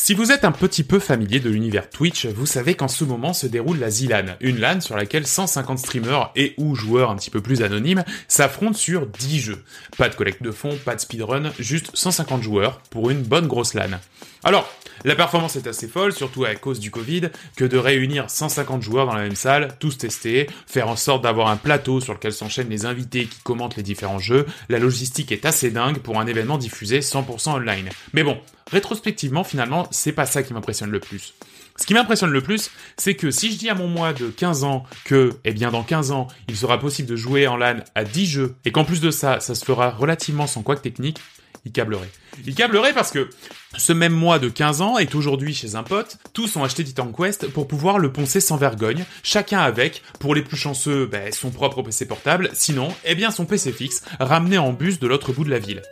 Si vous êtes un petit peu familier de l'univers Twitch, vous savez qu'en ce moment se déroule la ZLAN, une LAN sur laquelle 150 streamers et ou joueurs un petit peu plus anonymes s'affrontent sur 10 jeux. Pas de collecte de fonds, pas de speedrun, juste 150 joueurs pour une bonne grosse LAN. Alors, la performance est assez folle, surtout à cause du Covid, que de réunir 150 joueurs dans la même salle, tous testés, faire en sorte d'avoir un plateau sur lequel s'enchaînent les invités qui commentent les différents jeux, la logistique est assez dingue pour un événement diffusé 100% online. Mais bon, rétrospectivement, finalement, c'est pas ça qui m'impressionne le plus. Ce qui m'impressionne le plus, c'est que si je dis à mon moi de 15 ans que, eh bien, dans 15 ans, il sera possible de jouer en LAN à 10 jeux, et qu'en plus de ça, ça se fera relativement sans quoi technique, il câblerait. Il câblerait parce que ce même moi de 15 ans est aujourd'hui chez un pote, tous ont acheté Titan Quest pour pouvoir le poncer sans vergogne, chacun avec, pour les plus chanceux, ben, son propre PC portable, sinon, eh bien son PC fixe, ramené en bus de l'autre bout de la ville.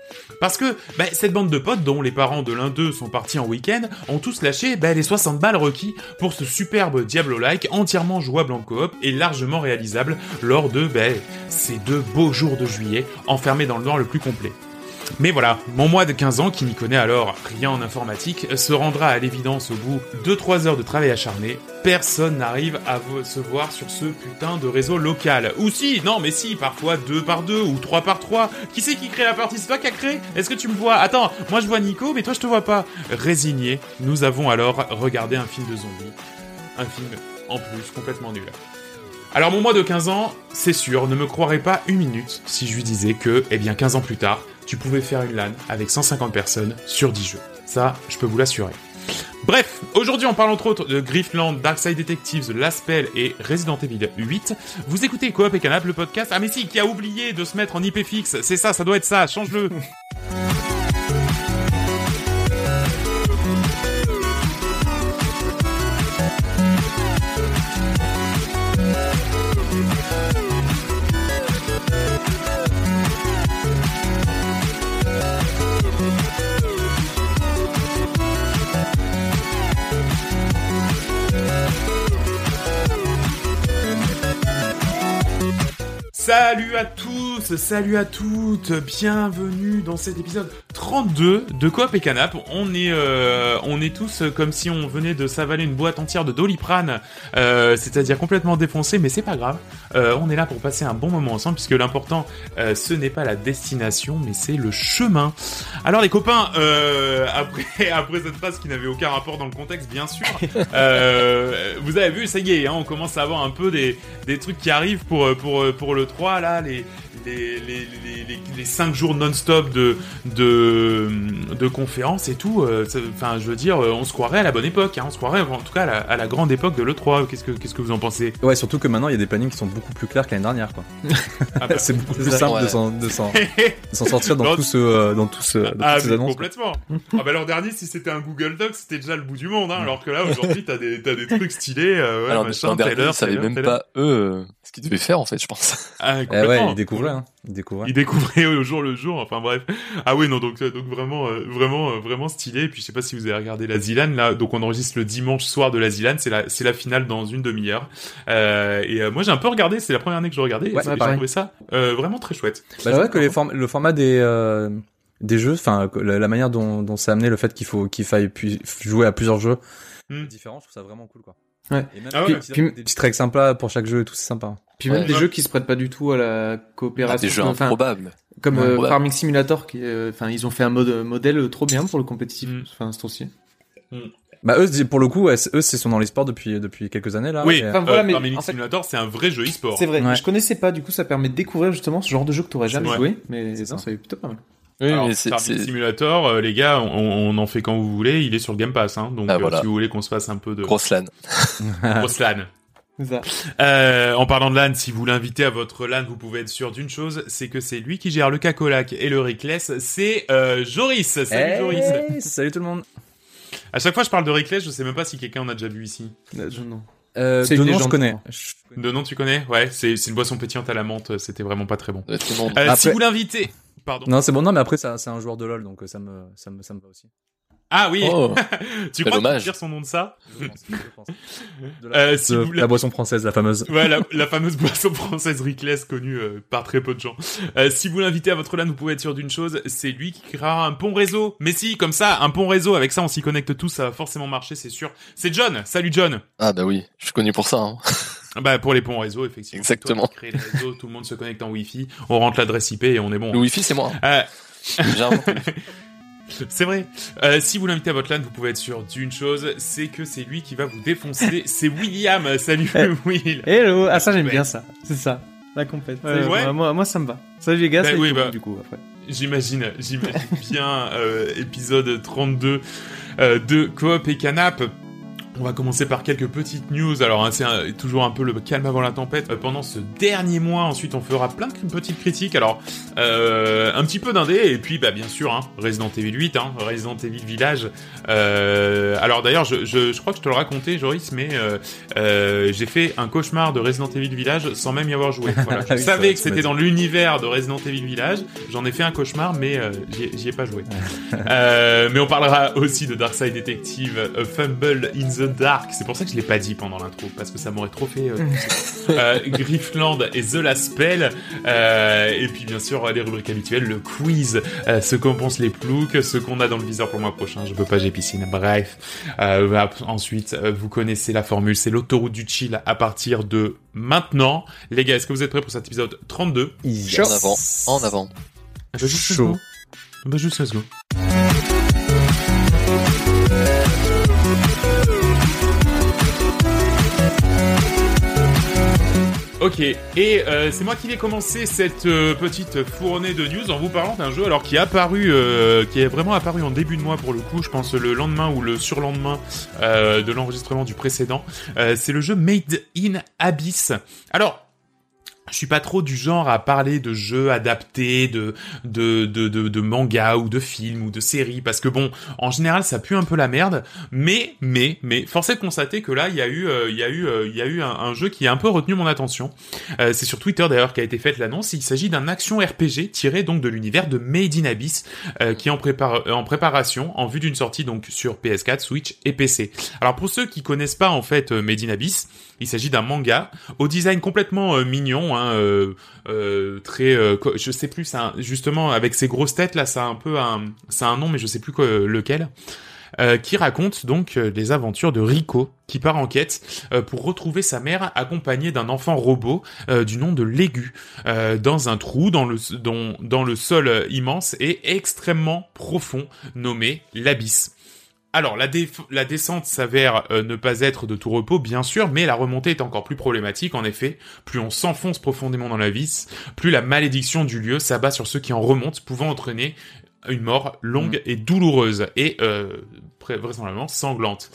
Parce que ben, cette bande de potes, dont les parents de l'un d'eux sont partis en week-end, ont tous lâché ben, les 60 balles requis pour ce superbe Diablo-like entièrement jouable en coop et largement réalisable lors de ben, ces deux beaux jours de juillet, enfermés dans le noir le plus complet. Mais voilà, mon moi de 15 ans, qui n'y connaît alors rien en informatique, se rendra à l'évidence au bout de 3 heures de travail acharné. Personne n'arrive à se voir sur ce putain de réseau local. Ou si, non mais si, parfois 2 par 2 ou 3 par 3. Qui c'est qui crée la partie? C'est toi qui a créé? Est-ce que tu me vois? Attends, moi je vois Nico, mais toi je te vois pas. Résigné, nous avons alors regardé un film de zombies. Un film, en plus, complètement nul. Alors mon moi de 15 ans, c'est sûr, ne me croirait pas une minute si je lui disais que, eh bien 15 ans plus tard, tu pouvais faire une LAN avec 150 personnes sur 10 jeux. Ça, je peux vous l'assurer. Bref, aujourd'hui on parle entre autres de Griffland, Darkside Detectives, Laspel et Resident Evil 8. Vous écoutez Coop et Canap, le podcast. Ah mais si, qui a oublié de se mettre en IP fixe, c'est ça, ça doit être ça, change-le Salut à tous, salut à toutes, bienvenue dans cet épisode 32 de Coop et Canap. On est, euh, on est tous comme si on venait de s'avaler une boîte entière de Doliprane, euh, c'est-à-dire complètement défoncé, mais c'est pas grave. Euh, on est là pour passer un bon moment ensemble, puisque l'important, ce n'est pas la destination, mais c'est le chemin. Alors les copains, après, après cette phrase qui n'avait aucun rapport dans le contexte, bien sûr, vous avez vu, ça y est, hein, on commence à avoir un peu des, des trucs qui arrivent pour, pour, pour le 3, là, les, les, les, les, les 5 jours non-stop de, de, de conférences et tout. euh, Enfin, je veux dire, euh, on se croirait à la bonne époque, hein, on se croirait en tout cas à la, à la grande époque de l'E3. Qu'est-ce que, qu'est-ce que vous en pensez? Ouais, surtout que maintenant il y a des plannings qui sont beaucoup plus clairs que l'année dernière, quoi. Ah bah, c'est beaucoup plus simple ouais. de s'en de s'en- de s'en sortir dans tout ce euh, dans tout ce dans Ah, ces annonces. complètement. ah bah l'an dernier, si c'était un Google Doc, c'était déjà le bout du monde, hein, alors que là, aujourd'hui, t'as des, t'as des trucs stylés, euh, ouais, Alors, machin, l'an dernier, ils savaient même pas, eux, ce qu'ils devaient faire, en fait, je pense. Ah, Eh complètement. ouais, ils découvraient, hein. Il découvrait au jour le jour, enfin bref. Ah oui, non, donc, euh, donc vraiment, euh, vraiment, euh, vraiment stylé. Et puis je sais pas si vous avez regardé la Zilan, là, donc on enregistre le dimanche soir de la Zilan, c'est la, c'est la finale dans une demi-heure. Euh, et moi j'ai un peu regardé, c'est la première année que je regardais, Ouais, j'ai trouvé ça vraiment très chouette. Bah, je vois que les form- le format des des jeux, enfin la, la manière dont, dont c'est amené, le fait qu'il faut qu'il faille jouer à plusieurs jeux Hmm. différents, je trouve ça vraiment cool, quoi. Ouais. Et même Ah ouais. Puis- des petits tracks sympas pour chaque jeu et tout, c'est sympa. Puis même Ouais. des jeux qui se prêtent pas du tout à la coopération. des jeux enfin, improbables. comme Ouais. euh. Farming Simulator, qui, euh, enfin, ils ont fait un mode modèle trop bien pour le compétitif. Mm. Enfin, c'est aussi. Bah eux, pour le coup, eux, c'est sont dans les sports depuis depuis quelques années là. oui, Et- Enfin, voilà, euh, mais Farming en fait- Simulator, c'est un vrai jeu e-sport. C'est vrai. Ouais. Je connaissais pas. Du coup, ça permet de découvrir justement ce genre de jeu que t'aurais jamais joué. Mais C'est non, ça. ça est plutôt pas mal. Oui, Alors, mais c'est, Farming c'est- Simulator, euh, les gars, on, on en fait quand vous voulez, il est sur le Game Pass, hein, donc Ah, euh, si vous voulez qu'on se fasse un peu de grosse LAN. grosse LAN. C'est ça. Euh, en parlant de LAN, si vous l'invitez à votre LAN, vous pouvez être sûr d'une chose, c'est que c'est lui qui gère le cacolac et le Rickless, c'est euh, Joris. Salut Hey, Joris. Salut tout le monde. À chaque fois je parle de Rickless, je sais même pas si quelqu'un en a déjà vu ici. Je- non. Euh, C'est de nom, je connais. De nom tu connais? Ouais, c'est c'est une boisson pétillante à la menthe, c'était vraiment pas très bon. Euh, Après- Si vous l'invitez, pardon. Non, c'est bon. Non, mais après, c'est un joueur de LoL, donc euh, ça me ça me ça me va aussi. Ah oui. Oh. tu crois hommage. dire son nom de ça De la, Euh, si de vous voulez- la boisson française, la fameuse. Ouais, la, la fameuse boisson française Rickless connue euh, par très peu de gens. Euh, si vous l'invitez à votre LAN, vous pouvez être sûr d'une chose, c'est lui qui créera un pont réseau. Mais si, comme ça, un pont réseau, avec ça on s'y connecte tous, ça va forcément marcher, c'est sûr. C'est John. Salut John. Ah bah oui, je suis connu pour ça. Hein. Bah pour les ponts réseau, effectivement. Exactement. Toi qui crée les réseaux, tout le monde se connecte en Wi-Fi, on rentre l'adresse IP et on est bon. Le Wi-Fi, c'est moi. Euh, J'ai inventé. C'est vrai. Euh, si vous l'invitez à votre LAN, vous pouvez être sûr d'une chose, c'est que c'est lui qui va vous défoncer. c'est William. Salut. Will. Hello Ah ça j'aime Ouais. bien ça. C'est ça. La compète. Ouais, moi, moi, ça me va. Salut les gars, Bah oui, bah. du coup après. J'imagine, j'imagine bien euh, épisode 32 euh, de Coop et Canap. On va commencer par quelques petites news. Alors, hein, c'est toujours un peu le calme avant la tempête. Euh, pendant ce dernier mois, ensuite, on fera plein de petites critiques. Alors, euh, un petit peu d'indé, et puis, bah, bien sûr, hein, Resident Evil 8, hein, Resident Evil Village. Euh, alors, d'ailleurs, je, je, je crois que je te le racontais, Joris, mais j'ai fait un cauchemar de Resident Evil Village sans même y avoir joué. Voilà. Je Oui, c'est savais que c'était dans l'univers de Resident Evil Village. J'en ai fait un cauchemar, mais j'y ai- pas joué. Mais on parlera aussi de Darkside Detective, euh, Fumble in the Dark. C'est pour ça que je l'ai pas dit pendant l'intro, parce que ça m'aurait trop fait. Euh, euh, Griffland et The Last Spell. Euh, et puis bien sûr les rubriques habituelles, le quiz, euh, ce qu'on pense les ploucs, ce qu'on a dans le viseur pour le mois prochain. Je peux pas, j'ai piscine. Bref. Euh, bah, ensuite, vous connaissez la formule, c'est l'autoroute du chill à partir de maintenant. Les gars, est-ce que vous êtes prêts pour cet épisode 32 Yes. En avant, en avant. Chaud. Bah, juste let's go. Ok, et euh, c'est moi qui vais commencer cette euh, petite fournée de news en vous parlant d'un jeu alors qui est apparu, euh, qui est vraiment apparu en début de mois pour le coup, je pense le lendemain ou le surlendemain euh, de l'enregistrement du précédent. Euh, c'est le jeu Made in Abyss. Alors, je suis pas trop du genre à parler de jeux adaptés, de de de de, mangas ou de films ou de séries parce que bon, en général, ça pue un peu la merde. Mais mais mais force est de constater que là, il y a eu euh, il y a eu euh, il y a eu un, jeu qui a un peu retenu mon attention. Euh, c'est sur Twitter d'ailleurs qu'a été faite l'annonce. Il s'agit d'un action RPG tiré donc de l'univers de Made in Abyss qui est en en préparation en vue d'une sortie donc sur PS4, Switch et PC. Alors pour ceux qui connaissent pas en fait Made in Abyss, il s'agit d'un manga au design complètement euh, mignon, hein, euh, euh, très, je sais plus, justement avec ses grosses têtes là, ça a un peu un, ça a un nom mais je sais plus quoi, lequel. qui raconte donc les aventures de Rico, qui part en quête pour retrouver sa mère accompagnée d'un enfant robot du nom de Légu, dans un trou dans le, dans, le sol immense et extrêmement profond nommé l'abysse. Alors, la, descente s'avère euh, ne pas être de tout repos, bien sûr, mais la remontée est encore plus problématique. En effet, plus on s'enfonce profondément dans la vis, plus la malédiction du lieu s'abat sur ceux qui en remontent, pouvant entraîner une mort longue et douloureuse, et euh, vraisemblablement sanglante.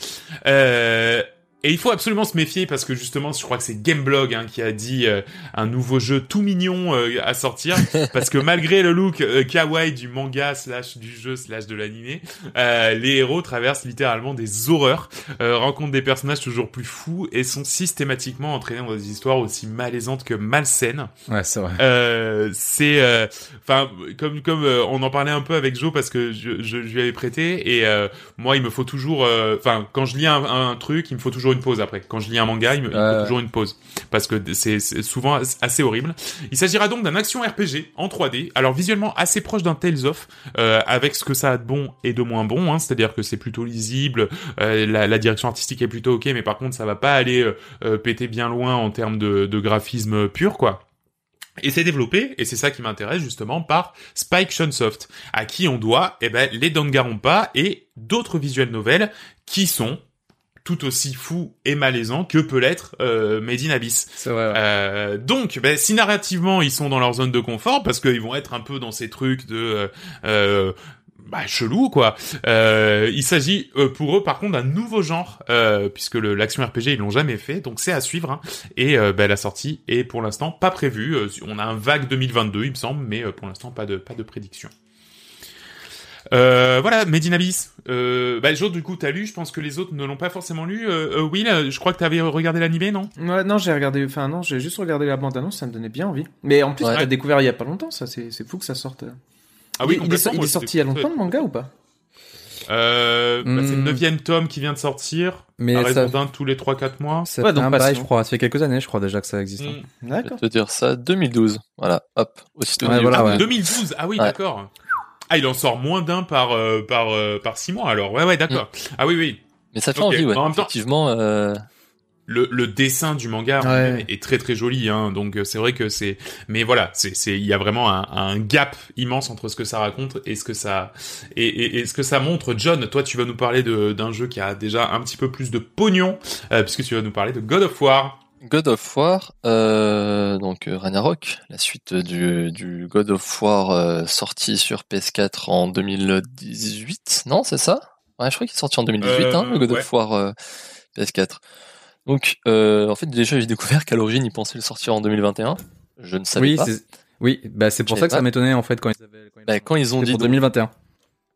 Euh, et il faut absolument se méfier parce que justement, je crois que c'est Gameblog hein, qui a dit euh, un nouveau jeu tout mignon euh, à sortir parce que malgré le look euh, kawaii du manga slash du jeu slash de l'animé, euh, les héros traversent littéralement des horreurs, euh, rencontrent des personnages toujours plus fous et sont systématiquement entraînés dans des histoires aussi malaisantes que malsaines. Ouais, c'est vrai. Euh, c'est, euh, enfin, comme comme euh, on en parlait un peu avec Joe parce que je, je, je lui avais prêté et euh, moi il me faut toujours, euh, enfin, quand je lis un, un truc, il me faut toujours une pause après. Quand je lis un manga, il me, il faut toujours une pause parce que c'est souvent assez horrible. Il s'agira donc d'un action RPG en 3D, alors visuellement assez proche d'un Tales of, euh, avec ce que ça a de bon et de moins bon, hein, c'est-à-dire que c'est plutôt lisible, euh, la, la direction artistique est plutôt ok, mais par contre ça va pas aller euh, péter bien loin en termes de, de graphisme pur, quoi. Et c'est développé, et c'est ça qui m'intéresse justement, par Spike Chunsoft, à qui on doit eh ben, les Danganronpa et d'autres visuels novels qui sont tout aussi fous et malaisants que peut l'être euh, Made in Abyss. C'est vrai. ouais. Euh, donc, ben, si narrativement ils sont dans leur zone de confort, parce qu'ils vont être un peu dans ces trucs de euh, euh, bah, chelou quoi. Euh, il s'agit euh, pour eux par contre d'un nouveau genre, euh, puisque l'action RPG ils l'ont jamais fait, donc c'est à suivre. hein. Et ben, la sortie est pour l'instant pas prévue. On a un vague 2022 il me semble, mais euh, pour l'instant pas de pas de prédiction. Euh, voilà, Made in Abyss. Euh, bah, Jo, du coup, t'as lu. Je pense que les autres ne l'ont pas forcément lu. Euh, euh, Will, je crois que t'avais regardé l'animé, non? Ouais, non, j'ai regardé, enfin non, j'ai juste regardé la bande-annonce, ça me donnait bien envie. Mais en plus, Ouais. t'as découvert il y a pas longtemps, ça, c'est c'est fou que ça sorte. Ah oui, il, il est, il est sorti il y a longtemps le manga ou pas? Euh, bah, c'est le Hmm. neuvième tome qui vient de sortir. Mais à raison ça, d'un tous les 3-4 mois. ça Ouais, fait donc un bail, je crois. Ça fait quelques années, je crois déjà que ça existe. hein. Hmm. Je D'accord. vais te dire ça, 2012. Voilà, hop, aussitôt Ouais, voilà, Ah, ouais. 2012. Ah oui, Ouais. d'accord. Ah, il en sort moins d'un par euh, par euh, par six mois alors. Ouais, ouais, d'accord. Ah oui, oui. Mais ça fait Ok. envie, ouais. En même temps- Effectivement, euh, Le, le dessin du manga Ouais. est très très joli, hein. Donc euh, c'est vrai que c'est. Mais voilà, c'est c'est il y a vraiment un, un gap immense entre ce que ça raconte et ce que ça et, et, et ce que ça montre. John, toi, tu vas nous parler de d'un jeu qui a déjà un petit peu plus de pognon, euh, puisque tu vas nous parler de God of War. God of War, euh, donc euh, Ragnarok, la suite du, God of War euh, sorti sur PS4 en 2018, non, c'est ça? Ouais, je crois qu'il est sorti en 2018, hein, le God of War PS4. Donc, en fait, déjà, j'ai découvert qu'à l'origine, ils pensaient le sortir en 2021. Je ne savais pas. Oui, bah, c'est pour ça que ça m'étonnait, en fait, quand ils, avaient, quand, ils bah, ont dit. Pour 2021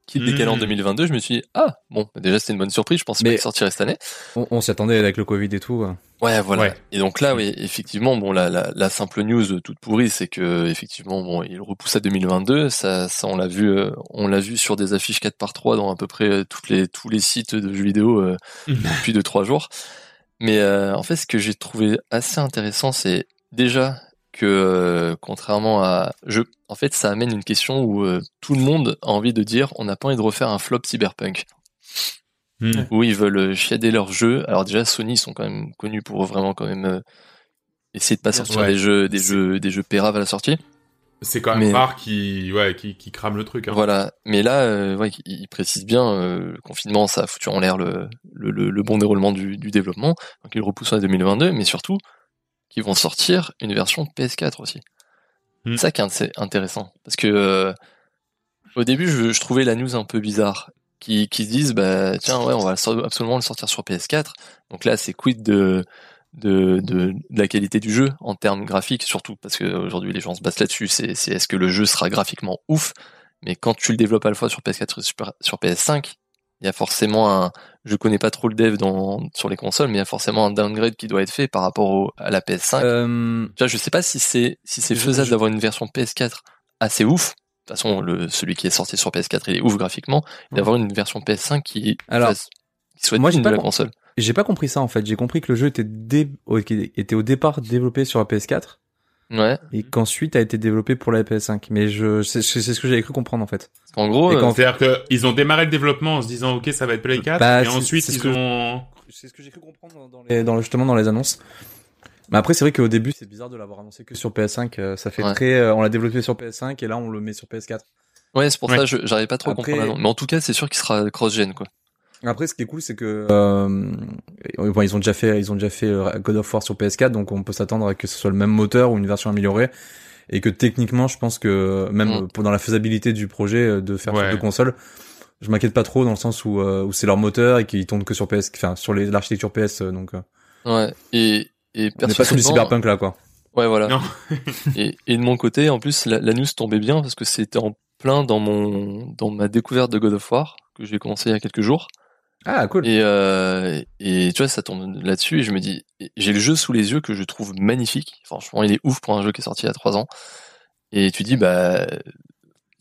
qui mmh. décale en 2022, je me suis dit, ah, bon, bah, déjà c'était une bonne surprise, je pensais qu'il sortirait cette année. On, s'y attendait avec le Covid et tout. Hein. Ouais, voilà. Et donc là, oui, effectivement, bon, la, simple news toute pourrie, c'est que, effectivement, bon, il repousse à 2022, ça, ça on l'a vu, euh, on l'a vu sur des affiches 4 par 3 dans à peu près euh, toutes les, tous les sites de jeux vidéo euh, depuis 2-3 jours. Mais en fait, ce que j'ai trouvé assez intéressant, c'est déjà que euh, contrairement à, je, en fait, ça amène une question où euh, tout le monde a envie de dire, on n'a pas envie de refaire un flop cyberpunk Hmm. où ils veulent chiader leurs jeux. Alors déjà Sony ils sont quand même connus pour vraiment quand même euh, essayer de pas sortir des jeux des jeux des jeux péraves à la sortie. C'est quand même rare qui ouais qui qui crame le truc. Hein. Voilà. Mais là euh, ouais, ils ils précisent bien euh, le confinement ça a foutu en l'air le, le, le, le bon déroulement du, du développement. Donc ils le repoussent en 2022 mais surtout qu'ils vont sortir une version PS4 aussi. Hmm. C'est ça qui est int- intéressant parce que euh, au début je, je trouvais la news un peu bizarre qui, qui se disent bah tiens ouais on va so- absolument le sortir sur PS4 donc là c'est quid de de, de de la qualité du jeu en termes graphiques surtout parce que aujourd'hui les gens se basent là-dessus c'est est-ce que le jeu sera graphiquement ouf? Mais quand tu le développes à la fois sur PS4 et sur PS5 il y a forcément un je connais pas trop le dev dans sur les consoles mais il y a forcément un downgrade qui doit être fait par rapport au, à la PS5 Euh, tu vois, je sais pas si c'est si c'est faisable d'avoir une version PS4 assez ouf. De toute façon, le celui qui est sorti sur PS4 il est ouf graphiquement. D'avoir une version PS5 qui Alors, fasse- qui soit moi, de la com- console. J'ai pas compris ça en fait. J'ai compris que le jeu était, dé... au- qui était au départ développé sur la PS4 Ouais. et qu'ensuite a été développé pour la PS5. Mais je c'est c'est ce que j'avais cru comprendre en fait. Qu'en gros, euh, quand- C'est-à-dire que ils ont démarré le développement en se disant ok ça va être Play 4 Bah, et c'est- ensuite c'est ce ils que- ont C'est ce que j'ai cru comprendre dans les, dans justement dans les annonces. Mais après c'est vrai qu'au début c'est bizarre de l'avoir annoncé que sur PS5. euh, ça fait Ouais. très, euh, on l'a développé sur PS5 et là on le met sur PS4. ouais, c'est pour Ouais. ça je j'arrive pas trop à Après- comprendre. Mais en tout cas, c'est sûr qu'il sera cross-gen quoi. Après, ce qui est cool, c'est que euh, bon, ils ont déjà fait, ils ont déjà fait euh, God of War sur PS4, donc on peut s'attendre à que ce soit le même moteur ou une version améliorée, et que techniquement, je pense que même Mm. pour- dans la faisabilité du projet euh, de faire Ouais. sur deux consoles, je m'inquiète pas trop dans le sens où, euh, où c'est leur moteur et qu'ils tournent que sur PS, enfin sur l'architecture PS, donc euh, Ouais. Et et on n'est pas sur du cyberpunk là, quoi. Ouais, voilà. Non. et, et de mon côté, en plus, la, la news tombait bien parce que c'était en plein dans mon dans ma découverte de God of War que j'ai commencé il y a quelques jours. Ah, cool. Et, euh, et tu vois, ça tombe là-dessus et je me dis, j'ai le jeu sous les yeux que je trouve magnifique. Franchement, il est ouf pour un jeu qui est sorti il y a trois ans. Et tu dis, bah,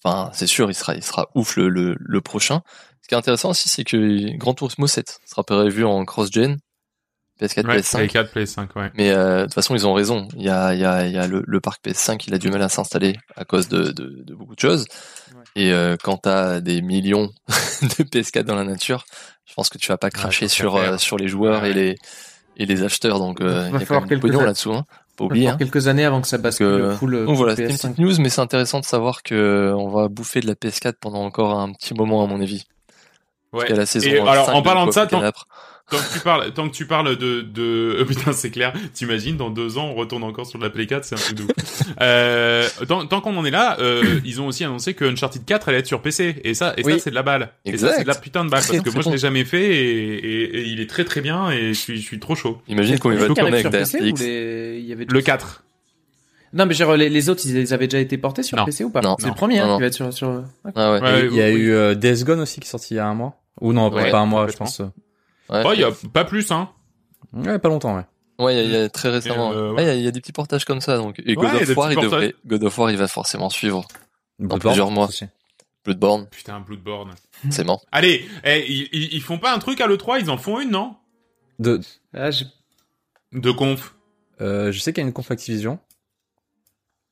enfin, c'est sûr, il sera, il sera ouf le, le, le prochain. Ce qui est intéressant aussi, c'est que Grand Turismo 7 sera prévu en cross-gen, PS4, ouais, PS5. Play 4 Play 5 ouais. Mais euh, de toute façon, ils ont raison. Il y a, il y a, il y a le, le parc PS5, il a du mal à s'installer à cause de, de, de beaucoup de choses. Ouais. Et euh, quand t'as des millions de PS4 dans la nature, je pense que tu vas pas cracher sur va faire. euh, sur les joueurs Ouais. et les et les acheteurs. Donc euh, il y a quand même quelques pognon années. là-dessous. Hein. Pas oublier. falloir Hein. quelques années avant que ça bascule que- full, Donc full voilà, c'était une PS5. petite news, mais c'est intéressant de savoir que on va bouffer de la PS4 pendant encore un petit moment à mon avis. Ouais. Jusqu'à la saison Et alors 5 en parlant de ça, tant, que tu parles, tant que tu parles de, de, euh, putain c'est clair. T'imagines dans deux ans on retourne encore sur de la Play 4, c'est un truc de ouf. euh, tant, tant qu'on en est là, euh, ils ont aussi annoncé que Uncharted 4 allait être sur PC et ça, et ça Oui. c'est de la balle. Et ça c'est de la putain de balle parce que moi je bon. l'ai jamais fait et, et, et il est très très bien et je suis, je suis trop chaud. Imagine comment il va tourner avec les- il y avait Le 4. Non, mais genre, les, les autres, ils avaient déjà été portés sur Non. PC ou pas? Non. C'est le premier, hein, Non, non. qui va être sur, sur... Ah ouais. Ouais, Et il y a oui. eu Days Gone aussi qui est sorti il y a un mois. Ou non, Ouais, pas un mois, je pense. Ouais. Oh, il y a pas plus hein. Ouais, pas longtemps, ouais. Ouais, il y a- il y, a très récemment. euh, ouais, il y, a- il y a des petits portages comme ça. Donc, et God Ouais, of War, il devrait, God of War, il va forcément suivre. Bloodborne, plusieurs mois. aussi. Bloodborne, Putain, Bloodborne. c'est mort. Allez, eh, ils, ils- font pas un truc à l'E3, ils en font une, non? De, Ah, De conf. euh, je sais qu'il y a une conf Activision,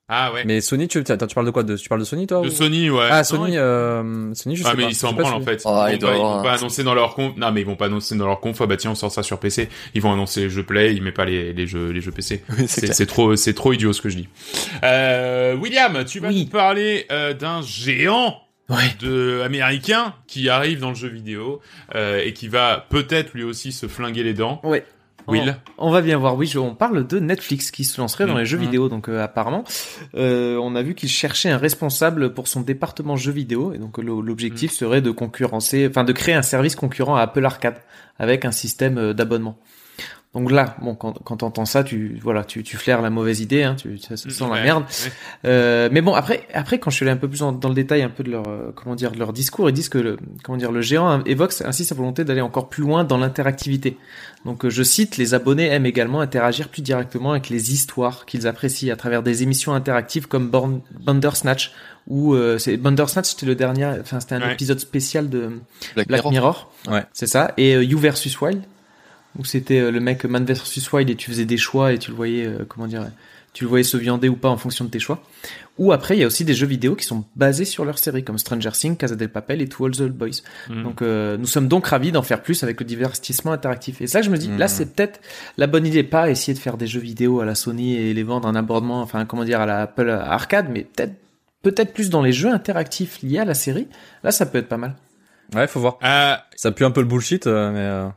Ah ouais. mais Sony, tu, attends, tu parles de quoi de, Tu parles de Sony, toi De ou- Sony, ouais. Ah, Sony, euh, Sony, je sais Ah mais pas. ils s'en branlent en fait. Ah, ils, il vont pas, ils vont pas annoncer dans leur conf. Non mais ils vont pas annoncer dans leur conf. Ah bah tiens on sort ça sur PC. Ils vont annoncer les jeux Play. Ils mettent pas les, les jeux les jeux PC. Oui, c'est trop c'est trop idiot ce que je dis. Euh, William, tu vas Oui. nous parler euh, d'un géant Ouais. de américain qui arrive dans le jeu vidéo euh, et qui va peut-être lui aussi se flinguer les dents. Ouais. Will. On, on va bien voir. Oui, je- on parle de Netflix qui se lancerait dans les jeux Mhm. vidéo. Donc euh, apparemment, euh, on a vu qu'il cherchait un responsable pour son département jeux vidéo. Et donc l'objectif Mhm. serait de concurrencer, enfin de créer un service concurrent à Apple Arcade avec un système euh, d'abonnement. Donc là, bon, quand, quand t'entends ça, tu voilà, tu, tu flaires la mauvaise idée, hein, tu, ça, ça sent la merde. ouais. Euh, mais bon, après, après, quand je suis allé un peu plus dans, dans le détail, un peu de leur, euh, comment dire, de leur discours, ils disent que le, comment dire, le géant évoque ainsi sa volonté d'aller encore plus loin dans l'interactivité. Donc, euh, je cite, les abonnés aiment également interagir plus directement avec les histoires qu'ils apprécient à travers des émissions interactives comme Born- Bandersnatch, ou euh, c'est Bandersnatch, c'était le dernier, enfin, c'était un Ouais. épisode spécial de Black, Black Mirror. Mirror. Ouais. C'est ça. Et euh, You versus Wild, où c'était euh, le mec Man versus Wild et tu faisais des choix et tu le voyais, euh, comment dire, tu le voyais se viander ou pas en fonction de tes choix. Ou après, il y a aussi des jeux vidéo qui sont basés sur leur série, comme Stranger Things, Casa del Papel et To All the Old Boys. Mhm. Donc, euh, nous sommes donc ravis d'en faire plus avec le divertissement interactif. Et ça, je me dis, là, c'est peut-être la bonne idée, pas essayer de faire des jeux vidéo à la Sony et les vendre en abordement, enfin, comment dire, à la Apple Arcade, mais peut-être, peut-être plus dans les jeux interactifs liés à la série. Là, ça peut être pas mal. Ouais, faut voir. Euh, Ça pue un peu le bullshit, mais, euh,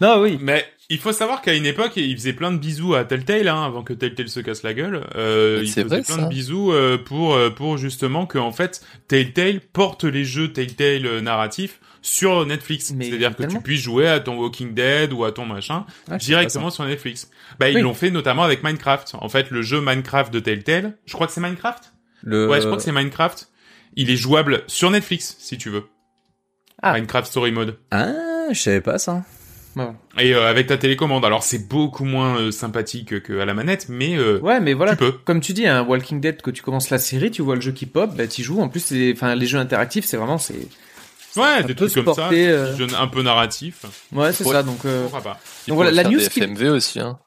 Non, oui. Mais il faut savoir qu'à une époque, il faisait plein de bisous à Telltale, hein, avant que Telltale se casse la gueule. Euh, il faisait vrai, plein ça. de bisous euh, pour euh, pour justement que en fait Telltale porte les jeux Telltale euh, narratifs sur Netflix. C'est-à-dire que tu puisses jouer à ton Walking Dead ou à ton machin sais directement sur Netflix. Bah ils l'ont fait notamment avec Minecraft. En fait, le jeu Minecraft de Telltale, je crois que c'est Minecraft. Le... Ouais, je crois que c'est Minecraft. Il est jouable sur Netflix si tu veux. Ah. Minecraft Story Mode. Ah, je savais pas ça. Et euh, avec ta télécommande. Alors c'est beaucoup moins euh, sympathique que à la manette, mais euh, Ouais, mais voilà, tu peux. comme tu dis, un Walking Dead, que tu commences la série, tu vois le jeu qui pop, bah t'y joues. En plus, enfin, les jeux interactifs, c'est vraiment, c'est, Ouais, des trucs comme ça, porter, des euh, jeux un peu narratifs. ouais, c'est ça. Donc, euh, voilà, la news des qui- FMV aussi, hein.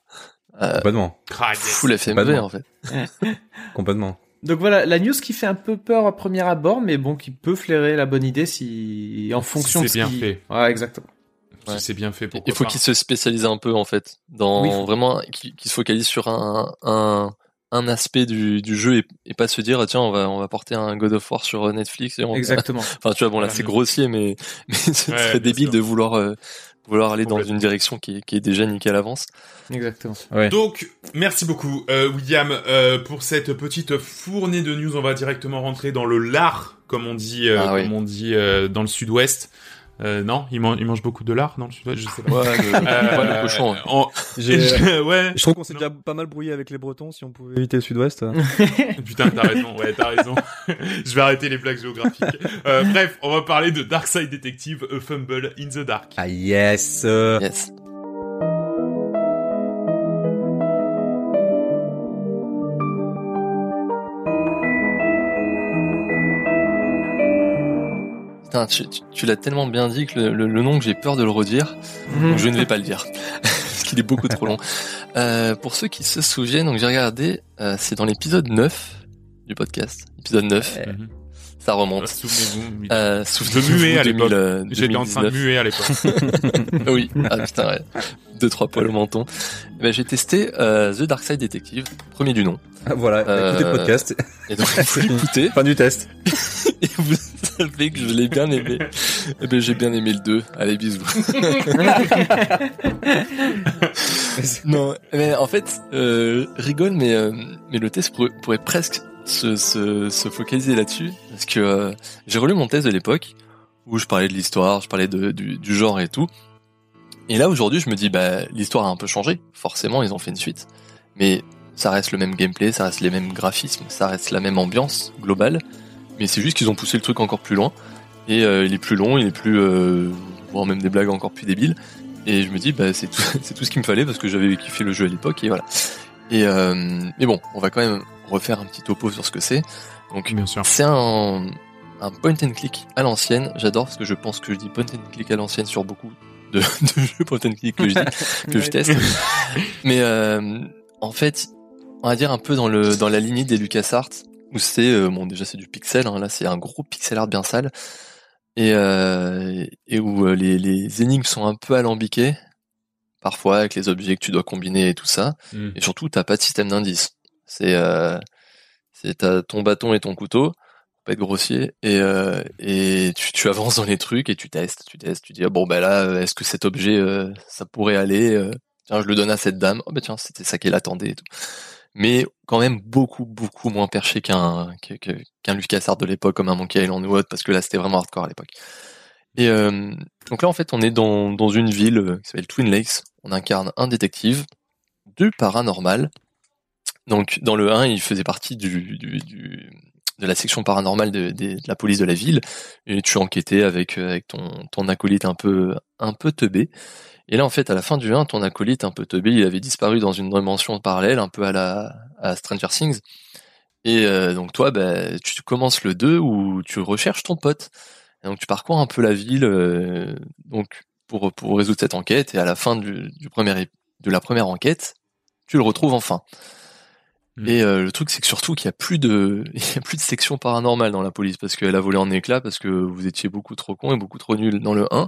Euh, Complètement. Yes. full FMV en fait. Complètement. donc voilà, la news qui fait un peu peur à premier abord, mais bon, qui peut flairer la bonne idée si, en fonction c'est de ce bien qui- fait. Ouais, exactement. Si Ouais. c'est bien fait. Pourquoi Il faut pas. qu'il se spécialise un peu en fait, dans Oui, faut- vraiment qu'il qu'il se focalise sur un un, un aspect du, du jeu et, et pas se dire ah, tiens on va on va porter un God of War sur Netflix et on Exactement. enfin tu vois bon là c'est grossier mais mais ce Ouais, serait bien débile sûr. de vouloir euh, vouloir aller dans une direction qui est, qui est déjà niquée à l'avance. Exactement. Ouais. Donc, merci beaucoup, euh, William, euh, pour cette petite fournée de news. On va directement rentrer dans le lard, comme on dit, euh, Ah oui. comme on dit euh, dans le Sud-Ouest. Euh, non, il, man- il mange beaucoup de lard dans le Sud-Ouest, je sais pas. Ouais, le, Euh, le cochon. hein. en- J'ai- ouais. Je trouve qu'on s'est Non. déjà pas mal brouillé avec les Bretons si on pouvait éviter le Sud-Ouest. Putain, t'as raison, ouais, t'as raison. je vais arrêter les blagues géographiques. Euh, bref, on va parler de Dark Side Detective, A Fumble in the Dark. Ah yes. euh, Yes. Putain, tu, tu- tu l'as tellement bien dit que le, le- le nom que j'ai peur de le redire, donc je ne vais pas le dire. Parce qu'il est beaucoup trop long. Euh, pour ceux qui se souviennent, donc j'ai regardé, euh, c'est dans l'épisode 9 du podcast, épisode 9, Mhm. Ça remonte. Souvenez-vous. Euh, Je muais à l'époque. 2000, euh, J'étais en train de 2019. muer à l'époque. oui, ah putain, ouais. Deux, trois poils au menton. Eh Ben, j'ai testé euh, The Dark Side Detective, premier du nom. Voilà, écoutez le Euh, podcast. Et donc, vous l'écoutez, Fin du test. et vous savez que je l'ai bien aimé. Eh ben, j'ai bien aimé le 2. Allez, bisous. non, mais en fait, euh, rigole, mais, euh, mais le test pourrait, pourrait presque se, se, se focaliser là-dessus. Parce que euh, j'ai relu mon test de l'époque, où je parlais de l'histoire, je parlais de, du, du genre et tout. Et là, aujourd'hui, je me dis, bah, l'histoire a un peu changé. Forcément, ils ont fait une suite. Mais ça reste le même gameplay, ça reste les mêmes graphismes, ça reste la même ambiance globale. Mais c'est juste qu'ils ont poussé le truc encore plus loin. Et euh, il est plus long, il est plus... Euh, voire même des blagues encore plus débiles. Et je me dis, bah, c'est tout, c'est tout ce qu'il me fallait parce que j'avais kiffé le jeu à l'époque et voilà. Et euh, mais bon, on va quand même refaire un petit topo sur ce que c'est. Donc, Bien sûr. c'est un, un point and click à l'ancienne. J'adore parce que je pense que je dis point and click à l'ancienne sur beaucoup de, de jeux point and click que je dis, que je teste. Mais euh, en fait, on va dire un peu dans le dans la lignée des LucasArts où c'est euh, bon déjà c'est du pixel. Hein, là, c'est un gros pixel art bien sale et euh, et où euh, les les énigmes sont un peu alambiquées parfois avec les objets que tu dois combiner et tout ça. Mm. Et surtout, t'as pas de système d'indice. C'est euh, ton bâton et ton couteau, faut pas être grossier, et euh, tu, avances dans les trucs et tu testes, tu testes, tu dis ah, bon ben là, euh, est-ce que cet objet ça pourrait aller Tiens, je le donne à cette dame. Oh ben tiens, c'était ça qu'elle attendait. Mais quand même beaucoup beaucoup moins perché qu'un qu'un LucasArts de l'époque comme un Monkey Island ou autre parce que là c'était vraiment hardcore à l'époque. Et donc là en fait on est dans dans une ville qui s'appelle Twin Lakes. On incarne un détective, du paranormal. Donc dans le 1, il faisait partie du, de la section paranormale de, la police de la ville et tu enquêtais avec avec ton ton acolyte un peu un peu teubé. Et là en fait à la fin du 1, ton acolyte un peu teubé, il avait disparu dans une dimension parallèle un peu à la à Stranger Things. Et euh, donc toi bah, tu commences le 2 où tu recherches ton pote. Donc tu parcours un peu la ville euh, donc pour pour résoudre cette enquête et à la fin du, premier de la première enquête, tu le retrouves enfin. Mm. Et euh, le truc c'est que surtout qu'il y a plus de il y a plus de section paranormale dans la police parce qu'elle a volé en éclats parce que vous étiez beaucoup trop con et beaucoup trop nul dans le 1.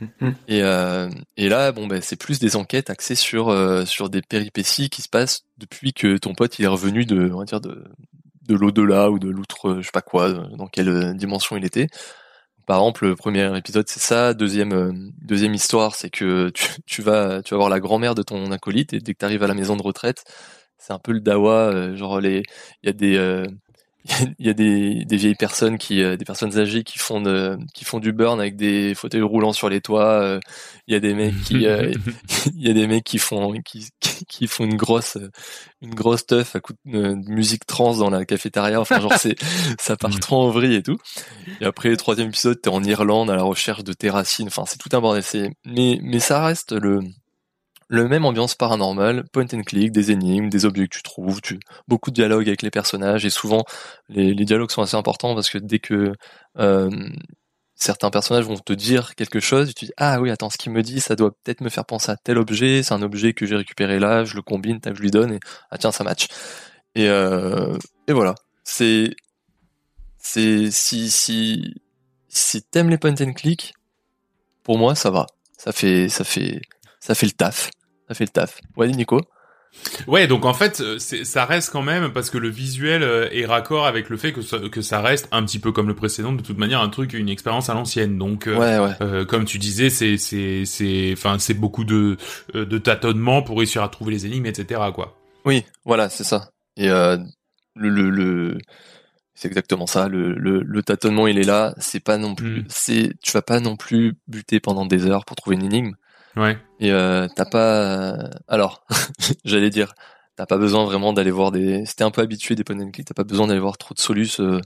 et euh, et là bon ben c'est plus des enquêtes axées sur euh, sur des péripéties qui se passent depuis que ton pote il est revenu de on va dire de de l'au-delà ou de l'outre je sais pas quoi dans quelle euh, dimension il était. Par exemple, le premier épisode c'est ça, deuxième euh, deuxième histoire c'est que tu, tu vas tu vas voir la grand-mère de ton acolyte et dès que tu arrives à la maison de retraite, c'est un peu le dawa euh, genre les il y a des euh, il y a des, des vieilles personnes qui euh, des personnes âgées qui font de, qui font du burn avec des fauteuils roulants sur les toits euh, il y a des mecs qui euh, il y a des mecs qui font qui, qui- font une grosse une grosse teuf à coup de, de musique trans dans la cafétéria. Enfin genre c'est ça part trop en vrille et tout. Et après le troisième épisode t'es en Irlande à la recherche de tes racines enfin c'est tout un bordel c'est mais mais ça reste le le même ambiance paranormale, point and click, des énigmes, des objets que tu trouves, tu, beaucoup de dialogues avec les personnages et souvent les, les dialogues sont assez importants parce que dès que euh, certains personnages vont te dire quelque chose, tu dis ah oui attends ce qu'il me dit ça doit peut-être me faire penser à tel objet, c'est un objet que j'ai récupéré là, je le combine, je lui donne et ah tiens ça match. Et euh, et voilà. C'est c'est si si si t'aimes les point and click, pour moi ça va, ça fait ça fait ça fait le taf, ça fait le taf. Ouais Nico. Ouais, donc en fait, euh, ça reste quand même parce que le visuel euh, est raccord avec le fait que ça, que ça reste un petit peu comme le précédent, de toute manière un truc, une expérience à l'ancienne. Donc, euh, Ouais ouais. euh, comme tu disais, c'est c'est c'est enfin c'est beaucoup de de tâtonnements pour réussir à trouver les énigmes, etc. Quoi. Oui, voilà, c'est ça. Et euh, le, le, le- c'est exactement ça. Le, le, le tâtonnement, il est là. C'est pas non plus, Mm. c'est, tu vas pas non plus buter pendant des heures pour trouver une énigme. Ouais. Et euh, t'as pas, alors, j'allais dire, t'as pas besoin vraiment d'aller voir des. C'était un peu habitué des point and click. T'as pas besoin d'aller voir trop de solus euh,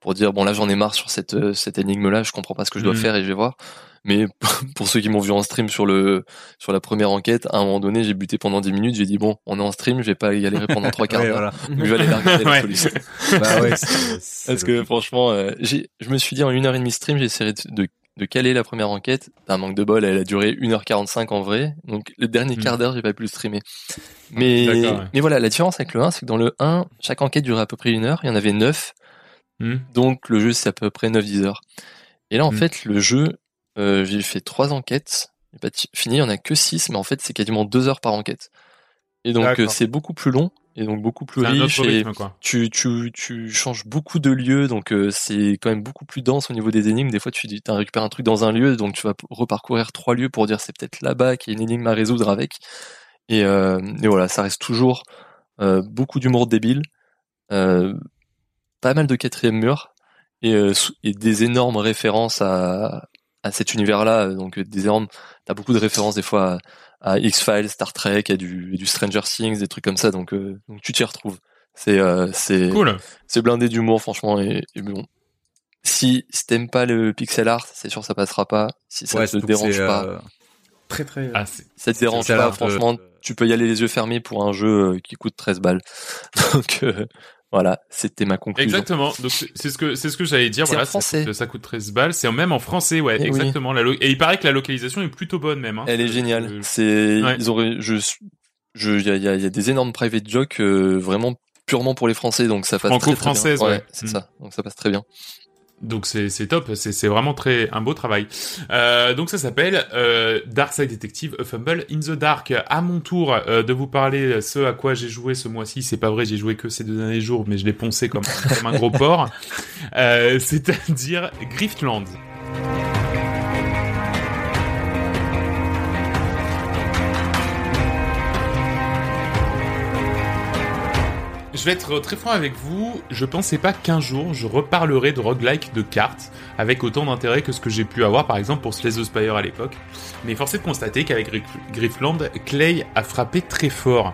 pour dire bon là j'en ai marre sur cette euh, cette énigme là. Je comprends pas ce que je dois Mm. faire et je vais voir. Mais pour ceux qui m'ont vu en stream sur le sur la première enquête, à un moment donné, j'ai buté pendant 10 minutes. J'ai dit bon, on est en stream, je vais pas y galérer pendant trois quarts d'heure. je vais aller la regarder la Ouais. solution. bah ouais, c'est- c'est Parce que franchement, euh, j'ai, je me suis dit en une heure et demie stream, j'ai essayé de, de, caler la première enquête. Un manque de bol, elle a duré 1h45 en vrai. Donc le dernier Mm. quart d'heure, j'ai pas pu le streamer. Mais, ouais. mais voilà, la différence avec le 1, c'est que dans le 1, chaque enquête durait à peu près une heure. Il y en avait 9. Hmm. Donc le jeu, c'est à peu près 9-10 heures. Et là, en Mm. fait, le jeu, euh, j'ai fait trois enquêtes. J'ai pas fini, il y en a que 6, mais en fait, c'est quasiment 2 heures par enquête. Et donc, euh, c'est beaucoup plus long et donc beaucoup plus riche et quoi. tu, tu, tu changes beaucoup de lieux, donc euh, c'est quand même beaucoup plus dense au niveau des énigmes. Des fois, tu récupéré un truc dans un lieu, donc tu vas reparcourir trois lieux pour dire c'est peut-être là-bas qu'il y a une énigme à résoudre avec. Et, euh, et voilà, ça reste toujours euh, beaucoup d'humour débile, euh, pas mal de quatrième mur et, euh, et des énormes références à, à cet univers-là. Donc euh, des énormes, t'as beaucoup de références des fois à, à X-Files, Star Trek, à du, du Stranger Things, des trucs comme ça. Donc, euh, donc tu t'y retrouves. C'est euh, c'est Cool. c'est blindé d'humour franchement et, et bon. Si, si t'aimes pas le pixel art, c'est sûr ça passera pas. Si ça ouais, te que dérange pas, euh, Très très. Ah, ça te dérange pas, franchement, tu peux y aller les yeux fermés pour un jeu qui coûte 13 balles. Donc voilà, c'était ma conclusion. Exactement. Donc c'est ce que c'est ce que j'allais dire. Voilà, en français. Ça, coûte, ça coûte 13 balles. C'est même en français, ouais, Eh oui. exactement. La lo- Et il paraît que la localisation est plutôt bonne même. Hein. Elle est géniale. euh, C'est Ouais. ils auraient je je il y a, y a- y a des énormes private jokes euh, vraiment purement pour les Français donc ça passe très, très bien. Franco-française, ouais. c'est Mm. ça. Donc ça passe très bien. Donc c'est top, c'est c'est vraiment très un beau travail. Euh, donc ça s'appelle euh, Dark Side Detective A Fumble in the Dark. À mon tour euh, de vous parler ce à quoi j'ai joué ce mois-ci. C'est pas vrai, j'ai joué que ces deux derniers jours, mais je l'ai poncé comme, comme un gros porc. Euh, C'est-à-dire Griftland. Je vais être très franc avec vous, je pensais pas qu'un jour je reparlerai de roguelike de cartes avec autant d'intérêt que ce que j'ai pu avoir par exemple pour Slay the Spire à l'époque. Mais force est de constater qu'avec Grif- Griffland, Clay a frappé très fort.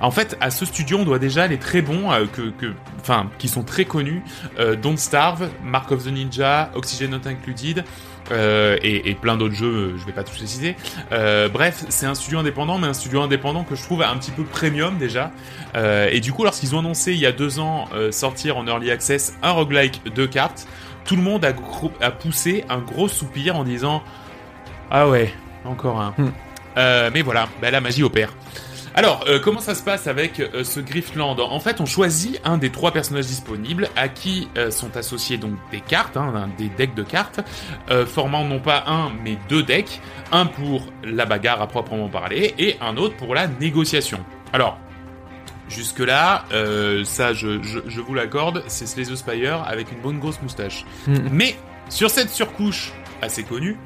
En fait, à ce studio, on doit déjà les très bons, euh, que, que, enfin, qui sont très connus, euh, Don't Starve, Mark of the Ninja, Oxygen Not Included, euh, et, et plein d'autres jeux, euh, je vais pas tous les citer. Euh, bref, c'est un studio indépendant, mais un studio indépendant que je trouve un petit peu premium déjà. Euh, et du coup, lorsqu'ils ont annoncé il y a deux ans sortir en early access un roguelike de cartes, tout le monde a, poussé un gros soupir en disant ah ouais, encore un. Hmm. Mais voilà, bah, la magie opère. Alors, euh, comment ça se passe avec euh, ce Griftland En fait, on choisit un des trois personnages disponibles à qui euh, sont associés donc des cartes, hein, un- des decks de cartes, formant non pas un mais deux decks, un pour la bagarre à proprement parler et un autre pour la négociation. Alors, jusque-là, euh, ça je, je, je vous l'accorde, c'est Slay the Spire avec une bonne grosse moustache. Mm. Mais sur cette surcouche assez connue,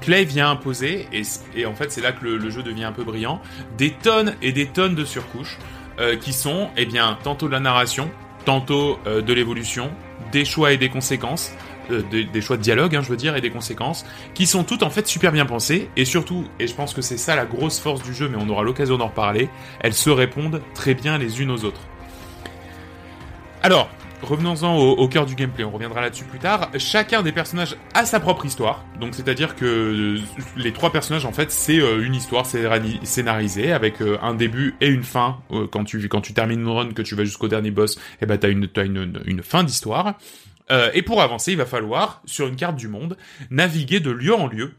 Clay vient imposer, et, en fait c'est là que le, jeu devient un peu brillant, des tonnes et des tonnes de surcouches euh, qui sont, eh bien, tantôt de la narration, tantôt euh, de l'évolution, des choix et des conséquences, euh, des, des choix de dialogue, hein, je veux dire, et des conséquences, qui sont toutes en fait super bien pensées, et surtout, et je pense que c'est ça la grosse force du jeu, mais on aura l'occasion d'en reparler, elles se répondent très bien les unes aux autres. Alors, revenons-en au, au cœur du gameplay, on reviendra là-dessus plus tard. Chacun des personnages a sa propre histoire, donc c'est-à-dire que euh, les trois personnages, en fait, c'est euh, une histoire scénari- scénarisée avec euh, un début et une fin. Quand tu quand tu termines une run, que tu vas jusqu'au dernier boss, eh ben t'as une t'as une, une, une fin d'histoire. Euh, et pour avancer, il va falloir, sur une carte du monde, naviguer de lieu en lieu.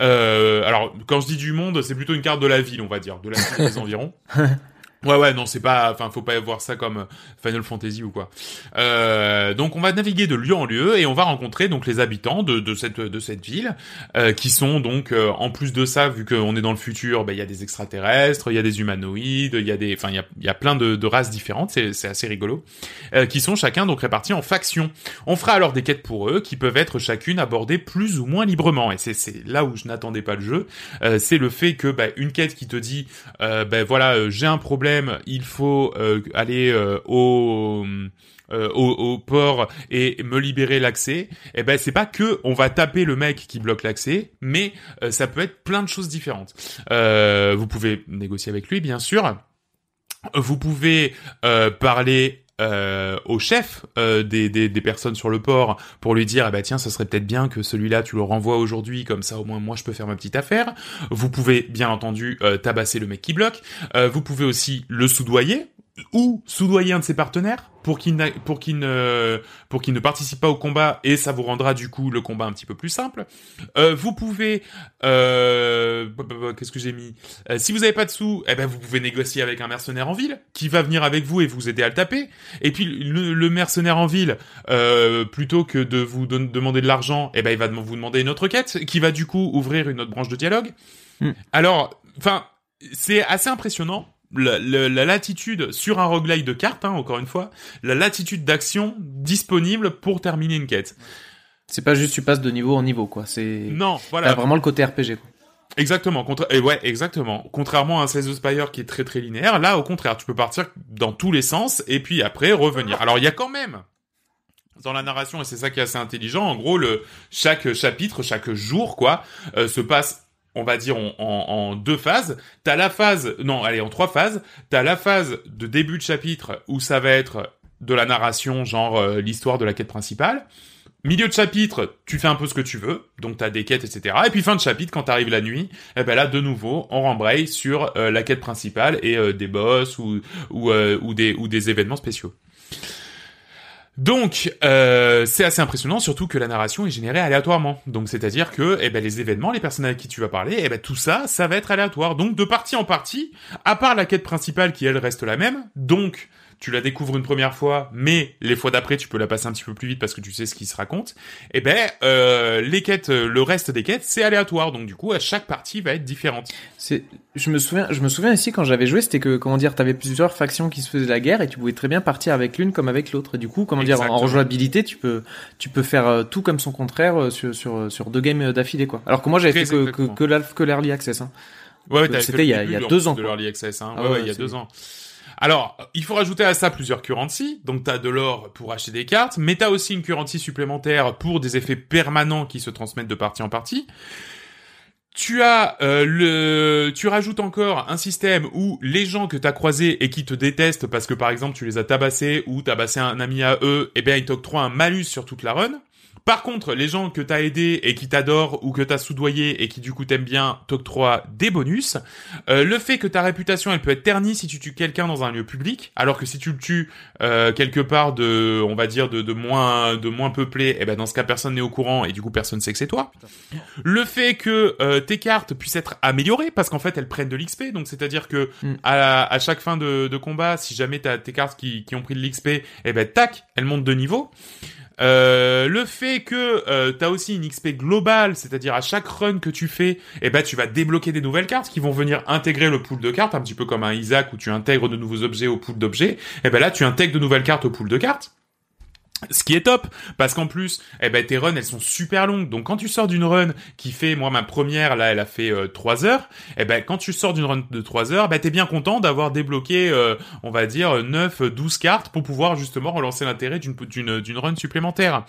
Euh, alors, quand je dis du monde, c'est plutôt une carte de la ville, on va dire, de la ville des environs. Ouais, ouais, non, c'est pas, enfin, faut pas voir ça comme euh, Final Fantasy ou quoi. Euh, donc, on va naviguer de lieu en lieu et on va rencontrer donc les habitants de, de cette de cette ville, euh, qui sont donc, euh, en plus de ça, vu qu'on est dans le futur, ben, il y a des extraterrestres, il y a des humanoïdes, il y a des, enfin, il y a, y a plein de, de races différentes, c'est c'est assez rigolo, euh, qui sont chacun donc répartis en factions. On fera alors des quêtes pour eux, qui peuvent être chacune abordées plus ou moins librement. Et c'est c'est là où je n'attendais pas le jeu, euh, c'est le fait que bah, une quête qui te dit, ben voilà, j'ai un problème, il faut euh, aller euh, au euh, au, au port et me libérer l'accès, et ben c'est pas que on va taper le mec qui bloque l'accès, mais ça peut être plein de choses différentes. Vous pouvez négocier avec lui, bien sûr. Vous pouvez parler euh, au chef euh, des, des, des personnes sur le port pour lui dire ah bah tiens ça serait peut-être bien que celui-là tu le renvoies aujourd'hui comme ça au moins moi je peux faire ma petite affaire. Vous pouvez bien entendu euh, tabasser le mec qui bloque. Euh, vous pouvez aussi le soudoyer ou soudoyer un de ses partenaires pour qu'il pour qu'il ne pour qu'il ne participe pas au combat et ça vous rendra du coup le combat un petit peu plus simple. Euh, vous pouvez euh, bah, bah, bah, qu'est-ce que j'ai mis? Euh, Si vous avez pas de sous, eh ben vous pouvez négocier avec un mercenaire en ville qui va venir avec vous et vous aider à le taper. Et puis le, le mercenaire en ville, euh, plutôt que de vous demander de l'argent, eh ben il va vous demander une autre quête qui va du coup ouvrir une autre branche de dialogue. Hmm. Alors, enfin, c'est assez impressionnant. La, la- la latitude sur un roguelike de cartes, hein, encore une fois, la latitude d'action disponible pour terminer une quête. C'est pas juste tu passes de niveau en niveau, quoi. C'est Non, T'as voilà. vraiment le côté RPG. Quoi. Exactement. Contra- et ouais, exactement. Contrairement à un Slay the Spire qui est très très linéaire, là, au contraire, tu peux partir dans tous les sens et puis après revenir. Alors, il y a quand même dans la narration et c'est ça qui est assez intelligent. En gros, le chaque chapitre, chaque jour, quoi, euh, se passe. On va dire en, en, en deux phases. T'as la phase, non, allez, en trois phases. T'as la phase de début de chapitre où ça va être de la narration, genre euh, l'histoire de la quête principale. Milieu de chapitre, tu fais un peu ce que tu veux, donc t'as des quêtes, etc. Et puis fin de chapitre, quand t'arrives la nuit, eh ben là, de nouveau, on rembraye sur euh, la quête principale et euh, des boss ou ou, euh, ou des ou des événements spéciaux. Donc, euh, c'est assez impressionnant, surtout que la narration est générée aléatoirement. Donc, c'est-à-dire que, eh ben, les événements, les personnes avec qui tu vas parler, eh ben, tout ça, ça va être aléatoire. Donc, de partie en partie, à part la quête principale qui elle reste la même, donc tu la découvres une première fois, mais les fois d'après tu peux la passer un petit peu plus vite parce que tu sais ce qui se raconte. Eh ben, euh, les quêtes, le reste des quêtes, c'est aléatoire. Donc, du coup, à chaque partie va être différente. C'est, je me souviens, je me souviens ici quand j'avais joué, c'était que comment dire, t'avais plusieurs factions qui se faisaient la guerre et tu pouvais très bien partir avec l'une comme avec l'autre. Et du coup, comment dire, en rejouabilité, tu peux, tu peux faire euh, tout comme son contraire euh, sur sur sur deux games d'affilée quoi. Alors que moi j'avais fait que que, que l'early access. Hein. Ouais, ouais, Euh, c'était il y a- deux ans, de l'Early Access, hein. Ah Ouais, ouais, ouais, il y a deux ans. Alors, il faut rajouter à ça plusieurs currencies. Donc, t'as de l'or pour acheter des cartes, mais t'as aussi une currency supplémentaire pour des effets permanents qui se transmettent de partie en partie. Tu as euh, le, tu rajoutes encore un système où les gens que t'as croisés et qui te détestent parce que par exemple tu les as tabassés ou tabassé un ami à eux, eh bien ils t'octroient un malus sur toute la run. Par contre, les gens que t'as aidés et qui t'adorent ou que t'as soudoyé et qui du coup t'aiment bien t'octroient des bonus. Euh, le fait que ta réputation elle peut être ternie si tu tues quelqu'un dans un lieu public, alors que si tu le tues euh, quelque part de, on va dire de, de moins de moins peuplé, eh ben dans ce cas personne n'est au courant et du coup personne sait que c'est toi. Le fait que euh, tes cartes puissent être améliorées parce qu'en fait elles prennent de l'XP, donc c'est-à-dire que Mm. à, à chaque fin de, de combat, si jamais t'as tes cartes qui, qui ont pris de l'XP, eh ben tac, elles montent de niveau. Euh, le fait que euh, t'as aussi une XP globale, c'est-à-dire à chaque run que tu fais, eh ben tu vas débloquer des nouvelles cartes qui vont venir intégrer le pool de cartes, un petit peu comme un Isaac où tu intègres de nouveaux objets au pool d'objets. Eh ben là tu intègres de nouvelles cartes au pool de cartes. Ce qui est top, parce qu'en plus, eh ben tes runs elles sont super longues. Donc quand tu sors d'une run qui fait, moi ma première là, elle a fait euh, 3 heures. Eh ben quand tu sors d'une run de 3 heures, ben t'es bien content d'avoir débloqué, euh, on va dire 9, 12 cartes pour pouvoir justement relancer l'intérêt d'une run supplémentaire.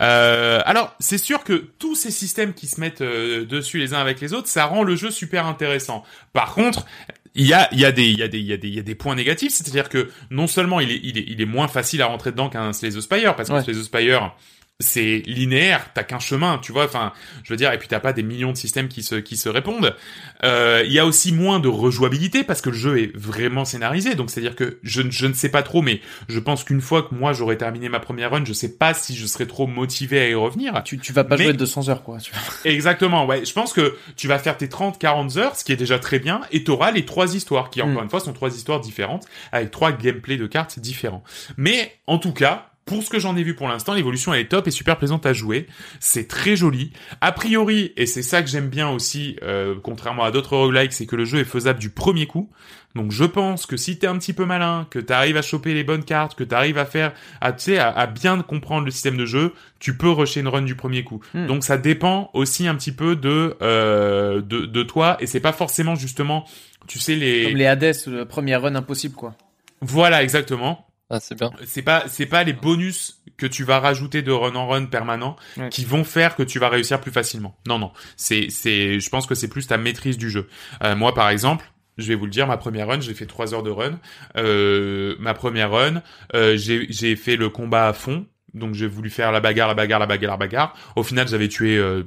Euh, alors c'est sûr que tous ces systèmes qui se mettent euh, dessus les uns avec les autres, ça rend le jeu super intéressant. Par contre, il y a, il y a des, il y a des, il y a des, il y a des points négatifs, c'est-à-dire que non seulement il est, il est, il est moins facile à rentrer dedans qu'un Slay the Spire, parce que Ouais. Slay the Spire, c'est linéaire, t'as qu'un chemin, tu vois, enfin, je veux dire, et puis t'as pas des millions de systèmes qui se, qui se répondent. Euh, Il y a aussi moins de rejouabilité parce que le jeu est vraiment scénarisé, donc c'est-à-dire que je, ne- je ne sais pas trop, mais je pense qu'une fois que moi j'aurai terminé ma première run, je sais pas si je serai trop motivé à y revenir. Tu tu vas pas Mais- jouer 200 heures quoi. Tu vois. Exactement, ouais. Je pense que tu vas faire tes 30-40 heures, ce qui est déjà très bien, et t'auras les trois histoires, qui encore Mm. une fois sont trois histoires différentes, avec trois gameplays de cartes différents. Mais, en tout cas, pour ce que j'en ai vu pour l'instant, l'évolution elle est top et super plaisante à jouer. C'est très joli. A priori, et c'est ça que j'aime bien aussi, euh, contrairement à d'autres roguelikes, c'est que le jeu est faisable du premier coup. Donc je pense que si t'es un petit peu malin, que t'arrives à choper les bonnes cartes, que t'arrives à faire, à, à, à bien comprendre le système de jeu, tu peux rusher une run du premier coup. Hmm. Donc ça dépend aussi un petit peu de euh, de, de toi et c'est pas forcément justement, tu sais les, Comme les Hades, le premier run impossible quoi. voilà exactement. Ah, c'est bien. C'est pas c'est pas les bonus que tu vas rajouter de run en run permanent Ouais. qui vont faire que tu vas réussir plus facilement. Non non, c'est c'est je pense que c'est plus ta maîtrise du jeu. Euh, moi par exemple, je vais vous le dire, ma première run, j'ai fait trois heures de run. Euh, ma première run, euh, j'ai j'ai fait le combat à fond. Donc j'ai voulu faire la bagarre, la bagarre, la bagarre, la bagarre. Au final, j'avais tué euh,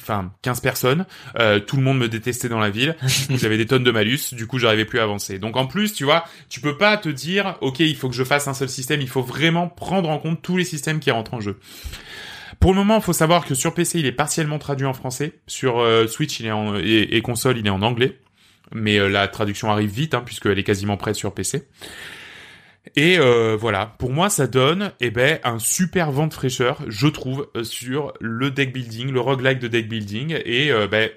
enfin 15 personnes. Euh, tout le monde me détestait dans la ville. J'avais des tonnes de malus. Du coup, j'arrivais plus à avancer. Donc en plus, tu vois, tu peux pas te dire OK, il faut que je fasse un seul système, il faut vraiment prendre en compte tous les systèmes qui rentrent en jeu. Pour le moment, il faut savoir que sur PC, il est partiellement traduit en français. Sur euh, Switch, il est en, et, et console, il est en anglais. Mais euh, la traduction arrive vite, hein, puisqu'elle est quasiment prête sur PC. Et euh, voilà, pour moi, ça donne eh ben, un super vent de fraîcheur, je trouve, euh, sur le deck building, le roguelike de deck building. Et euh, ben,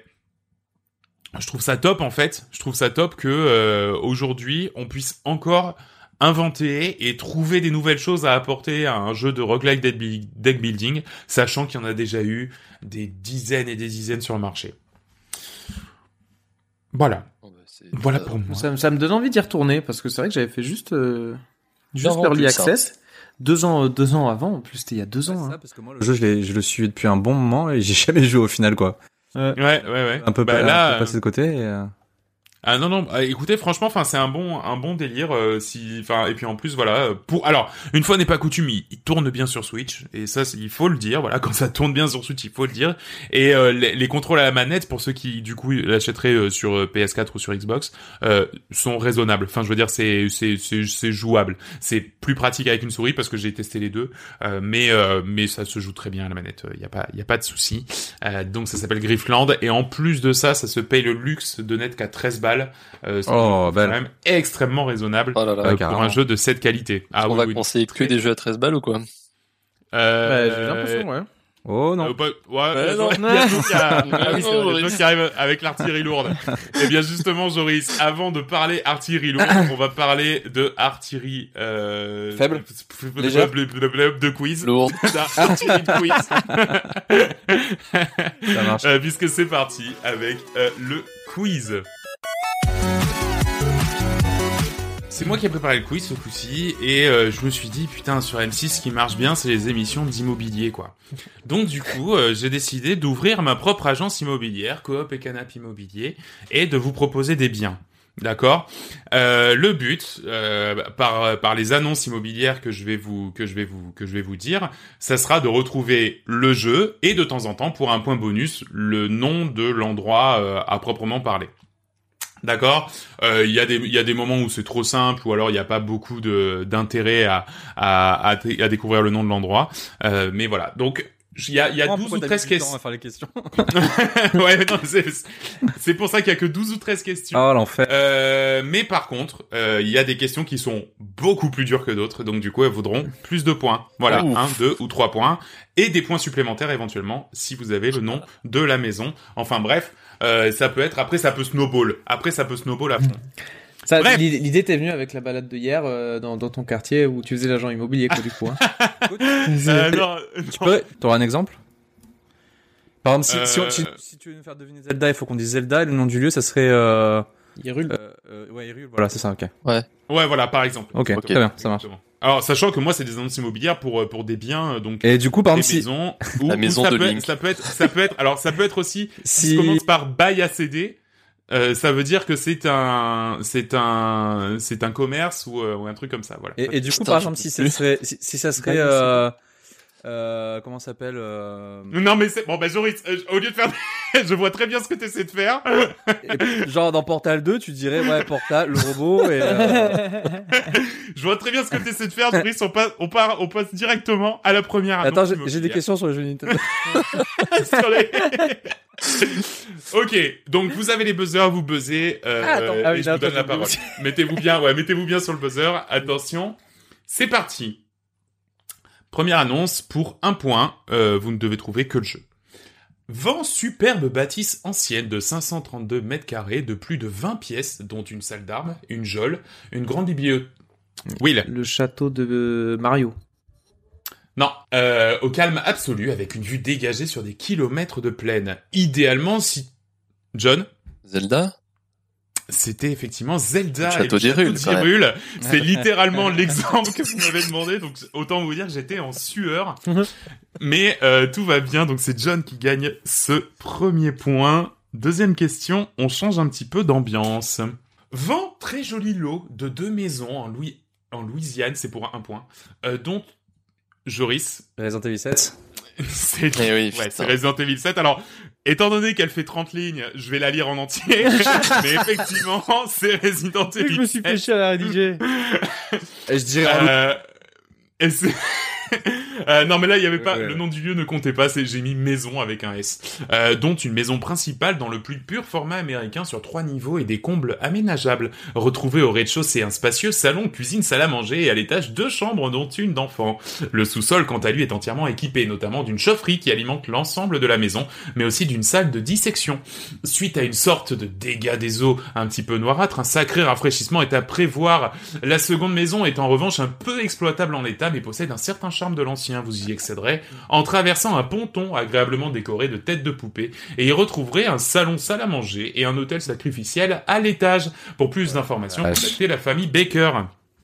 je trouve ça top, en fait. Je trouve ça top que euh, aujourd'hui, on puisse encore inventer et trouver des nouvelles choses à apporter à un jeu de roguelike deck buil- deck building, sachant qu'il y en a déjà eu des dizaines et des dizaines sur le marché. Voilà. Bon, bah, Voilà pour moi. Ça, me- ça me donne envie d'y retourner parce que c'est vrai que j'avais fait juste euh, juste l'early hein. access deux ans euh, deux ans avant. En plus c'était il y a deux Ouais, ans. c'est ça, hein. parce que moi, le jeu, je, l'ai- je le suis depuis un bon moment et j'ai jamais joué au final, quoi. Ouais, ouais, ouais. Un peu, Bah, là, un peu passé de côté. et, euh, Ah non non, bah, écoutez franchement, enfin c'est un bon un bon délire euh, si enfin et puis en plus voilà euh, pour alors une fois n'est pas coutume, il, tourne bien sur Switch et ça il faut le dire voilà quand ça tourne bien sur Switch il faut le dire et euh, les, les contrôles à la manette pour ceux qui du coup l'achèteraient euh, sur euh, PS4 ou sur Xbox euh, sont raisonnables. Enfin je veux dire c'est c'est c'est jouable. C'est plus pratique avec une souris parce que j'ai testé les deux mais mais ça se joue très bien à la manette. Il y a pas il y a pas de souci. Donc ça s'appelle Griffland et en plus de ça ça se paye le luxe de n'être qu'à 13 balles. Euh, c'est Oh, quand même extrêmement raisonnable Oh là là. euh, pour un jeu de cette qualité. Ah on oui, va oui. conseiller que des jeux à 13 balles ou quoi? Euh, Bah, j'ai l'impression, ouais. Oh non. euh, pas- ouais, Ouais, euh, non. il y a qui a- Ah, ah oui, vrai, y a qui arrive avec l'artillerie lourde. Eh bien justement, Joris, avant de parler artillerie lourde, on va parler de artillerie euh, Faible. de, Légère. de, quiz. Lourd. Artillerie de quiz. Ça marche. Euh, puisque c'est parti avec euh, le quiz. C'est moi qui ai préparé le quiz ce coup-ci et euh, je me suis dit putain sur M6 ce qui marche bien c'est les émissions d'immobilier quoi. Donc du coup euh, j'ai décidé d'ouvrir ma propre agence immobilière Coop et Canap Immobilier et de vous proposer des biens. D'accord? Euh, le but, euh, par par les annonces immobilières que je vais vous que je vais vous que je vais vous dire, ça sera de retrouver le jeu et de temps en temps, pour un point bonus, le nom de l'endroit euh, à proprement parler. D'accord? Euh, Il y a des il y a des moments où c'est trop simple ou alors il n'y a pas beaucoup de d'intérêt à à, à à découvrir le nom de l'endroit. Euh, mais voilà. Donc il y a il y a 12 ou 13 questions. à faire les questions? ouais, non, c'est c'est pour ça qu'il y a que 12 ou 13 questions. Oh l'enfer. Euh, mais par contre, euh, il y a des questions qui sont beaucoup plus dures que d'autres, donc du coup, elles vaudront plus de points. Voilà, Ouf. un, deux ou trois points, et des points supplémentaires éventuellement si vous avez le nom de la maison. Enfin bref, euh, ça peut être. Après, ça peut snowball. Après, ça peut snowball à fond. Ça, Bref. l'idée t'est venue avec la balade de hier euh, dans, dans ton quartier où tu faisais l'agent immobilier, quoi, du coup. Hein. Euh, non, Tu peux, t'auras un exemple? Par exemple, si, si, on- Euh, si, si tu veux nous faire deviner Zelda, il faut qu'on dise Zelda, et le nom du lieu, ça serait... Euh, Hyrule. euh, euh, ouais, Hyrule, voilà, c'est ça, ok. Ouais, voilà, par exemple. Ok, Exactement. très bien, ça marche. Exactement. Alors, sachant que moi, c'est des annonces immobilières pour euh, pour des biens, euh, donc Et du coup, par exemple, si... maisons. ou- La ou maison ça de peut Link. Être, ça peut être, ça peut être. Alors, ça peut être aussi Si si... commence par bail à céder, euh, ça veut dire que c'est un, c'est un, c'est un commerce ou, euh, ou un truc comme ça, voilà. Et, et du coup, Putain, par exemple, si ça serait... Si, si ça serait... Euh, euh, comment ça s'appelle euh, Non mais c'est bon, bah Joris, euh, au lieu de faire, je vois très bien ce que tu essaies de faire. et- Genre dans Portal 2, tu dirais, ouais, Portal, le robot, et... euh, Je vois très bien ce que tu essaies de faire, Joris. On passe, on part, on passe directement à la première. Attends, annonce j'ai- des questions sur le jeu Nintendo. Sur les- ok, donc vous avez les buzzers, vous buzzez. Euh, Ah, attends. Ah oui, je vous donne attends, la parole. mettez-vous bien, ouais, mettez-vous bien sur le buzzer. Attention, c'est parti. Première annonce pour un point. euh, vous ne devez trouver que le jeu. Vend superbe bâtisse ancienne de 532 mètres carrés de plus de 20 pièces, dont une salle d'armes, une geôle, une grande bibliothèque. Will. Le château de euh, Mario. Non, euh, au calme absolu, avec une vue dégagée sur des kilomètres de plaine. Idéalement, si... John? Zelda? C'était effectivement Zelda. Château et. C'est littéralement l'exemple que vous m'avez demandé, donc autant vous dire que j'étais en sueur. Mhm. Mais euh, tout va bien, donc c'est John qui gagne ce premier point. Deuxième question, on change un petit peu d'ambiance. Vend très joli lot de deux maisons en, Louis... en Louisiane, c'est pour un point, euh, dont Joris, Resident Evil 7. c'est Eh oui, ouais, Resident Evil 7. Alors, étant donné qu'elle fait 30 lignes, je vais la lire en entier. mais effectivement, c'est Resident Evil 7. chier à la rédiger. Et je dirais... Euh, et c'est- Euh, non mais là il y avait pas Ouais, ouais. le nom du lieu ne comptait pas c'est j'ai mis maison avec un S. Euh, dont une maison principale dans le plus pur format américain sur trois niveaux et des combles aménageables. Retrouvés au rez-de-chaussée un spacieux salon cuisine salle à manger et à l'étage deux chambres dont une d'enfant le sous-sol quant à lui est entièrement équipé notamment d'une chaufferie qui alimente l'ensemble de la maison mais aussi d'une salle de dissection. Suite à une sorte de dégât des eaux un petit peu noirâtre un sacré rafraîchissement est à prévoir. La seconde maison est en revanche un peu exploitable en l'état, mais possède un certain charme de l'ancien. Vous y accéderez en traversant un ponton agréablement décoré de têtes de poupées, et y retrouverez un salon salle à manger et un hôtel sacrificiel à l'étage. Pour plus d'informations, contactez la famille Baker.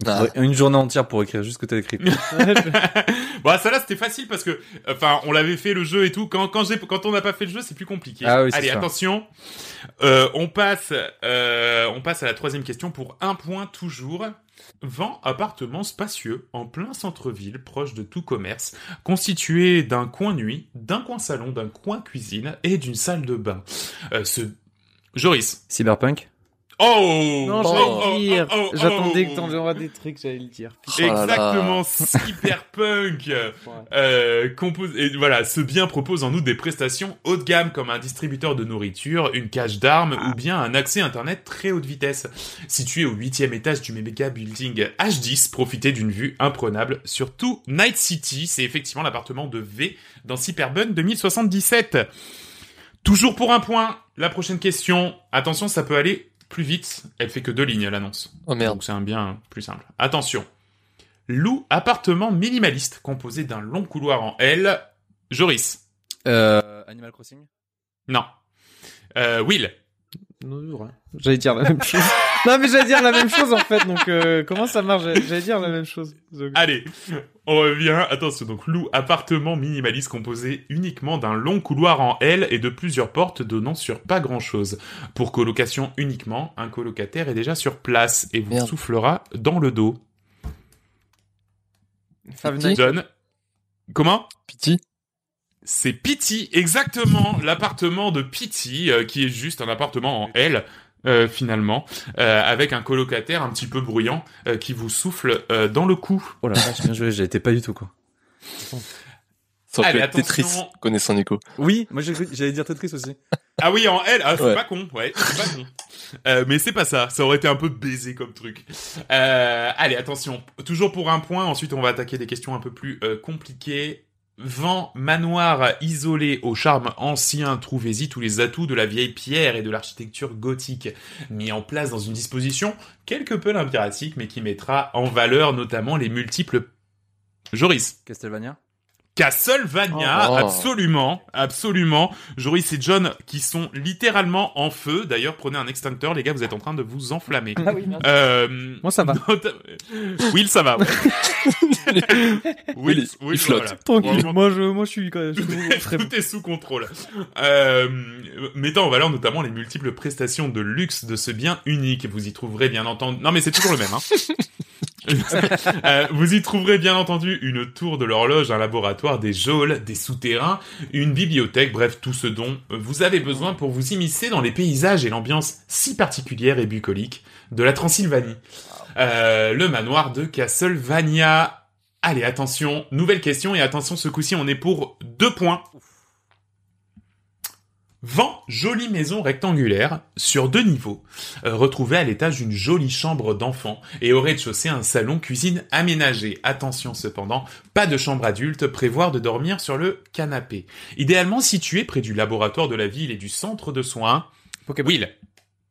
Ah. Une journée entière pour écrire juste ce que t'as écrit. bon, ça là c'était facile parce que, enfin, on l'avait fait le jeu et tout. Quand quand j'ai quand on n'a pas fait le jeu, c'est plus compliqué. Ah oui, Allez, attention. Euh, on passe, euh, on passe à la troisième question pour un point toujours. Vend appartement spacieux en plein centre-ville, proche de tout commerce, constitué d'un coin nuit, d'un coin salon, d'un coin cuisine et d'une salle de bain. Euh, ce Joris. Cyberpunk? Oh Non, Oh, j'allais oh, le dire. oh, oh, J'attendais oh. que t'envoies des trucs, j'allais le dire. Oh. Exactement, cyberpunk. Euh, compose et voilà, ce bien propose en outre des prestations haut de gamme comme un distributeur de nourriture, une cage d'armes ou bien un accès internet très haute vitesse. Situé au huitième étage du méga building H10, profitez d'une vue imprenable sur tout Night City. C'est effectivement l'appartement de V dans Cyberpunk 2077. Toujours pour un point. La prochaine question. Attention, ça peut aller plus vite. Elle fait que deux lignes l'annonce. Oh merde. Donc c'est un bien plus simple. Attention. Loue appartement minimaliste composé d'un long couloir en L. Joris. euh, Animal Crossing? Non. Euh, Will. J'allais dire la même chose. non, mais j'allais dire la même chose en fait. Donc, euh, comment ça marche? J'allais dire la même chose. Donc, Allez, on revient. Attention, donc loue appartement minimaliste composé uniquement d'un long couloir en L et de plusieurs portes donnant sur pas grand chose. Pour colocation uniquement, un colocataire est déjà sur place et vous Merde. soufflera dans le dos. Nights- John. Comment? Pity. C'est Pity, exactement, l'appartement de Pity, euh, qui est juste un appartement en L, euh, finalement, euh, avec un colocataire un petit peu bruyant euh, qui vous souffle euh, dans le cou. Oh la vache, bien joué, j'y étais pas du tout quoi. Ça aurait Allez, être Tetris, attention. connaissant Nico. Oui, moi j'ai cru- j'allais dire Tetris aussi. Ah oui, en L, ah, c'est Ouais. pas con, ouais, c'est pas con. Euh, mais c'est pas ça, ça aurait été un peu baisé comme truc. Euh, allez, attention, toujours pour un point, ensuite on va attaquer des questions un peu plus euh, compliquées. Vent, manoir isolé au charme ancien, trouvez-y tous les atouts de la vieille pierre et de l'architecture gothique, mis en place dans une disposition quelque peu limpiratique, mais qui mettra en valeur notamment les multiples... Joris. Castlevania? Castlevania, Oh. absolument, absolument. Joris et John qui sont littéralement en feu. D'ailleurs, prenez un extincteur, les gars, vous êtes en train de vous enflammer. Ah oui, merci. Euh, Moi, ça va. Will, ça va. ouais. Will, il- il flotte. voilà. Tranquille. Moi, je, moi, je suis, suis très tout est sous contrôle. Euh, mettant en valeur notamment les multiples prestations de luxe de ce bien unique. Vous y trouverez bien entendu... Non mais c'est toujours le même. Hein. Euh, vous y trouverez bien entendu une tour de l'horloge, un laboratoire, des geôles, des souterrains, une bibliothèque, bref tout ce dont vous avez besoin pour vous immiscer dans les paysages et l'ambiance si particulière et bucolique de la Transylvanie. Euh, le manoir de Castlevania. Allez, attention, nouvelle question et attention, ce coup-ci on est pour deux points. Vent, jolie maison rectangulaire, sur deux niveaux, euh, retrouvée à l'étage d'une jolie chambre d'enfant et au rez-de-chaussée un salon cuisine aménagé. Attention cependant, pas de chambre adulte, prévoir de dormir sur le canapé. Idéalement situé près du laboratoire de la ville et du centre de soins. Will.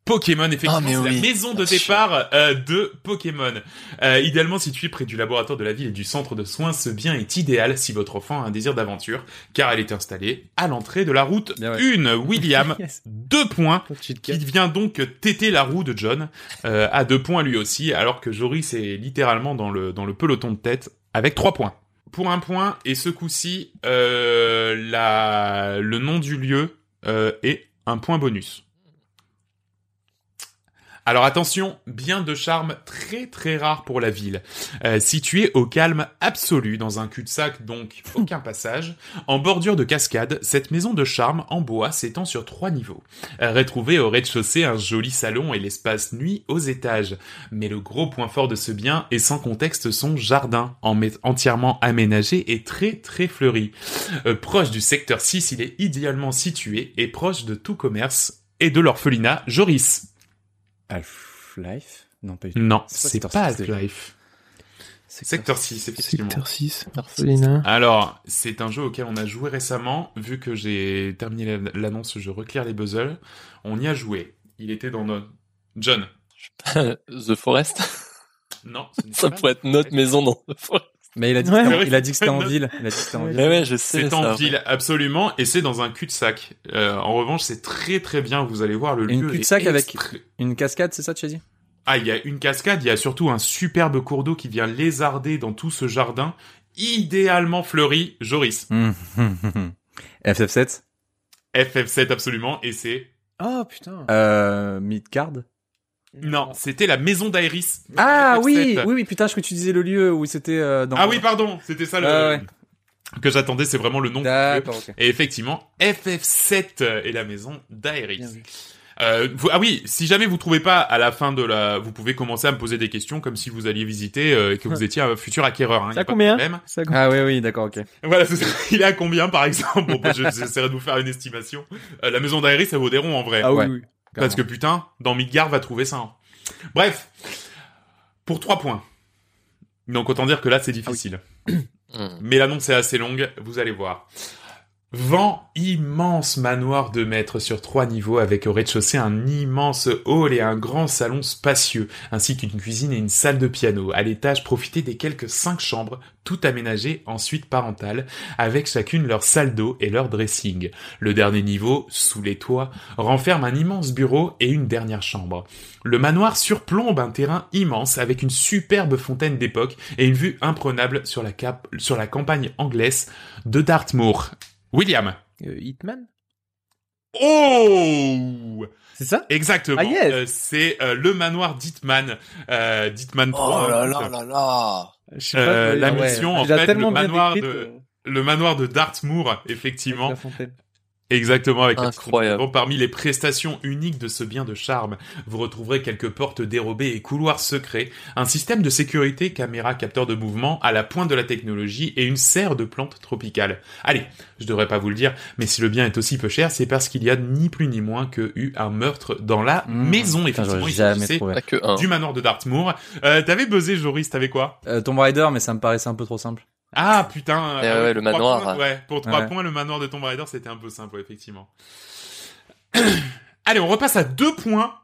Pokémon, effectivement, Ah, mais c'est la maison de sûr. départ euh, de Pokémon. Euh, idéalement situé près du laboratoire de la ville et du centre de soins, ce bien est idéal si votre enfant a un désir d'aventure, car elle est installée à l'entrée de la route Bien ouais. 1. William, Yes. deux points, qui vient donc téter la roue de John, euh, à deux points lui aussi, alors que Joris est littéralement dans le, dans le peloton de tête, avec trois points. Pour un point, et ce coup-ci, euh, la, le nom du lieu euh, est un point bonus. Alors attention, bien de charme très très rare pour la ville. Euh, situé au calme absolu, dans un cul-de-sac donc aucun passage, en bordure de cascade, cette maison de charme en bois s'étend sur trois niveaux. Euh, au rez-de-chaussée un joli salon et l'espace nuit aux étages. Mais le gros point fort de ce bien est sans contexte son jardin, en entièrement aménagé et très très fleuri. Euh, proche du secteur 6, il est idéalement situé et proche de tout commerce et de l'orphelinat Joris. Half-Life? Non, pas du tout. Non, C'est pas c'est Secteur pas 6 déjà. Half-Life. Secteur 6, effectivement. Secteur 6. Orphelinat. Alors, c'est un jeu auquel on a joué récemment. Vu que j'ai terminé la- l'annonce, je reclear les puzzles. On y a joué. Il était dans notre... John. The Forest. Non, ce Ça pourrait être notre maison dans The Forest. Mais il a dit Ouais. que c'était en- il a dit que c'était en Ouais. ville. Il a dit que c'était en ville. Mais ouais, je sais. C'est en ça. ville, absolument, et c'est dans un cul-de-sac. Euh, en revanche, c'est très très bien, vous allez voir, le Une lieu cul-de-sac est avec- Une cascade, c'est ça, tu as dit Ah, il y a une cascade, il y a surtout un superbe cours d'eau qui vient lézarder dans tout ce jardin, idéalement fleuri, Joris. Hum, hum, hum. FF7 FF7 absolument, et c'est... Oh putain. euh, Midcard? Non, c'était la maison d'Aeris. Ah FF7. oui, oui, oui, putain, je crois que tu disais le lieu où c'était euh, dans... Ah oui, pardon, c'était ça le... Ouais. Que j'attendais, c'est vraiment le nom du lieu. D'accord, ok. Et effectivement, FF7 est la maison vu. Euh, vous- ah oui, si jamais vous trouvez pas à la fin de la, vous pouvez commencer à me poser des questions comme si vous alliez visiter euh, et que vous étiez un futur acquéreur. Hein, y Ça a pas de combien problème. Ça combien Ah oui, oui, d'accord, ok. Voilà, il est à combien par exemple? Bon, bah, je- j'essaierai de vous faire une estimation. Euh, la maison d'Aéris, ça vaut des ronds en vrai. Ah oui, Ouais. oui. Parce que putain, dans Midgard va trouver ça. hein. Bref, pour trois points. Donc autant dire que là c'est difficile. Hmm. Mais l'annonce est assez longue, vous allez voir. Vent, immense manoir de mètres sur trois niveaux avec au rez-de-chaussée un immense hall et un grand salon spacieux, ainsi qu'une cuisine et une salle de piano. À l'étage, profitez des quelques cinq chambres, tout aménagées en suite parentale, avec chacune leur salle d'eau et leur dressing. Le dernier niveau, sous les toits, renferme un immense bureau et une dernière chambre. Le manoir surplombe un terrain immense avec une superbe fontaine d'époque et une vue imprenable sur la, cap- sur la campagne anglaise de Dartmoor. William. Euh, Hitman? Oh C'est ça? Exactement. Ah, yes. Euh, c'est euh, le manoir d'Hitman. Euh, D'Hitman 3. Oh là hein, là là là Euh, la ouais. mission, en fait, le manoir décrite, de- Le manoir de Dartmoor, avec effectivement. la fontaine. Exactement, avec Incroyable. Parmi les prestations uniques de ce bien de charme, vous retrouverez quelques portes dérobées et couloirs secrets, un système de sécurité, caméra, capteur de mouvement à la pointe de la technologie et une serre de plantes tropicales. Allez, je devrais pas vous le dire, mais si le bien est aussi peu cher, c'est parce qu'il y a ni plus ni moins que eu un meurtre dans la Mmh. maison. Effectivement, il du manoir de Dartmoor. Euh, t'avais buzzé, Joris, t'avais quoi? Euh, Tomb Raider, mais ça me paraissait un peu trop simple. Ah putain. Euh, ouais, le pour trois manoir. points, ouais, pour trois Ouais. points, le manoir de Tomb Raider, c'était un peu simple, effectivement. Allez, on repasse à deux points.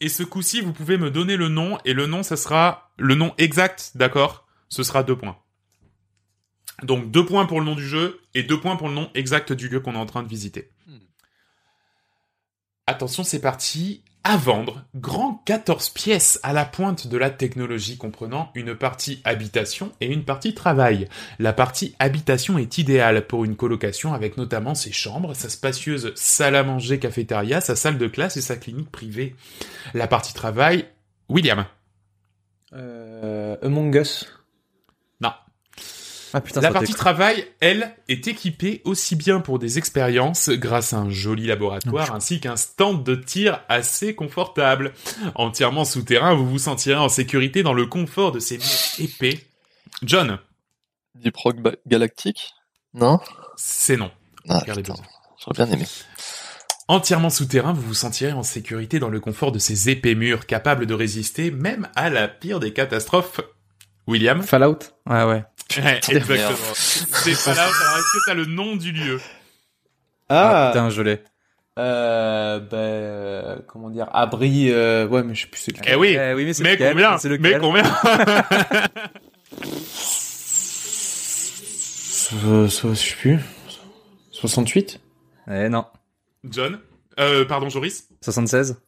Et ce coup-ci, vous pouvez me donner le nom. Et le nom, ça sera le nom exact, d'accord Ce sera deux points. Donc deux points pour le nom du jeu et deux points pour le nom exact du lieu qu'on est en train de visiter. Hmm. Attention, c'est parti. À vendre, grand 14 pièces à la pointe de la technologie comprenant une partie habitation et une partie travail. La partie habitation est idéale pour une colocation avec notamment ses chambres, sa spacieuse salle à manger cafétéria, sa salle de classe et sa clinique privée. La partie travail, William. Euh, Among Us. Ah putain, La partie travail, elle, est équipée aussi bien pour des expériences grâce à un joli laboratoire ainsi qu'un stand de tir assez confortable. Entièrement souterrain, vous vous sentirez en sécurité dans le confort de ces murs épais. John, Deep Rock Ba- Galactic Non? C'est non. Ah Regardez putain, bien. j'aurais bien aimé. Entièrement souterrain, vous vous sentirez en sécurité dans le confort de ces épais murs capables de résister même à la pire des catastrophes. William Fallout. Ouais, ouais. Ouais. Exactement. C'est Fallout, alors est-ce que t'as le nom du lieu Ah, Ah, putain, je l'ai. euh, ben, euh, comment dire, abri, euh, ouais, mais je sais plus c'est lequel. Eh oui, Eh oui, mais c'est mais lequel combien C'est Mais lequel combien Euh, ça, je sais plus. 68 Eh non. John? Euh, Pardon, Joris? 76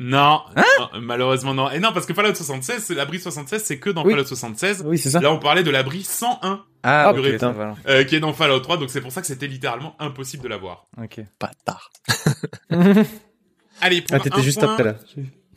Non, Hein non, malheureusement non. Et non, parce que Fallout 76, c'est l'abri 76, c'est que dans Oui. Fallout 76. Oui, c'est ça. Là, on parlait de l'abri 101, Ah, Ah, ok, putain. ça va. euh, qui est dans Fallout 3, donc c'est pour ça que c'était littéralement impossible de l'avoir. Ok. Bâtard. Allez, pour, ah, t'étais un, juste point, après là.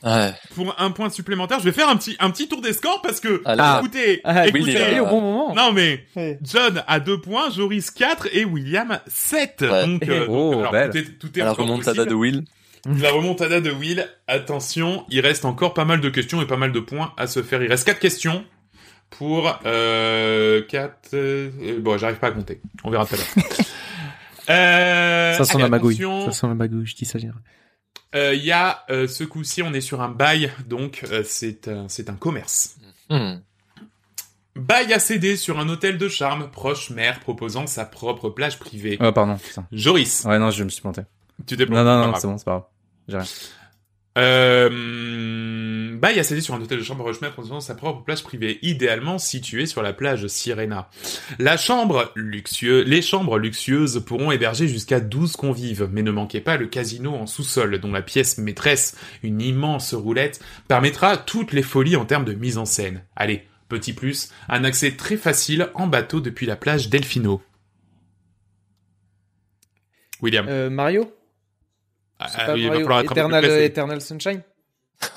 Ouais. pour un point supplémentaire, je vais faire un petit, un petit tour des scores parce que, écoutez, Ah, oui, écoutez, au bon moment. non mais, Ouais. John a 2 points, Joris 4 et William 7. Ouais. Donc, euh, Oh, donc, alors, belle. tout est, tout est À la encore remontada possible. de Will. La remontada de Will, attention, il reste encore pas mal de questions et pas mal de points à se faire. Il reste quatre questions pour euh, 4... bon, j'arrive pas à compter. On verra tout à l'heure. Euh, Ça sent allez, la magouille. attention, Ça sent la magouille, je dis ça. euh, Il y a euh, ce coup-ci, on est sur un bail, donc euh, c'est un, c'est un commerce. Hmm. Bail à céder sur un hôtel de charme proche mer proposant sa propre plage privée. Oh, pardon, putain. Joris, Ouais, non, je me suis planté. tu t'es Non, non, pas non, grave. c'est bon, c'est pas grave. J'ai rien. Euh, bail à céder sur un hôtel de chambre Rushmore en sa propre plage privée, idéalement située sur la plage Sirena. La chambre luxueuse, les chambres luxueuses pourront héberger jusqu'à 12 convives, mais ne manquez pas le casino en sous-sol, dont la pièce maîtresse, une immense roulette, permettra toutes les folies en termes de mise en scène. Allez, petit plus, un accès très facile en bateau depuis la plage Delfino. William. Euh, Mario? Ah, ah, il plus Eternal. Eternal Sunshine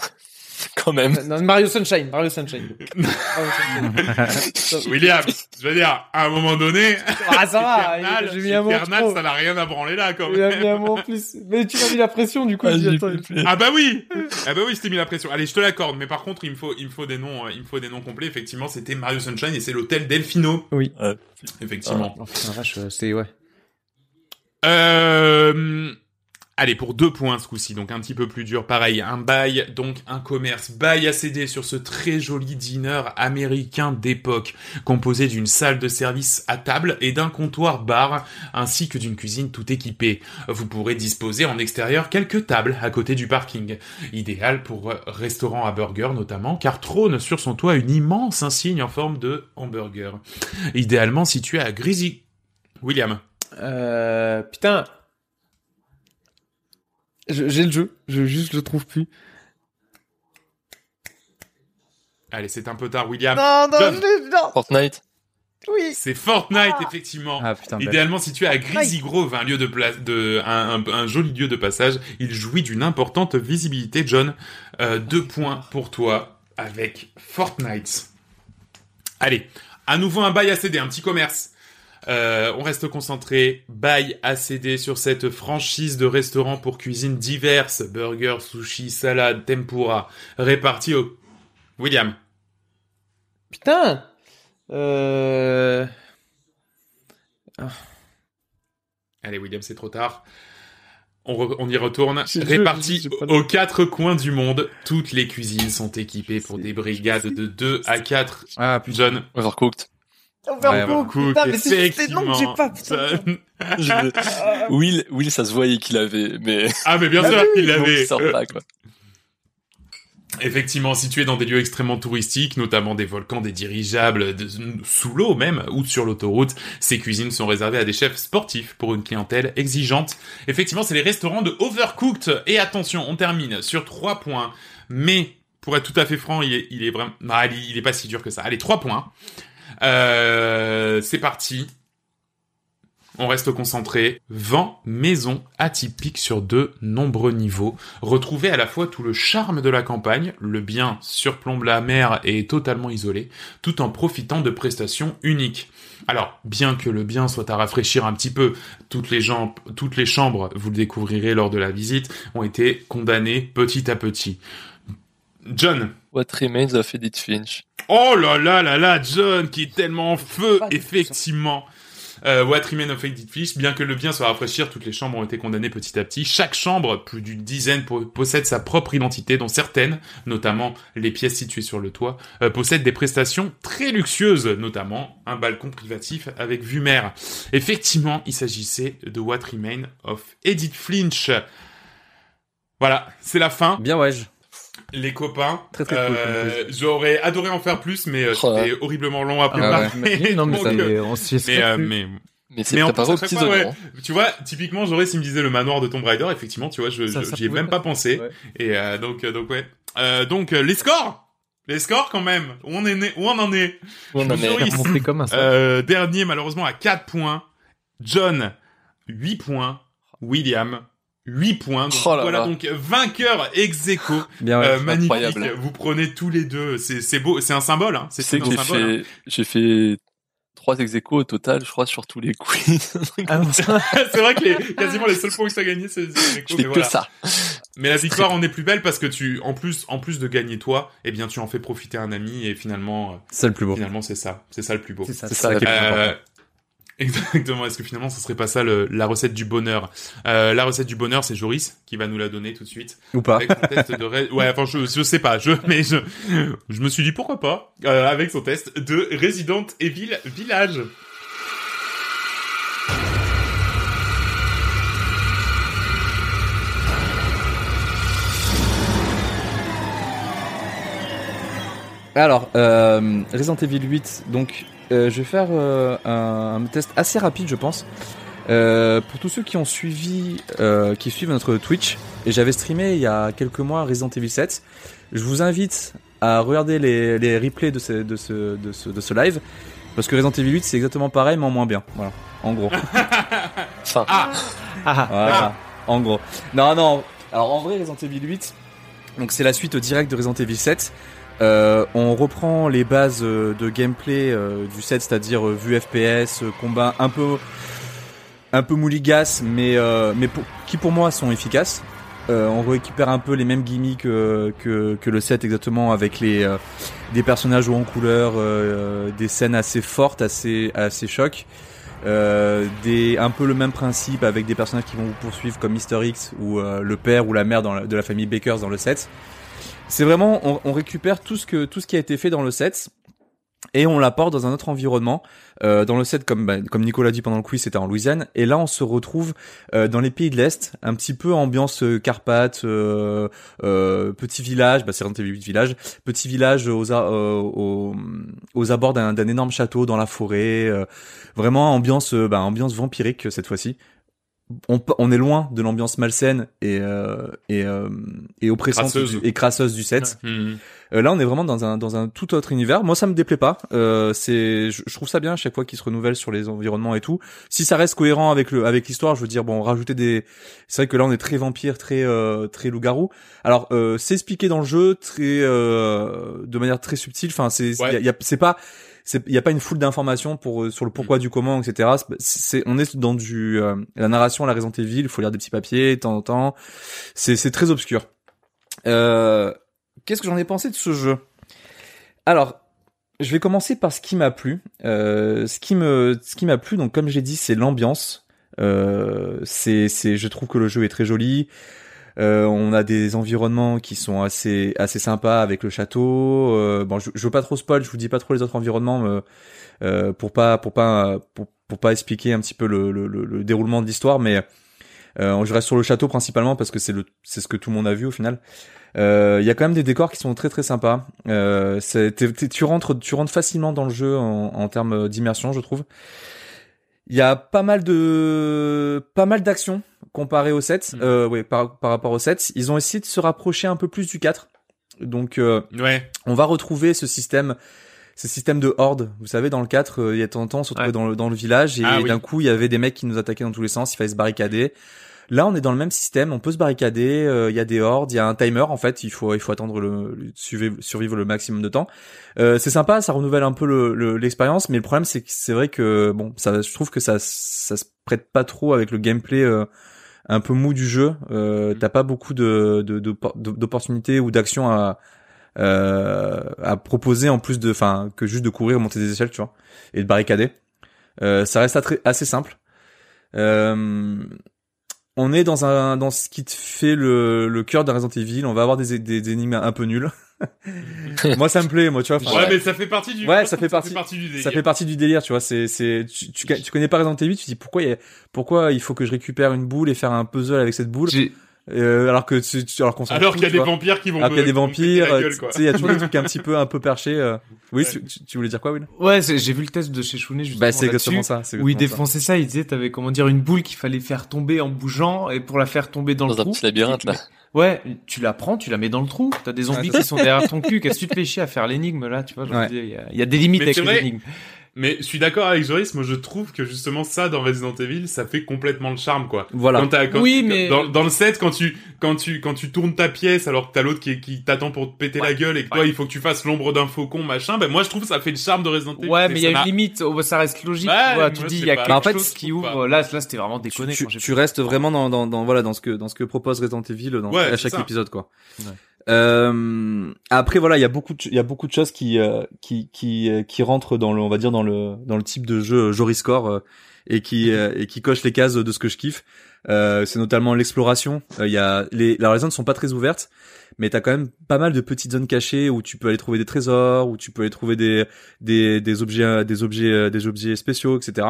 Quand même. Non, Mario Sunshine, Mario Sunshine. William, je veux dire, à un moment donné, ah, ça va, Eternal, j'ai mis un mot Eternal, ça n'a rien à branler là, quand même. mis un mot en plus. Mais tu m'as mis la pression, du coup. Ah, dit, Ah bah oui Ah bah oui, je t'ai mis la pression. Allez, je te l'accorde, mais par contre, il me faut, il me faut des noms, euh, il me faut des noms complets. Effectivement, c'était Mario Sunshine et c'est l'hôtel Delfino. Oui. Effectivement. Oh, putain, vache, euh, c'est, ouais. Euh... Allez, pour deux points ce coup-ci, donc un petit peu plus dur. Pareil, un bail, donc un commerce. Bail à céder sur ce très joli dîner américain d'époque, composé d'une salle de service à table et d'un comptoir bar, ainsi que d'une cuisine tout équipée. Vous pourrez disposer en extérieur quelques tables à côté du parking. Idéal pour restaurant à burger notamment, car trône sur son toit une immense insigne en forme de hamburger. Idéalement situé à Greasy. William. Euh, putain. Je- J'ai le jeu, je juste le trouve plus. Allez, c'est un peu tard, William. Non, non, je l'ai, non, Fortnite. oui. C'est Fortnite, effectivement. Ah putain. Idéalement situé à Greasy Grove, un lieu de place, de, un, un- un joli lieu de passage. Il jouit d'une importante visibilité, John. Euh, deux points pour toi avec Fortnite. Allez, à nouveau un bail à céder, un petit commerce. Euh, on reste concentré. Bail à céder sur cette franchise de restaurants pour cuisine diverses. Burgers, sushi, salade, tempura. Répartis au... William. Putain. Euh... Allez, William, c'est trop tard. On, re- on y retourne. Répartis aux quatre coins du monde, toutes les cuisines sont équipées pour des brigades de 2 à 4. Ah putain. John. Overcooked. Overcooked, Cook, putain, mais c'est que j'ai effectivement. pas, putain. Je- Ah, Will, Will, ça se voyait qu'il avait, mais Ah, mais bien Ah sûr oui, qu'il l'avait. Euh, pas, quoi. effectivement, situé dans des lieux extrêmement touristiques, notamment des volcans, des dirigeables, de- sous l'eau même, ou sur l'autoroute, ces cuisines sont réservées à des chefs sportifs pour une clientèle exigeante. Effectivement, c'est les restaurants de Overcooked. Et attention, on termine sur trois points. Mais, pour être tout à fait franc, il est, il est vraiment... Non, allez, il est pas si dur que ça. Allez, trois points. Euh, c'est parti. On reste concentré. Vent, maison atypique sur de nombreux niveaux. Retrouvez à la fois tout le charme de la campagne, le bien surplombe la mer et est totalement isolé, tout en profitant de prestations uniques. Alors, bien que le bien soit à rafraîchir un petit peu, toutes les, toutes les chambres, vous le découvrirez lors de la visite, ont été condamnées petit à petit. John. What Remains of Edith Finch. Oh là là là là, John, qui est tellement en feu, effectivement. Euh, What Remains of Edith Fish, bien que le bien soit rafraîchir, toutes les chambres ont été condamnées petit à petit. Chaque chambre, plus d'une dizaine, po- possède sa propre identité, dont certaines, notamment les pièces situées sur le toit, euh, possèdent des prestations très luxueuses, notamment un balcon privatif avec vue mer. Effectivement, il s'agissait de What Remains of Edith Flinch. Voilà, c'est la fin. Bien ouais. je- Les copains, Très, très cool euh, j'aurais adoré en faire plus, mais euh, Oh, c'était horriblement long à Ah préparer. ouais. Non, mais Donc, ça, euh, on s'y mais, euh, mais, Mais c'est préparé aux petits ouais, tu vois, typiquement, j'aurais s'il me disait le manoir de Tomb Raider, effectivement, tu vois, je, Ça, je- ça j'y ai même pas. pas pensé. Ouais. Et euh, donc, euh, donc ouais. Euh, donc euh, les scores, les scores quand même. Où on est né, où on en est? Où on en est? comme un ça. Euh, dernier malheureusement à 4 points. John 8 points. William 8 points. Donc, Oh là voilà là. donc vainqueur ex aequo. Bien ouais. Euh, magnifique. incroyable. Vous prenez tous les deux. C'est c'est beau. C'est un symbole. Hein. C'est que un j'ai symbole. hein. fait, j'ai fait trois ex aequo au total, je crois, sur tous les quiz. Ah, ça- c'est vrai que les, quasiment les seuls points que t'as gagné, c'est c'est je mais fais que voilà. ça. Mais la victoire en est plus belle parce que tu, en plus, en plus de gagner toi, eh bien, tu en fais profiter un ami et finalement, C'est le plus beau. finalement, c'est ça, c'est ça le plus beau. C'est ça. Ça, ça qui est le plus Euh, important. Exactement. Est-ce que finalement, ce serait pas ça le- la recette du bonheur? Euh, La recette du bonheur, c'est Joris qui va nous la donner tout de suite. Ou pas. Avec son test de ouais, enfin, je, je sais pas, je, mais je, je me suis dit pourquoi pas euh, avec son test de Resident Evil Village. Alors, euh, Resident Evil 8, donc je vais faire euh, un, un test assez rapide, je pense. Euh, pour tous ceux qui ont suivi, euh, qui suivent notre Twitch, et j'avais streamé il y a quelques mois Resident Evil 7, je vous invite à regarder les, les replays de ce, de, ce, de, ce, de ce live, parce que Resident Evil 8 c'est exactement pareil mais en moins bien. Voilà, en gros. Enfin, Ah, ah. Voilà, en gros. Non, non. Alors en vrai, Resident Evil 8, donc c'est la suite directe de Resident Evil 7. Euh, on reprend les bases euh, de gameplay euh, du 7, c'est-à-dire vue FPS, combat un peu un peu mouligas, mais mais qui pour moi sont efficaces. On récupère un peu les mêmes gimmicks que que le 7 exactement avec les des personnages en couleur, des scènes assez fortes, assez assez chocs. Des un peu le même principe avec des personnages qui vont vous poursuivre comme Mister X ou le père ou la mère de la famille Bakers dans le 7. C'est vraiment on, on récupère tout ce que tout ce qui a été fait dans le 7 et on l'apporte dans un autre environnement. Euh, dans le 7 comme bah, comme Nicolas dit pendant le quiz, c'était en Louisiane et là on se retrouve euh, dans les pays de l'Est, un petit peu ambiance euh, euh, euh, petit village, bah c'est Resident Evil 8 village, petit village aux euh, aux, aux abords d'un énorme château dans la forêt, vraiment ambiance bah, ambiance vampirique cette fois-ci. On, on est loin de l'ambiance malsaine et euh, et, euh, et oppressante Crasseuse. du- et crasseuse du 7. Mhm. Euh, là, on est vraiment dans un dans un tout autre univers. Moi, ça me déplaît pas. Euh, c'est, je, je trouve ça bien à chaque fois qu'ils se renouvellent sur les environnements et tout. Si ça reste cohérent avec le avec l'histoire, je veux dire, bon, rajouter des. C'est vrai que là, on est très vampire, très euh, très loup-garou. Alors, euh, c'est expliqué dans le jeu, très euh, de manière très subtile. Enfin, c'est Ouais. c'est pas il y a pas une foule d'informations pour euh, sur le pourquoi du comment etc C'est- on est dans du euh, la narration la Resident Evil il faut lire des petits papiers de temps en temps. C'est c'est très obscur. Euh, qu'est-ce que j'en ai pensé de ce jeu? Alors je vais commencer par ce qui m'a plu. Euh, ce qui me ce qui m'a plu donc comme j'ai dit c'est l'ambiance. Euh, c'est c'est je trouve que le jeu est très joli euh, on a des environnements qui sont assez assez sympas avec le château. Euh, bon, je, je veux pas trop spoil, je vous dis pas trop les autres environnements euh, pour pas pour pas pour, pas expliquer un petit peu le, le, le- le déroulement de l'histoire, mais euh, je reste sur le château principalement parce que c'est le c'est ce que tout le monde a vu au final. Euh, Il y a quand même des décors qui sont très très sympas. Euh, tu rentres tu rentres facilement dans le jeu en, en termes d'immersion, je trouve. Il y a pas mal de pas mal d'actions comparé au 7, Mm. euh, ouais, par, par rapport au 7. Ils ont essayé de se rapprocher un peu plus du 4. Donc euh, Ouais. on va retrouver ce système ce système de horde. Vous savez, dans le 4, euh, il y a de temps on se retrouvait Ouais. dans, le, dans le village et Ah d'un coup, il y avait des mecs qui nous attaquaient dans tous les sens, il fallait se barricader. Là, on est dans le même système, on peut se barricader, euh, il y a des hordes, il y a un timer en fait, il faut il faut attendre le, le- survivre, survivre le maximum de temps. Euh, c'est sympa, ça renouvelle un peu le- le- l'expérience, mais le problème c'est que c'est vrai que bon, ça je trouve que ça ça se prête pas trop avec le gameplay euh, un peu mou du jeu. Euh, Mhm. T'as pas beaucoup de de- de- d'opportunités ou d'actions à euh, à proposer en plus de enfin que juste de courir monter des échelles tu vois et de barricader euh, ça reste assez simple euh, on est dans un dans ce qui te fait le, le cœur d'un Resident Evil on va avoir des, des, des énigmes un peu nulles moi ça me plaît moi tu vois Ouais, mais ça fait partie du. Ouais, ça fait partie- du délire. ça fait partie du délire, tu vois. C'est, c'est, tu, tu, tu connais pas Resident Evil, tu te dis pourquoi, il y a- pourquoi il faut que je récupère une boule et faire un puzzle avec cette boule, euh, alors que tu, tu- alors qu'on s'en Alors qu'il y a des vois. vampires qui vont. alors qu'il y a des vampires, tu sais, il y a toujours des trucs un petit peu, un peu perchés. euh. Oui, Ouais. tu, tu- voulais dire quoi, Will? Ouais, j'ai vu le test de chez Chounet justement Bah, c'est exactement ça. c'est Où il exactement défonçait ça, il disait t'avais comment dire une boule qu'il fallait faire tomber en bougeant et pour la faire tomber dans, dans le un trou. petit labyrinthe là. Ouais, tu la prends, tu la mets dans le trou. T'as des zombies Ouais, qui sont derrière ton cul. Qu'est-ce que tu te fais chier à faire l'énigme là, tu vois veux Ouais. dire, Il y, a- il y a des limites Mais avec énigmes. Mais je suis d'accord avec Joris, moi je trouve que justement ça dans Resident Evil, ça fait complètement le charme quoi. Voilà. Quand t'as, quand, Oui, mais- dans, dans le set, quand tu, quand tu, quand tu tournes ta pièce alors que t'as l'autre qui, qui t'attend pour te péter la gueule et que toi il faut que tu fasses l'ombre d'un faucon machin, ben moi je trouve que ça fait le charme de Resident Evil. Ouais, mais il y a une limite. Oh, ça reste logique. Ouais, tu dis il y a quelque Bah, en fait, chose qui ouvre. Là, là, c'était vraiment déconné tu, restes vraiment dans, dans, dans voilà dans ce que dans ce que propose Resident Evil dans, Ouais, à chaque ça. épisode quoi. Euh, après voilà il y a beaucoup de, il y a beaucoup de choses qui euh, qui qui euh, qui rentrent dans le on va dire dans le dans le type de jeu Joriscore euh, et qui euh, et qui coche les cases de ce que je kiffe. Euh, c'est notamment l'exploration. Il y a les alors les zones sont pas très ouvertes, mais t'as quand même pas mal de petites zones cachées où tu peux aller trouver des trésors, où tu peux aller trouver des des des objets des objets des objets spéciaux, etc.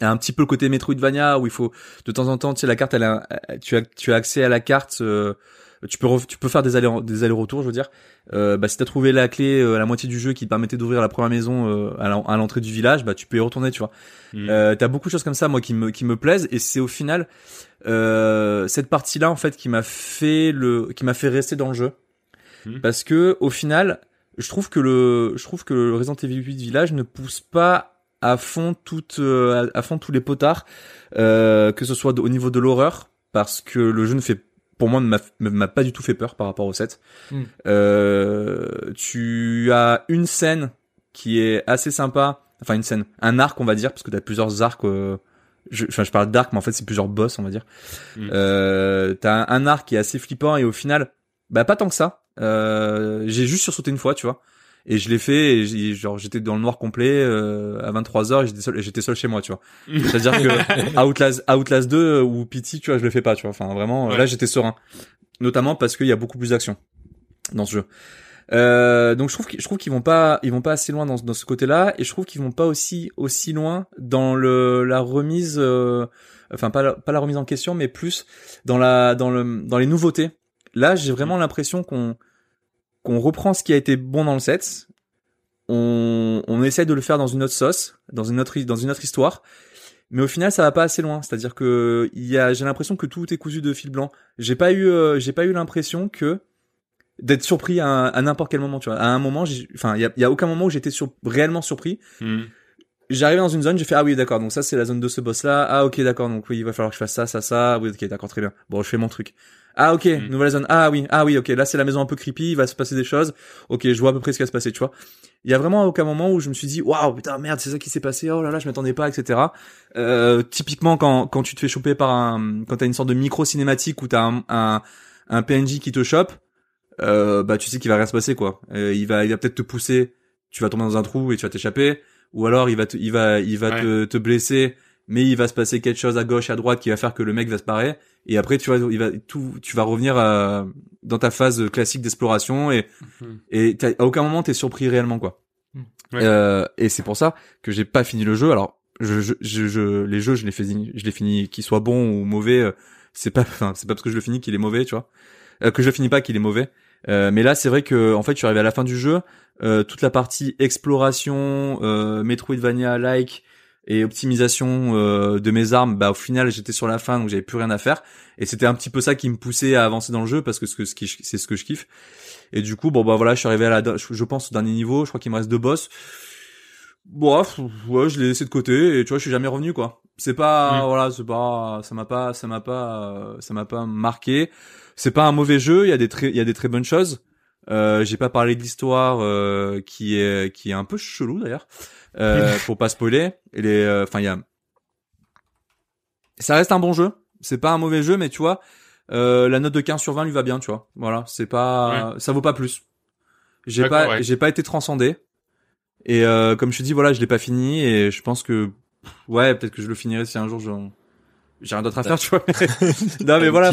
Un petit peu le côté Metroidvania où il faut de temps en temps, tu sais, la carte, elle a, tu as, tu as accès à la carte euh, tu peux tu peux faire des allers des allers-retours, je veux dire. Euh, bah si t'as trouvé la clé à la moitié du jeu qui te permettait d'ouvrir la première maison à l'entrée du village, bah tu peux y retourner, tu vois. Mm. t'as beaucoup de choses comme ça, moi, qui me qui me plaisent, et c'est au final cette partie-là en fait qui m'a fait le qui m'a fait rester dans le jeu, mm. parce que au final, je trouve que le je trouve que le Resident Evil 8 Village ne pousse pas à fond toutes euh, à fond tous les potards euh, que ce soit au niveau de l'horreur parce que le jeu ne fait pour moi ne m'a pas du tout fait peur par rapport au 7 hmm. euh, tu as une scène qui est assez sympa enfin une scène un arc on va dire parce que tu as plusieurs arcs euh, je, enfin, je parle d'arc mais en fait c'est plusieurs boss on va dire hmm. euh, t'as un, un arc qui est assez flippant et au final bah pas tant que ça euh, j'ai juste sursauté une fois tu vois et je l'ai fait et genre j'étais dans le noir complet euh, à 23h et j'étais seul j'étais seul chez moi tu vois. C'est à dire que Outlast Outlast 2 ou Pity tu vois je le fais pas tu vois. Enfin vraiment là j'étais serein. Notamment parce qu'il y a beaucoup plus d'action dans ce jeu. Euh, donc je trouve je trouve qu'ils vont pas ils vont pas assez loin dans, dans ce côté-là et je trouve qu'ils vont pas aussi aussi loin dans le la remise euh, enfin pas la, pas la remise en question mais plus dans la dans le dans les nouveautés. Là j'ai vraiment l'impression qu'on qu'on reprend ce qui a été bon dans le set, on, on essaye de le faire dans une autre sauce, dans une autre dans une autre histoire, mais au final ça va pas assez loin. C'est-à-dire que il y a, j'ai l'impression que tout est cousu de fil blanc. J'ai pas eu, euh, j'ai pas eu l'impression que d'être surpris à, n'importe quel moment. Tu vois, à un moment, enfin, il y a, y a, aucun moment où j'étais sur, réellement surpris. Hmm. J'arrive dans une zone, j'ai fait ah oui d'accord donc ça c'est la zone de ce boss là ah ok d'accord donc oui il va falloir que je fasse ça ça ça oui ok d'accord très bien bon je fais mon truc ah ok, mm. nouvelle zone. Ah oui, ah oui, ok. Là c'est la maison un peu creepy, il va se passer des choses. Ok, je vois à peu près ce qui va se passer, tu vois. Il y a vraiment aucun moment où je me suis dit waouh putain merde c'est ça qui s'est passé. Oh là là je m'attendais pas, etc. Euh, typiquement quand quand tu te fais choper par un quand t'as une sorte de micro cinématique où t'as un, un un PNJ qui te chope, euh, bah tu sais qu'il va rien se passer quoi. Euh, il va il va peut-être te pousser, tu vas tomber dans un trou et tu vas t'échapper, ou alors il va te, il va il va te, te blesser mais il va se passer quelque chose à gauche, à droite qui va faire que le mec va se parer. Et après, tu vas, il va tout, tu vas revenir à, dans ta phase classique d'exploration et, mhm. et à aucun moment t'es surpris réellement, quoi. Mhm. Euh, et c'est pour ça que j'ai pas fini le jeu. Alors, je, je, je, les jeux, je les fini, je les finis, qu'ils soient bons ou mauvais, euh, c'est pas, enfin, c'est pas parce que je le finis qu'il est mauvais, tu vois. Euh, que je le finis pas qu'il est mauvais. Euh, mais là, c'est vrai que, en fait, je suis arrivé à la fin du jeu. Euh, toute la partie exploration, euh, Metroidvania-like, et optimisation euh, de mes armes, bah au final j'étais sur la fin donc j'avais plus rien à faire et c'était un petit peu ça qui me poussait à avancer dans le jeu parce que ce que c'est ce que je kiffe. Et du coup bon bah voilà je suis arrivé à la je pense au dernier niveau, je crois qu'il me reste deux boss. Bon ouais je l'ai laissé de côté et tu vois je suis jamais revenu quoi. C'est pas voilà c'est pas ça m'a pas ça m'a pas ça m'a pas marqué. C'est pas un mauvais jeu, il y a des très il y a des très bonnes choses. Euh, j'ai pas parlé de l'histoire euh, qui est qui est un peu chelou d'ailleurs euh, pour pas spoiler. Les, euh, enfin, il y a, ça reste un bon jeu. C'est pas un mauvais jeu, mais tu vois, euh, la note de 15 sur 20 lui va bien, tu vois. Voilà, c'est pas, ça vaut pas plus. J'ai pas, j'ai pas été transcendé. Et euh, comme je te dis, voilà, je l'ai pas fini et je pense que, ouais, peut-être que je le finirai si un jour j'ai rien d'autre à faire, tu vois. non mais voilà.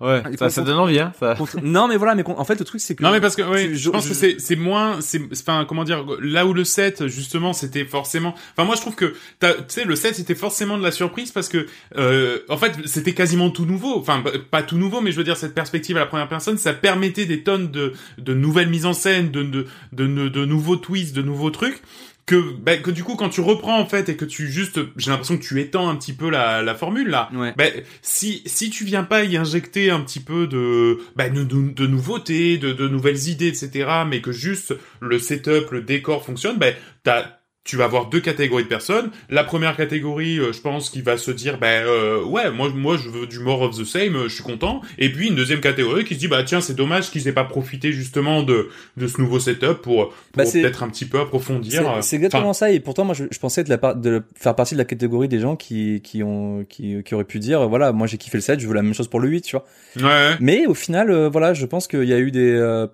Ouais, ça, ça donne envie, hein. Ça... Non, mais voilà, mais en fait, le truc, c'est que. Non, mais parce que, oui, je, pense que c'est, c'est moins, c'est, enfin, comment dire, là où le 7, justement, c'était forcément, enfin, moi, je trouve que, tu sais, le 7, c'était forcément de la surprise parce que, euh, en fait, c'était quasiment tout nouveau. Enfin, pas tout nouveau, mais je veux dire, cette perspective à la première personne, ça permettait des tonnes de, de nouvelles mises en scène, de, de, de, de, de nouveaux twists, de nouveaux trucs que bah, que du coup quand tu reprends en fait et que tu juste j'ai l'impression que tu étends un petit peu la, la formule là ouais. bah, si si tu viens pas y injecter un petit peu de bah, de, de, nouveautés de, de nouvelles idées etc mais que juste le setup le décor fonctionne bah t'as tu vas avoir deux catégories de personnes. La première catégorie, euh, je pense, qui va se dire, ben euh, ouais, moi, moi, je veux du more of the same, euh, je suis content. Et puis une deuxième catégorie qui se dit, bah tiens, c'est dommage qu'ils aient pas profité justement de de ce nouveau setup pour, bah, peut-être un petit peu approfondir. C'est exactement ça. Et pourtant, moi, je, je pensais de, la, de faire partie de la catégorie des gens qui qui ont qui, qui auraient pu dire, voilà, moi j'ai kiffé le 7, je veux la même chose pour le 8, tu vois. Ouais. Mais au final, voilà, je pense qu'il y a eu des,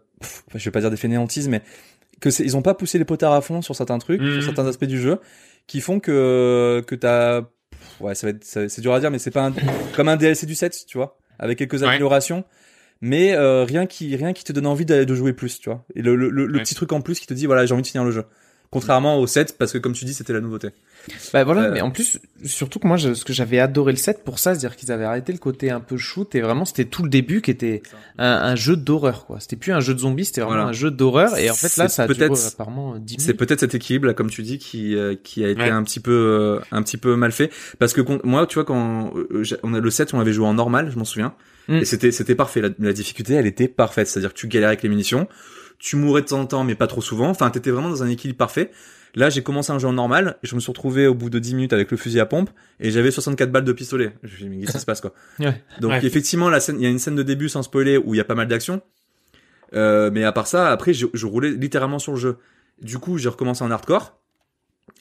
je vais pas dire des fainéantises, mais que ils ont pas poussé les potards à fond sur certains trucs, sur mhm. certains aspects du jeu, qui font que que t'as ouais ça va être c'est dur à dire mais c'est pas un, comme un DLC du 7 tu vois avec quelques améliorations. Mais euh, rien qui rien qui te donne envie d'aller de jouer plus tu vois. Et le le, le petit truc en plus qui te dit voilà j'ai envie de finir le jeu Contrairement au 7 parce que comme tu dis c'était la nouveauté. Bah voilà, Euh, mais en plus, surtout que moi, je, ce que j'avais adoré le 7 pour ça, c'est-à-dire qu'ils avaient arrêté le côté un peu shoot et vraiment c'était tout le début qui était un, un jeu d'horreur quoi. C'était plus un jeu de zombies, c'était vraiment Voilà. un jeu d'horreur et en fait là C'est ça a duré peut-être- apparemment 10 C'est minutes. peut-être cet équilibre là, comme tu dis, qui euh, qui a été Ouais. un petit peu euh, un petit peu mal fait. Parce que moi, tu vois, quand euh, on a le 7, on avait joué en normal, je m'en souviens, Mm. et c'était c'était parfait. La, la difficulté, elle était parfaite. C'est-à-dire que tu galérais avec les munitions, tu mourais de temps en temps, mais pas trop souvent. Enfin, t'étais vraiment dans un équilibre parfait. Là, j'ai commencé un jeu en normal, et je me suis retrouvé au bout de 10 minutes avec le fusil à pompe, et j'avais 64 balles de pistolet. Je me suis dit, mais qu'est-ce qui se passe, quoi? Ouais. Donc, Ouais. effectivement, la scène, il y a une scène de début sans spoiler où il y a pas mal d'action. Euh, mais à part ça, après, je, je roulais littéralement sur le jeu. Du coup, j'ai recommencé en hardcore.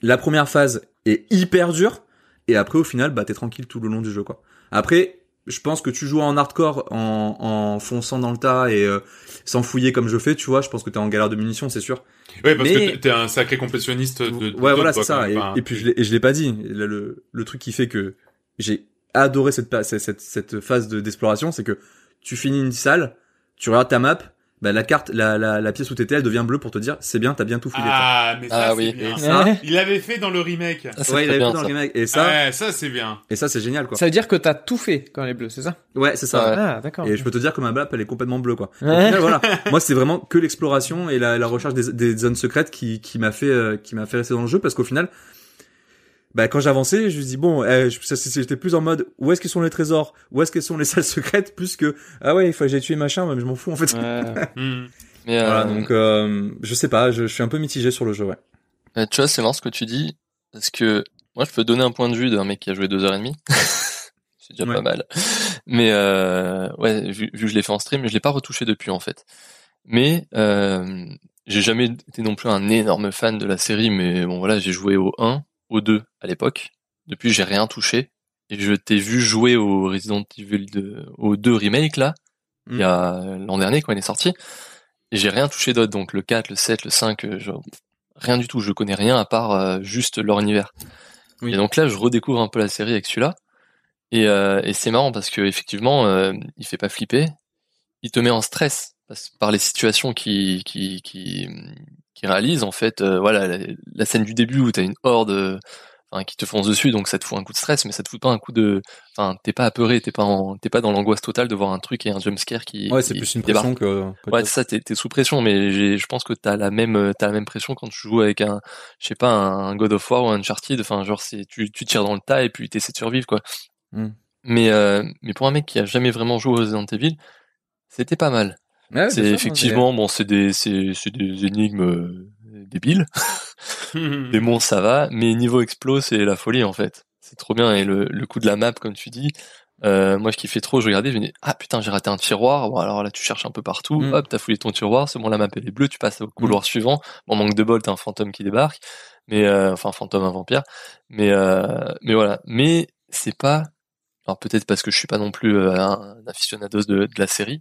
La première phase est hyper dure, et après, au final, bah, t'es tranquille tout le long du jeu, quoi. Après, je pense que tu joues en hardcore en, en fonçant dans le tas et euh, sans fouiller comme je fais, tu vois, je pense que t'es en galère de munitions, c'est sûr. Ouais, parce Mais- que t'es- un sacré complétionniste de. de ouais, voilà, c'est ça. Et, Enfin, et puis je l'ai, et je l'ai pas dit. Le, le truc qui fait que j'ai adoré cette, cette phase de, d'exploration, c'est que tu finis une salle, tu regardes ta map, bah, la carte, la, la, la pièce où t'étais, elle devient bleue pour te dire, c'est bien, t'as bien tout fouillé. Ah, mais ça, Ah c'est oui. bien. Et ça, Il l'avait fait dans le remake. Ah, ouais, il très avait bien, fait dans le remake. Et ça, ouais, ça, c'est bien. et ça, c'est génial, quoi. Ça veut dire que t'as tout fait quand elle est bleue, c'est ça? Ouais, c'est ça. Ouais. Ah d'accord. Et je peux te dire que ma map, elle est complètement bleue, quoi. Ouais. final, voilà. Moi, c'est vraiment que l'exploration et la, la recherche des, des zones secrètes qui, qui m'a fait, euh, qui m'a fait rester dans le jeu parce qu'au final, bah, quand j'avançais, je me dis bon, euh, j'étais plus en mode où est-ce qu'ils sont les trésors, où est-ce qu'elles sont les salles secrètes, plus que ah ouais, il faut que j'aille tuer machin, mais je m'en fous en fait. Ouais. Hmm. Mais euh, Voilà, donc euh, je sais pas, je, je suis un peu mitigé sur le jeu, ouais. euh, tu vois, c'est marrant ce que tu dis, parce que moi, je peux donner un point de vue d'un mec qui a joué deux heures et demie. c'est déjà Ouais. pas mal. Mais euh, ouais, vu, vu que je l'ai fait en stream, je l'ai pas retouché depuis en fait. Mais euh, j'ai jamais été non plus un énorme fan de la série, mais bon voilà, j'ai joué au 1, au 2 à l'époque. Depuis, j'ai rien touché. Et je t'ai vu jouer au Resident Evil 2, au 2 remake là, il y a l'an dernier quand il est sorti. Et j'ai rien touché d'autre, donc le 4, le 7, le 5, euh, genre, rien du tout. Je connais rien à part euh, juste leur univers. Oui. Et donc là, je redécouvre un peu la série avec celui-là. Et, euh, et c'est marrant parce que effectivement, euh, il fait pas flipper, il te met en stress parce- par les situations qui qui qui, qui réalise en fait. euh, voilà, la, la scène du début où t'as une horde. euh, qui te fonce dessus, donc ça te fout un coup de stress, mais ça te fout pas un coup de, enfin, t'es pas apeuré, t'es pas en, t'es pas dans l'angoisse totale de voir un truc et un jumpscare qui, Ouais, c'est plus une débarque. pression que. Ouais, c'est ça, t'es, t'es sous pression, mais j'ai, je pense que t'as la même, euh, t'as la même pression quand tu joues avec un, je sais pas, un God of War ou un Uncharted. Enfin, genre, c'est, tu, tu tires dans le tas et puis t'essaies de survivre, quoi. Hmm. Mais, euh, mais pour un mec qui a jamais vraiment joué au Resident Evil, c'était pas mal. Ouais, c'est effectivement, bon, c'est des, c'est, c'est des énigmes euh, débiles. Mais bon, ça va. Mais niveau explo, c'est la folie en fait. C'est trop bien. Et le, le coup de la map, comme tu dis, euh, moi je kiffais trop. Je regardais, je me dis ah putain, j'ai raté un tiroir. Bon alors là, tu cherches un peu partout. Mm. Hop, t'as fouillé ton tiroir. C'est bon, la map elle est bleue. Tu passes au couloir suivant. Bon, manque de bol, t'as un fantôme qui débarque. Mais euh, enfin, un fantôme, un vampire. Mais euh, mais voilà. Mais c'est pas. Alors peut-être parce que je suis pas non plus euh, un, un aficionados de, de la série.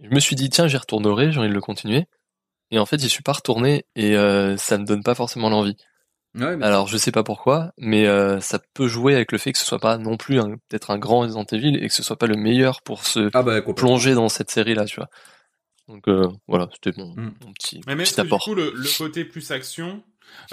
Je me suis dit tiens, j'y retournerai. J'ai envie de le continuer. Et en fait, j'y suis pas retourné et euh, ça me donne pas forcément l'envie. Ouais, mais- Alors je sais pas pourquoi, mais euh, ça peut jouer avec le fait que ce soit pas non plus peut-être un grand Resident Evil et que ce soit pas le meilleur pour se Ah bah, plonger dans cette série là, tu vois. Donc euh, voilà, c'était mon, Mm. mon petit, Mais que du apport. coup, le, le côté plus action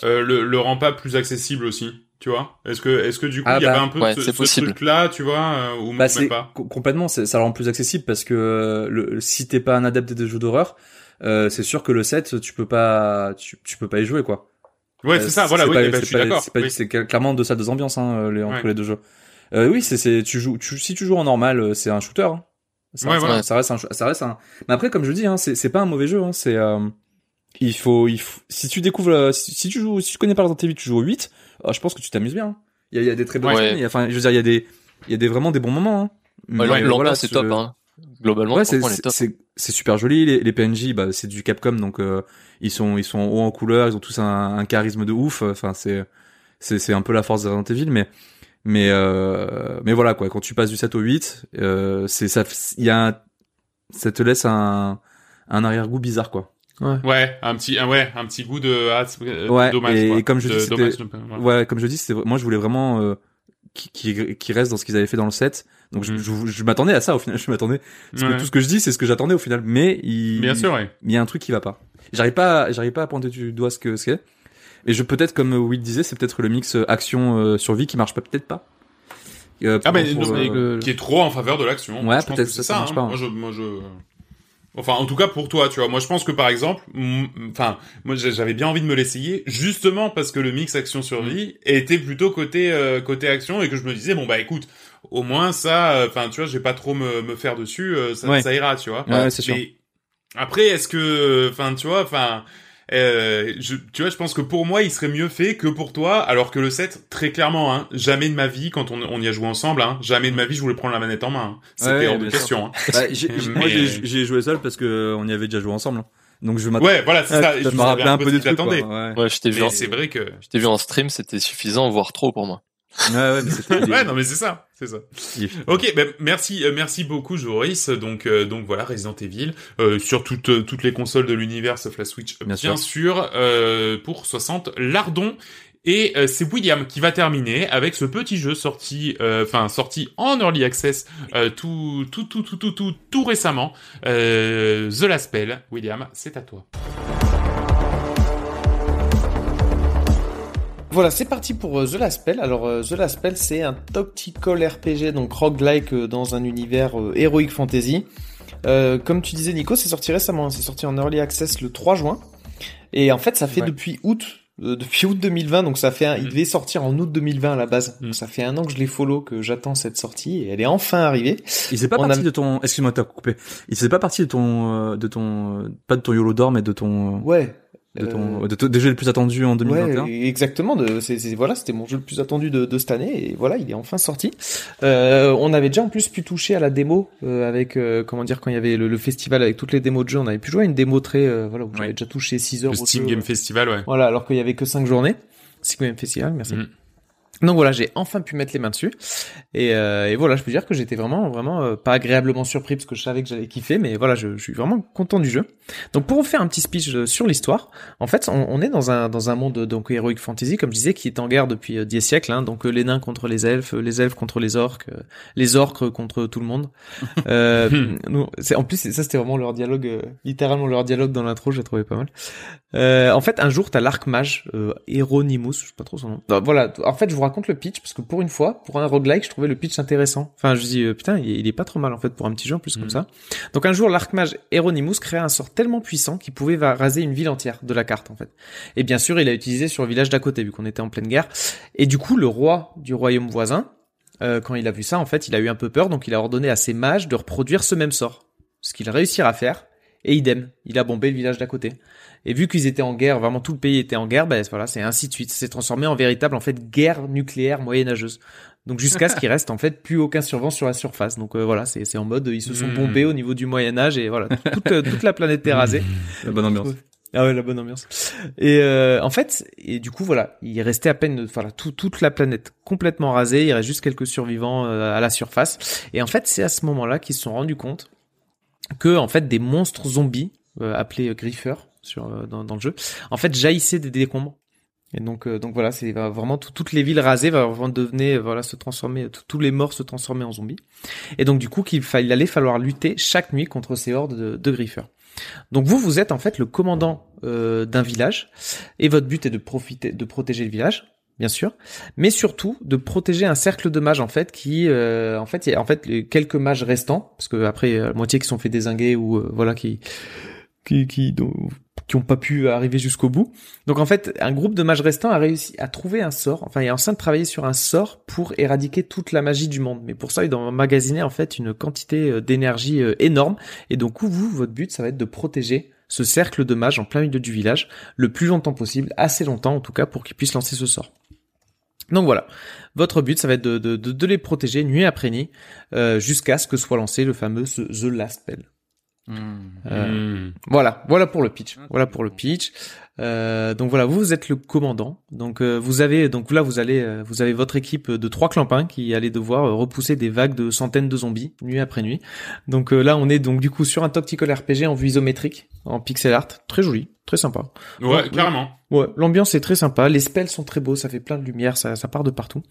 euh, le, le rend pas plus accessible aussi, tu vois Est-ce que, est-ce que du coup, il Ah y avait bah, un peu ouais, ce, ce possible. truc-là, tu vois, euh, ou Bah même pas co- complètement, ça rend plus accessible parce que euh, le, si t'es pas un adepte des jeux d'horreur, euh, c'est sûr que le 7 tu peux pas, tu, tu peux pas y jouer quoi. Ouais, Euh, c'est ça, voilà, oui, pas- ben, je c'est suis d'accord. C'est oui. clairement deux salles, deux ambiances hein, les, entre Ouais. les deux jeux. Euh, oui, c'est c'est tu joues, tu, si tu joues en normal, euh, c'est un shooter. hein. Ça, Ouais, voilà. ça reste un, ça reste un. Mais après, comme je dis, hein, c'est c'est pas un mauvais jeu. Hein, c'est euh, il faut, il faut, si tu découvres, euh, si, si tu joues, si tu connais pas Resident Evil, tu joues au 8, euh, je pense que tu t'amuses bien. hein. Il y a, il y a des très bonnes Ouais. scènes, enfin, je veux dire, il y a des, il y a des vraiment des bons moments. Hein. Ouais, Mais l'ambiance voilà, c'est ce- top, hein. Globalement, Ouais, c'est super joli. Les, les PNJ, bah, c'est du Capcom, donc euh, ils sont ils sont hauts en couleur, ils ont tous un, un charisme de ouf. Enfin, c'est c'est c'est un peu la force de Resident Evil, mais mais euh, mais voilà quoi. Quand tu passes du 7 au 8, euh, c'est ça. Il y a un, ça te laisse un un arrière-goût bizarre quoi. Ouais, un petit, un, ouais, un petit goût de, ah, euh, Ouais, dommage, et comme je De- dis, dommage, voilà. Ouais, comme je dis, moi je voulais vraiment euh, qui qui qui reste dans ce qu'ils avaient fait dans le 7. Donc je, Mhm. je, je m'attendais à ça au final. Je m'attendais parce Ouais. que tout ce que je dis, c'est ce que j'attendais au final. Mais il Bien sûr, ouais. il y a un truc qui va pas. J'arrive pas, j'arrive pas à pointer du doigt ce que ce qu'est. Et je peut-être comme Will disait, c'est peut-être le mix action survie qui marche pas peut-être pas. Euh, ah mais qui est trop en faveur de l'action. Ouais, peut-être ça, ça, marche hein. pas. Moi je, moi je, Enfin, en tout cas pour toi, tu vois. Moi, je pense que par exemple, enfin, moi j'avais bien envie de me l'essayer, justement parce que le mix action survie était plutôt côté euh, côté action et que je me disais bon bah écoute, au moins ça, euh, enfin tu vois, je vais pas trop me, me faire dessus, ça, ça ira, tu vois. Ouais, c'est sûr. Mais après, est-ce que, enfin tu vois, enfin euh, je, tu vois, je pense que pour moi, il serait mieux fait que pour toi, alors que le 7, très clairement, hein, jamais de ma vie, quand on, on y a joué ensemble, hein, jamais de ma vie, je voulais prendre la manette en main. Hein. C'était hors de question. Hein. Bah, moi, j'ai joué seul parce que on y avait déjà joué ensemble. Hein. Donc je Ouais, voilà, c'est ça. Je, me rappelais un peu des trucs. Ouais, ouais je t'ai vu. C'est vrai que. Je t'ai vu en stream, c'était suffisant, voire trop pour moi. Ouais, ouais, mais ouais, non, mais c'est ça, c'est ça. ok, ben merci, euh, merci beaucoup, Joris. Donc, euh, donc voilà, Resident Evil euh, sur toutes euh, toutes les consoles de l'univers sauf la Switch, bien, bien sûr, pour 60 lardons. Et c'est William qui va terminer avec ce petit jeu sorti, enfin sorti en early access tout, tout, tout, tout, tout, tout, tout récemment, The Last Spell. William, c'est à toi. Voilà, c'est parti pour euh, The Last Spell. Alors, euh, The Last Spell, c'est un tactical RPG, donc roguelike euh, dans un univers heroic fantasy. comme tu disais, Nico, c'est sorti récemment. Hein. C'est sorti en early access le 3 juin. Et en fait, ça fait depuis août, depuis août 2020. Donc, ça fait, un... il mm. devait sortir en août 2020 à la base. Donc, mm. ça fait un an que je l'ai follow, que j'attends cette sortie, et elle est enfin arrivée. Il s'est pas parti de ton, excuse-moi, t'as coupé. Il s'est pas parti de ton, de ton, pas de ton YOLO d'or, mais de ton. Ouais de ton, euh, de de jeu le plus attendu en 2021. Ouais, exactement. De, c'est, voilà, c'était mon jeu le plus attendu de, de, cette année et voilà, il est enfin sorti. Euh, on avait déjà en plus pu toucher à la démo euh, avec euh, comment dire quand il y avait le, le, festival avec toutes les démos de jeu, on avait pu jouer à une démo très euh, voilà où j'avais déjà touché 6 heures. Le Steam Game Festival, ouais. Voilà, alors qu'il y avait que 5 journées. Steam Game Festival, merci. Mm. Donc voilà, j'ai enfin pu mettre les mains dessus. Et, euh, et voilà, je peux dire que j'étais vraiment, vraiment euh, pas agréablement surpris parce que je savais que j'allais kiffer, mais voilà, je, je, suis vraiment content du jeu. Donc pour vous faire un petit speech euh, sur l'histoire, en fait, on, on, est dans un dans un monde donc heroic fantasy, comme je disais, qui est en guerre depuis euh, 10 siècles. Hein, donc les nains contre les elfes, les elfes contre les orques, les orques contre tout le monde. euh, c'est en plus ça c'était vraiment leur dialogue, littéralement leur dialogue dans l'intro, j'ai trouvé pas mal. en fait, un jour t'as l'arc mage Hieronymus, je sais pas trop son nom. voilà, en fait, je vous raconte le pitch parce que pour une fois, pour un roguelike, je trouvais le pitch intéressant. Enfin, je dis euh, putain, il est, pas trop mal en fait pour un petit jeu en plus comme mhm. ça. Donc un jour, l'archmage Hieronymus créa un sort tellement puissant qu'il pouvait raser une ville entière de la carte en fait. Et bien sûr, il a utilisé sur le village d'à côté vu qu'on était en pleine guerre. Et du coup, le roi du royaume voisin, euh, quand il a vu ça, en fait, il a eu un peu peur, donc il a ordonné à ses mages de reproduire ce même sort. Ce qu'il réussira à faire. Et idem, il a bombé le village d'à côté. Et vu qu'ils étaient en guerre, vraiment tout le pays était en guerre, ben voilà, c'est ainsi de suite. C'est transformé en véritable en fait guerre nucléaire moyenâgeuse. Donc jusqu'à ce qu'il reste en fait plus aucun survivant sur la surface. Donc euh, voilà, c'est en mode ils se sont hmm. bombés au niveau du Moyen Âge et voilà toute, euh, toute la planète est rasée. La bonne ambiance. Ah ouais, la bonne ambiance. Et euh, en fait, et du coup voilà, il restait à peine, voilà, tout, toute la planète complètement rasée. Il reste juste quelques survivants à la surface. Et en fait, c'est à ce moment-là qu'ils se sont rendus compte que en fait des monstres zombies appelés griffeurs sur euh, dans, dans, le jeu, en fait jaillissaient des décombres. Et donc, euh, donc voilà, c'est vraiment toutes les villes rasées va vraiment devenir, voilà, se transformer, tous les morts se transformer en zombies. Et donc du coup, qu'il allait falloir lutter chaque nuit contre ces hordes de, de griffeurs. Donc vous, vous êtes en fait le commandant euh, d'un village, et votre but est de profiter, de protéger le village, bien sûr, mais surtout de protéger un cercle de mages en fait qui, euh, en fait, il y a en fait les quelques mages restants, parce que après la moitié qui sont fait désinguer ou voilà qui qui qui qui ont pas pu arriver jusqu'au bout. Donc en fait, un groupe de mages restants a réussi à trouver un sort, enfin il est en train de travailler sur un sort pour éradiquer toute la magie du monde. Mais pour ça, ils doivent emmagasiner en fait une quantité euh, d'énergie euh, énorme. Et donc vous, votre but, ça va être de protéger ce cercle de mages en plein milieu du village le plus longtemps possible, assez longtemps en tout cas, pour qu'ils puissent lancer ce sort. Donc voilà, votre but, ça va être de, les protéger nuit après nuit, euh, jusqu'à ce que soit lancé le fameux The Last Spell. Euh, voilà, voilà pour le pitch. Voilà pour le pitch. Euh, donc voilà, vous, vous êtes le commandant. Donc euh, vous avez donc là vous allez euh, vous avez votre équipe de trois clampins qui allait devoir euh, repousser des vagues de centaines de zombies nuit après nuit. Donc là on est donc du coup sur un tactical RPG en vue isométrique, en pixel art, très joli, très sympa. Ouais, carrément. Ouais, l'ambiance est très sympa, les spells sont très beaux, ça fait plein de lumière, ça, ça part de partout.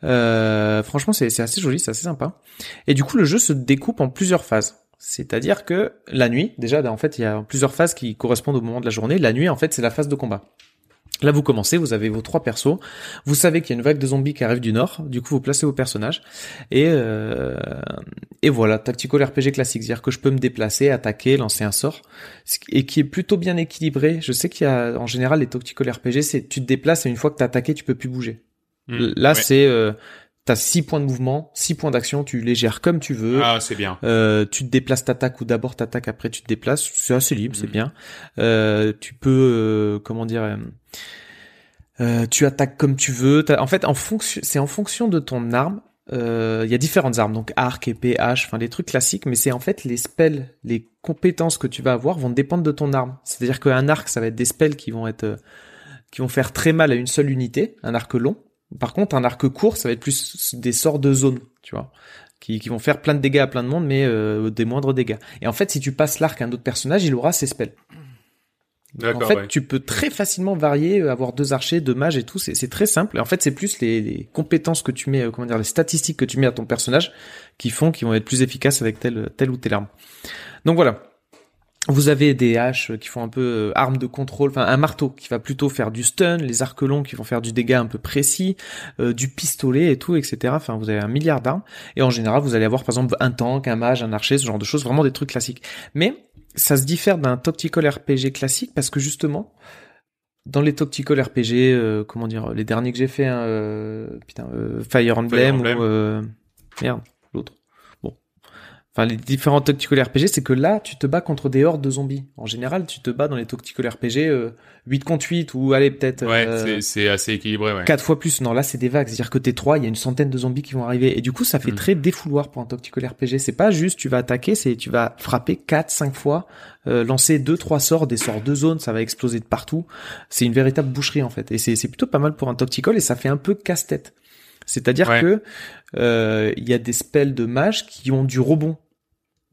franchement c'est c'est assez joli, c'est assez sympa. Et du coup le jeu se découpe en plusieurs phases. C'est-à-dire que la nuit, déjà, en fait, il y a plusieurs phases qui correspondent au moment de la journée. La nuit, en fait, c'est la phase de combat. Là, vous commencez, vous avez vos trois persos. Vous savez qu'il y a une vague de zombies qui arrive du nord. Du coup, vous placez vos personnages. Et, euh, et voilà, tactical RPG classique. C'est-à-dire que je peux me déplacer, attaquer, lancer un sort. Et qui est plutôt bien équilibré. Je sais qu'il y a, en général, les tactical RPG, c'est tu te déplaces et une fois que t'as attaqué, tu peux plus bouger. Hmm, Là, ouais. c'est, euh, t'as six points de mouvement, six points d'action, tu les gères comme tu veux. Ah, c'est bien. Euh, tu te déplaces, t'attaques ou d'abord t'attaques, après tu te déplaces. C'est assez libre, c'est Mhm. bien. Euh, tu peux, euh, comment dire, euh, tu attaques comme tu veux. T'as- En fait, en fonction, c'est en fonction de ton arme. Euh, Il y a différentes armes, donc arc, épée, hache, enfin les trucs classiques, mais c'est en fait les spells, les compétences que tu vas avoir vont dépendre de ton arme. C'est-à-dire qu'un arc, ça va être des spells qui vont être, euh, qui vont faire très mal à une seule unité, un arc long. Par contre, un arc court, ça va être plus des sorts de zone, tu vois qui, qui vont faire plein de dégâts à plein de monde, mais euh, des moindres dégâts. Et en fait, si tu passes l'arc à un autre personnage, il aura ses spells. En fait, ouais. tu peux très facilement varier, euh, avoir deux archers, deux mages et tout. C'est très simple. Et en fait, c'est plus les, les compétences que tu mets, euh, comment dire, les statistiques que tu mets à ton personnage qui font qu'ils vont être plus efficaces avec telle, telle ou telle arme. Donc voilà. Vous avez des haches qui font un peu euh, arme de contrôle, enfin un marteau qui va plutôt faire du stun, les arcs longs qui vont faire du dégât un peu précis, euh, du pistolet et tout, etc. Enfin, vous avez un milliard d'armes. Et en général, vous allez avoir par exemple un tank, un mage, un archer, ce genre de choses, vraiment des trucs classiques. Mais ça se diffère d'un tactical RPG classique parce que justement, dans les tactical RPG, euh, comment dire, les derniers que j'ai fait, hein, euh, putain, euh, Fire Emblem, Emblem. ou euh, merde, l'autre. Enfin les différents tactical RPG, c'est que là, tu te bats contre des hordes de zombies. En général, tu te bats dans les tactical RPG euh, 8 contre 8 ou allez peut-être Ouais, euh, c'est- assez équilibré, ouais. quatre fois plus. Non, là, c'est des vagues. C'est-à-dire que t'es trois, il y a une centaine de zombies qui vont arriver. Et du coup, ça fait Mm. très défouloir pour un tactical RPG. C'est pas juste tu vas attaquer, c'est tu vas frapper quatre, cinq fois, euh, lancer deux, trois sorts, des sorts de zone, ça va exploser de partout. C'est une véritable boucherie, en fait. Et c'est c'est plutôt pas mal pour un tactical et ça fait un peu casse-tête. C'est-à-dire Ouais. que euh, il y a des spells de mages qui ont du rebond.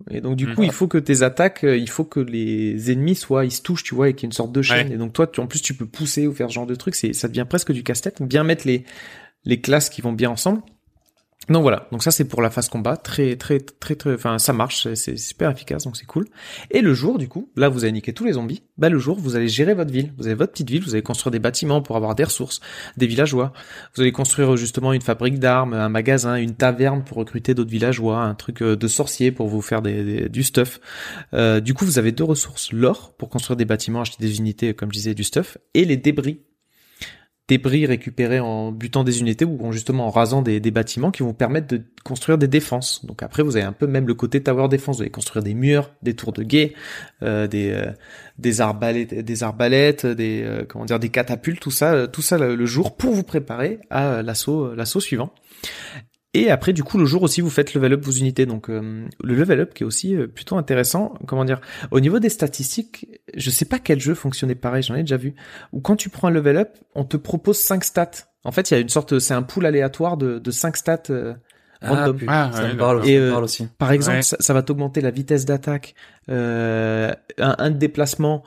Et donc du Mm. coup, il faut que tes attaques, euh, il faut que les ennemis soient, ils se touchent, tu vois, et qu'il y ait une sorte de chaîne. Ouais. Et donc toi, tu, en plus, tu peux pousser ou faire ce genre de truc. C'est, ça devient presque du casse-tête. Donc, Bien mettre les les classes qui vont bien ensemble. Donc voilà. Donc ça, c'est pour la phase combat. Très très très très. Enfin, ça marche. c'est- super efficace. Donc c'est cool. Et le jour, du coup, là, vous avez niqué tous les zombies. Bah le jour, vous allez gérer votre ville. Vous avez votre petite ville. Vous allez construire des bâtiments pour avoir des ressources, des villageois. Vous allez construire justement une fabrique d'armes, un magasin, une taverne pour recruter d'autres villageois, un truc euh, de sorcier pour vous faire du stuff. Euh, du coup, vous avez deux ressources l'or pour construire des bâtiments, acheter des unités, comme je disais, du stuff, et les débris. Débris récupérés en butant des unités ou en justement en rasant des, bâtiments qui vont permettre de construire des défenses. Donc après, vous avez un peu même le côté tower défense. Vous allez construire des murs, des tours de guet, euh, des euh, des arbalètes, des euh, comment dire, des catapultes, tout ça, euh, tout ça le, le jour pour vous préparer à l'assaut, l'assaut suivant. Et après, du coup, le jour aussi, vous faites level up vos unités. Donc, euh, le level up qui est aussi euh, plutôt intéressant. Comment dire? Au niveau des statistiques, je sais pas quel jeu fonctionnait pareil. J'en ai déjà vu. Où quand tu prends un level up, on te propose 5 stats. En fait, il y a une sorte, c'est un pool aléatoire de, de 5 stats. euh, Random. putain, Ah, ça ouais, me parle, d'accord. ça Et, me euh, parle aussi. par exemple, Ouais. ça, ça va t'augmenter la vitesse d'attaque, euh, un, un de déplacement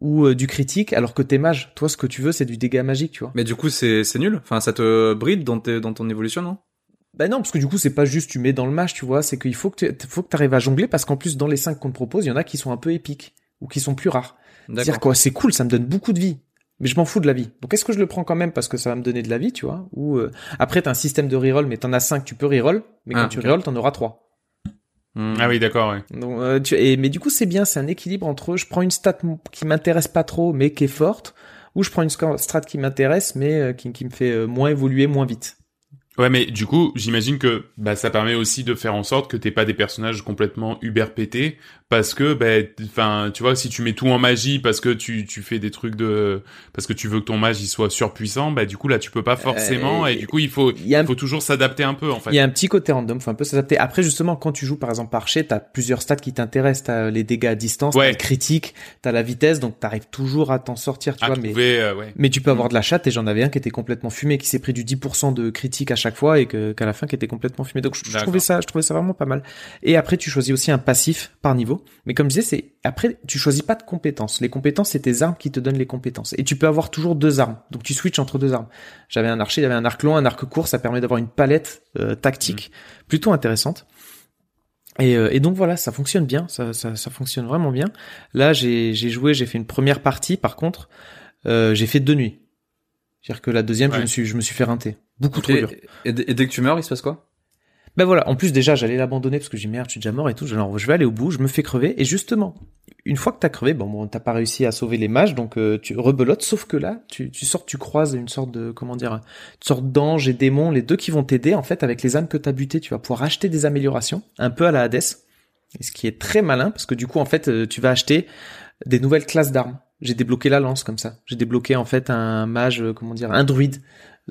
ou euh, du critique, alors que t'es mage. Toi, ce que tu veux, c'est du dégât magique, tu vois. Mais du coup, c'est c'est nul. Enfin, ça te bride dans, tes, dans ton évolution, non? Bah non, parce que du coup, c'est pas juste tu mets dans le match, tu vois, c'est qu'il faut que tu faut que arrives à jongler parce qu'en plus dans les 5 qu'on te propose, il y en a qui sont un peu épiques ou qui sont plus rares. C'est-à-dire quoi, c'est cool, ça me donne beaucoup de vie. Mais je m'en fous de la vie. Donc est-ce que je le prends quand même parce que ça va me donner de la vie, tu vois Ou euh, après t'as un système de reroll, mais t'en as 5, tu peux reroll, mais quand Ah, tu ok. reroll, t'en auras 3. Hmm. Ah oui, d'accord, ouais. Donc, euh, tu- et, mais du coup, c'est bien, c'est un équilibre entre je prends une stat qui m'intéresse pas trop, mais qui est forte, ou je prends une strat qui m'intéresse, mais euh, qui, qui me fait euh, moins évoluer, moins vite. Ouais, mais du coup, j'imagine que bah ça permet aussi de faire en sorte que t'aies pas des personnages complètement uber pétés, parce que bah, enfin, tu vois, si tu mets tout en magie parce que tu tu fais des trucs de parce que tu veux que ton mage il soit surpuissant, bah du coup là tu peux pas forcément Euh, et du coup il faut Il un faut toujours s'adapter un peu en fait. Il y a un petit côté random, faut un peu s'adapter. Après, justement, quand tu joues par exemple Archer, t'as plusieurs stats qui t'intéressent. T'as les dégâts à distance, Ouais. t'as le critique, t'as la vitesse, donc t'arrives toujours à t'en sortir, tu à vois. Mais, trouver, euh, ouais. mais tu peux avoir de la chatte, et j'en avais un qui était complètement fumé, qui s'est pris du 10% de critique à chaque fois, et que, qu'à la fin qui était complètement fumé. Donc je, je trouvais ça, je trouvais ça vraiment pas mal. Et après, tu choisis aussi un passif par niveau. Mais comme je disais, c'est après, tu choisis pas de compétences. Les compétences, c'est tes armes qui te donnent les compétences. Et tu peux avoir toujours deux armes. Donc tu switches entre deux armes. J'avais un archer, j'avais un arc long, un arc court. Ça permet d'avoir une palette euh, tactique plutôt intéressante. Et, euh, et donc voilà, ça fonctionne bien, ça, ça, ça fonctionne vraiment bien. Là, j'ai joué, j'ai fait une première partie. Par contre, euh, j'ai fait deux nuits. C'est-à-dire que la deuxième, je me suis, je me suis fait rinter. Beaucoup trop dur. et, et dès que tu meurs, il se passe quoi? Ben voilà, en plus déjà j'allais l'abandonner parce que j'ai merde, je suis déjà mort et tout. Je vais aller au bout, je me fais crever et justement, une fois que t'as crevé, bon, bon t'as pas réussi à sauver les mages, donc euh, tu rebelotes. Sauf que là, tu, sors, tu croises une sorte de comment dire, une sorte d'ange et démon, les deux qui vont t'aider en fait avec les âmes que t'as butées. Tu vas pouvoir acheter des améliorations, un peu à la Hades, ce qui est très malin parce que du coup en fait euh, tu vas acheter des nouvelles classes d'armes. J'ai débloqué la lance comme ça. J'ai débloqué en fait un mage, euh, comment dire, un druide.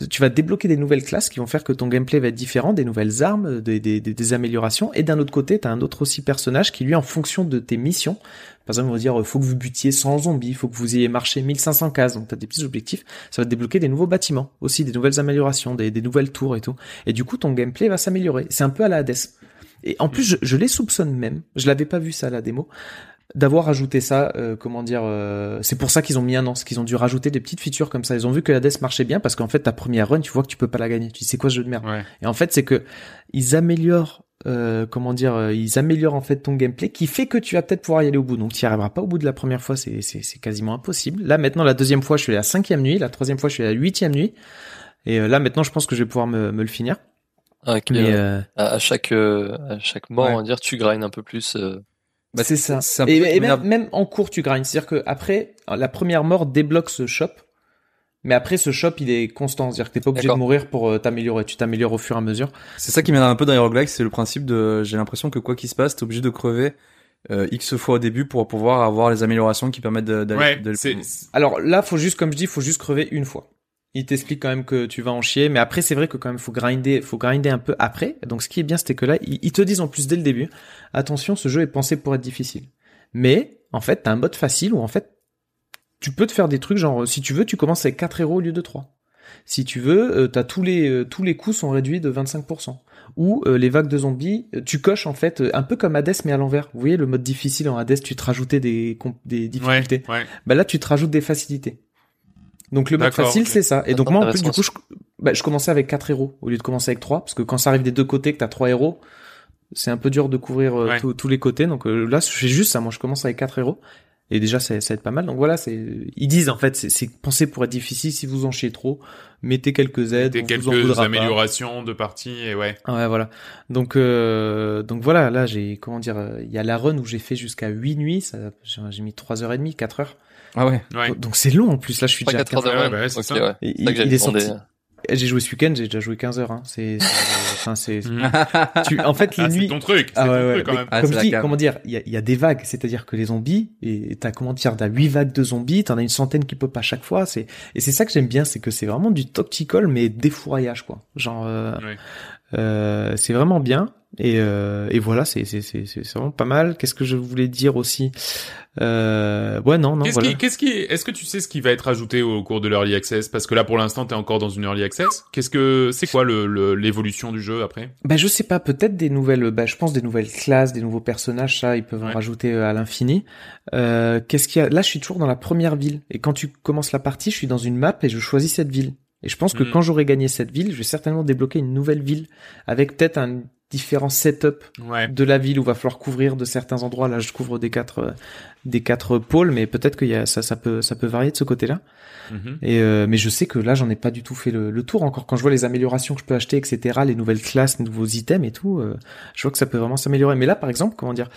Tu vas débloquer des nouvelles classes qui vont faire que ton gameplay va être différent, des nouvelles armes, des, des, des, améliorations. Et d'un autre côté, t'as un autre aussi personnage qui lui, en fonction de tes missions, par exemple, on va dire, euh, faut que vous butiez 100 zombies, faut que vous ayez marché 1500 cases, donc t'as des petits objectifs. Ça va débloquer des nouveaux bâtiments, aussi des nouvelles améliorations, des, des nouvelles tours et tout. Et du coup, ton gameplay va s'améliorer. C'est un peu à la Hades. Et en plus, je, les soupçonne même. Je l'avais pas vu ça la démo d'avoir ajouté ça, euh, comment dire, euh, c'est pour ça qu'ils ont mis un an, parce qu'ils ont dû rajouter des petites features comme ça. Ils ont vu que Hades marchait bien parce qu'en fait ta première run, tu vois que tu peux pas la gagner. Tu dis c'est quoi ce jeu de merde Ouais. Et en fait c'est que ils améliorent, euh, comment dire, euh, ils améliorent en fait ton gameplay, qui fait que tu vas peut-être pouvoir y aller au bout. Donc tu y arriveras pas au bout de la première fois, c'est c'est c'est quasiment impossible. Là maintenant la deuxième fois je suis à la cinquième nuit, la troisième fois je suis à la huitième nuit, et euh, là maintenant je pense que je vais pouvoir me, me le finir. Avec, Mais euh, euh, à, à chaque euh, à chaque mort, Ouais. on va dire, tu grindes un peu plus. Bah, c'est ça. un Et, même, même en cours, tu grindes. C'est-à-dire que après, la première mort débloque ce shop. Mais après, ce shop, il est constant. C'est-à-dire que t'es pas obligé de mourir pour euh, t'améliorer. Tu t'améliores au fur et à mesure. C'est ça qui m'énerve un peu dans les roguelikes, c'est le principe de, j'ai l'impression que quoi qu'il se passe, t'es obligé de crever euh, X fois au début pour pouvoir avoir les améliorations qui permettent de- d'aller. Ouais, d'aller c'est, plus loin. Alors là, faut juste, comme je dis, faut juste crever une fois. Il t'explique quand même que tu vas en chier, mais après c'est vrai que quand même faut grinder, faut grinder un peu après. Donc ce qui est bien, c'était que là, ils te disent en plus dès le début, attention, ce jeu est pensé pour être difficile. Mais en fait, t'as un mode facile où en fait, tu peux te faire des trucs genre, si tu veux, tu commences avec 4 héros au lieu de 3. Si tu veux, euh, t'as tous les euh, tous les coups sont réduits de 25%. Ou euh, les vagues de zombies, tu coches en fait un peu comme Hades mais à l'envers. Vous voyez le mode difficile en Hades, tu te rajoutais des ouais, difficultés ouais. bah là tu te rajoutes des facilités. Donc le mode facile c'est ça. Et donc moi en plus du coup je, bah, je commençais avec quatre héros au lieu de commencer avec trois parce que quand ça arrive des deux côtés que t'as trois héros, c'est un peu dur de couvrir euh, Ouais. tous- les côtés. Donc euh, là je fais juste ça. Moi je commence avec quatre héros et déjà ça, ça va être pas mal. Donc voilà c'est ils disent en fait c'est- pensé pour être difficile. Si vous en chiez trop, mettez quelques aides. Vous en quelques pas. améliorations de partie et ouais. Ouais, voilà. Donc, euh, donc voilà, là, j'ai, comment dire, euh, il y a la run où j'ai fait jusqu'à 8 nuits, ça, j'ai mis 3h30, 4 heures. Ah ouais. Ouais. Donc c'est long en plus, là, je suis déjà à 4 heures Ouais, bah ouais, c'est ça. C'est ça il, il est sorti. J'ai joué ce week-end, j'ai déjà joué 15 heures. Hein. C'est, enfin, c'est. Mhm. tu, en fait, les Ah, c'est nuits. ton truc, Ah ton ouais, truc quand même. Ah, comme je dis, comment dire, il y a, il y a des vagues, c'est-à-dire que les zombies, et t'as comment dire, t'as huit vagues de zombies, t'en as une centaine qui pop à chaque fois, c'est et c'est ça que j'aime bien, c'est que c'est vraiment du tactical mais défouraillage quoi. Genre, euh, Ouais. Euh, c'est vraiment bien et euh, et voilà, c'est c'est c'est c'est vraiment pas mal. Qu'est-ce que je voulais dire aussi? Euh, Ouais, non, non, Qu'est-ce voilà. qui, qu'est-ce qui, est-ce que tu sais ce qui va être ajouté au cours de l'early access? Parce que là, pour l'instant, t'es encore dans une early access. Qu'est-ce que, c'est quoi le, le- l'évolution du jeu après? Bah je sais pas, peut-être des nouvelles, bah je pense des nouvelles classes, des nouveaux personnages, ça ils peuvent en rajouter euh, à l'infini. Euh, Qu'est-ce qu'il y a? Là je suis toujours dans la première ville et quand tu commences la partie, je suis dans une map et je choisis cette ville. Et je pense que Mhm. quand j'aurai gagné cette ville, je vais certainement débloquer une nouvelle ville avec peut-être un différent setup Ouais. de la ville où va falloir couvrir de certains endroits. Là je couvre des quatre euh, des quatre pôles, mais peut-être qu'il y a ça ça peut ça peut varier de ce côté-là. Mhm. Et euh, mais je sais que là, j'en ai pas du tout fait le, le tour encore. Quand je vois les améliorations que je peux acheter, etc., les nouvelles classes, les nouveaux items et tout, euh, je vois que ça peut vraiment s'améliorer. Mais là, par exemple, comment dire,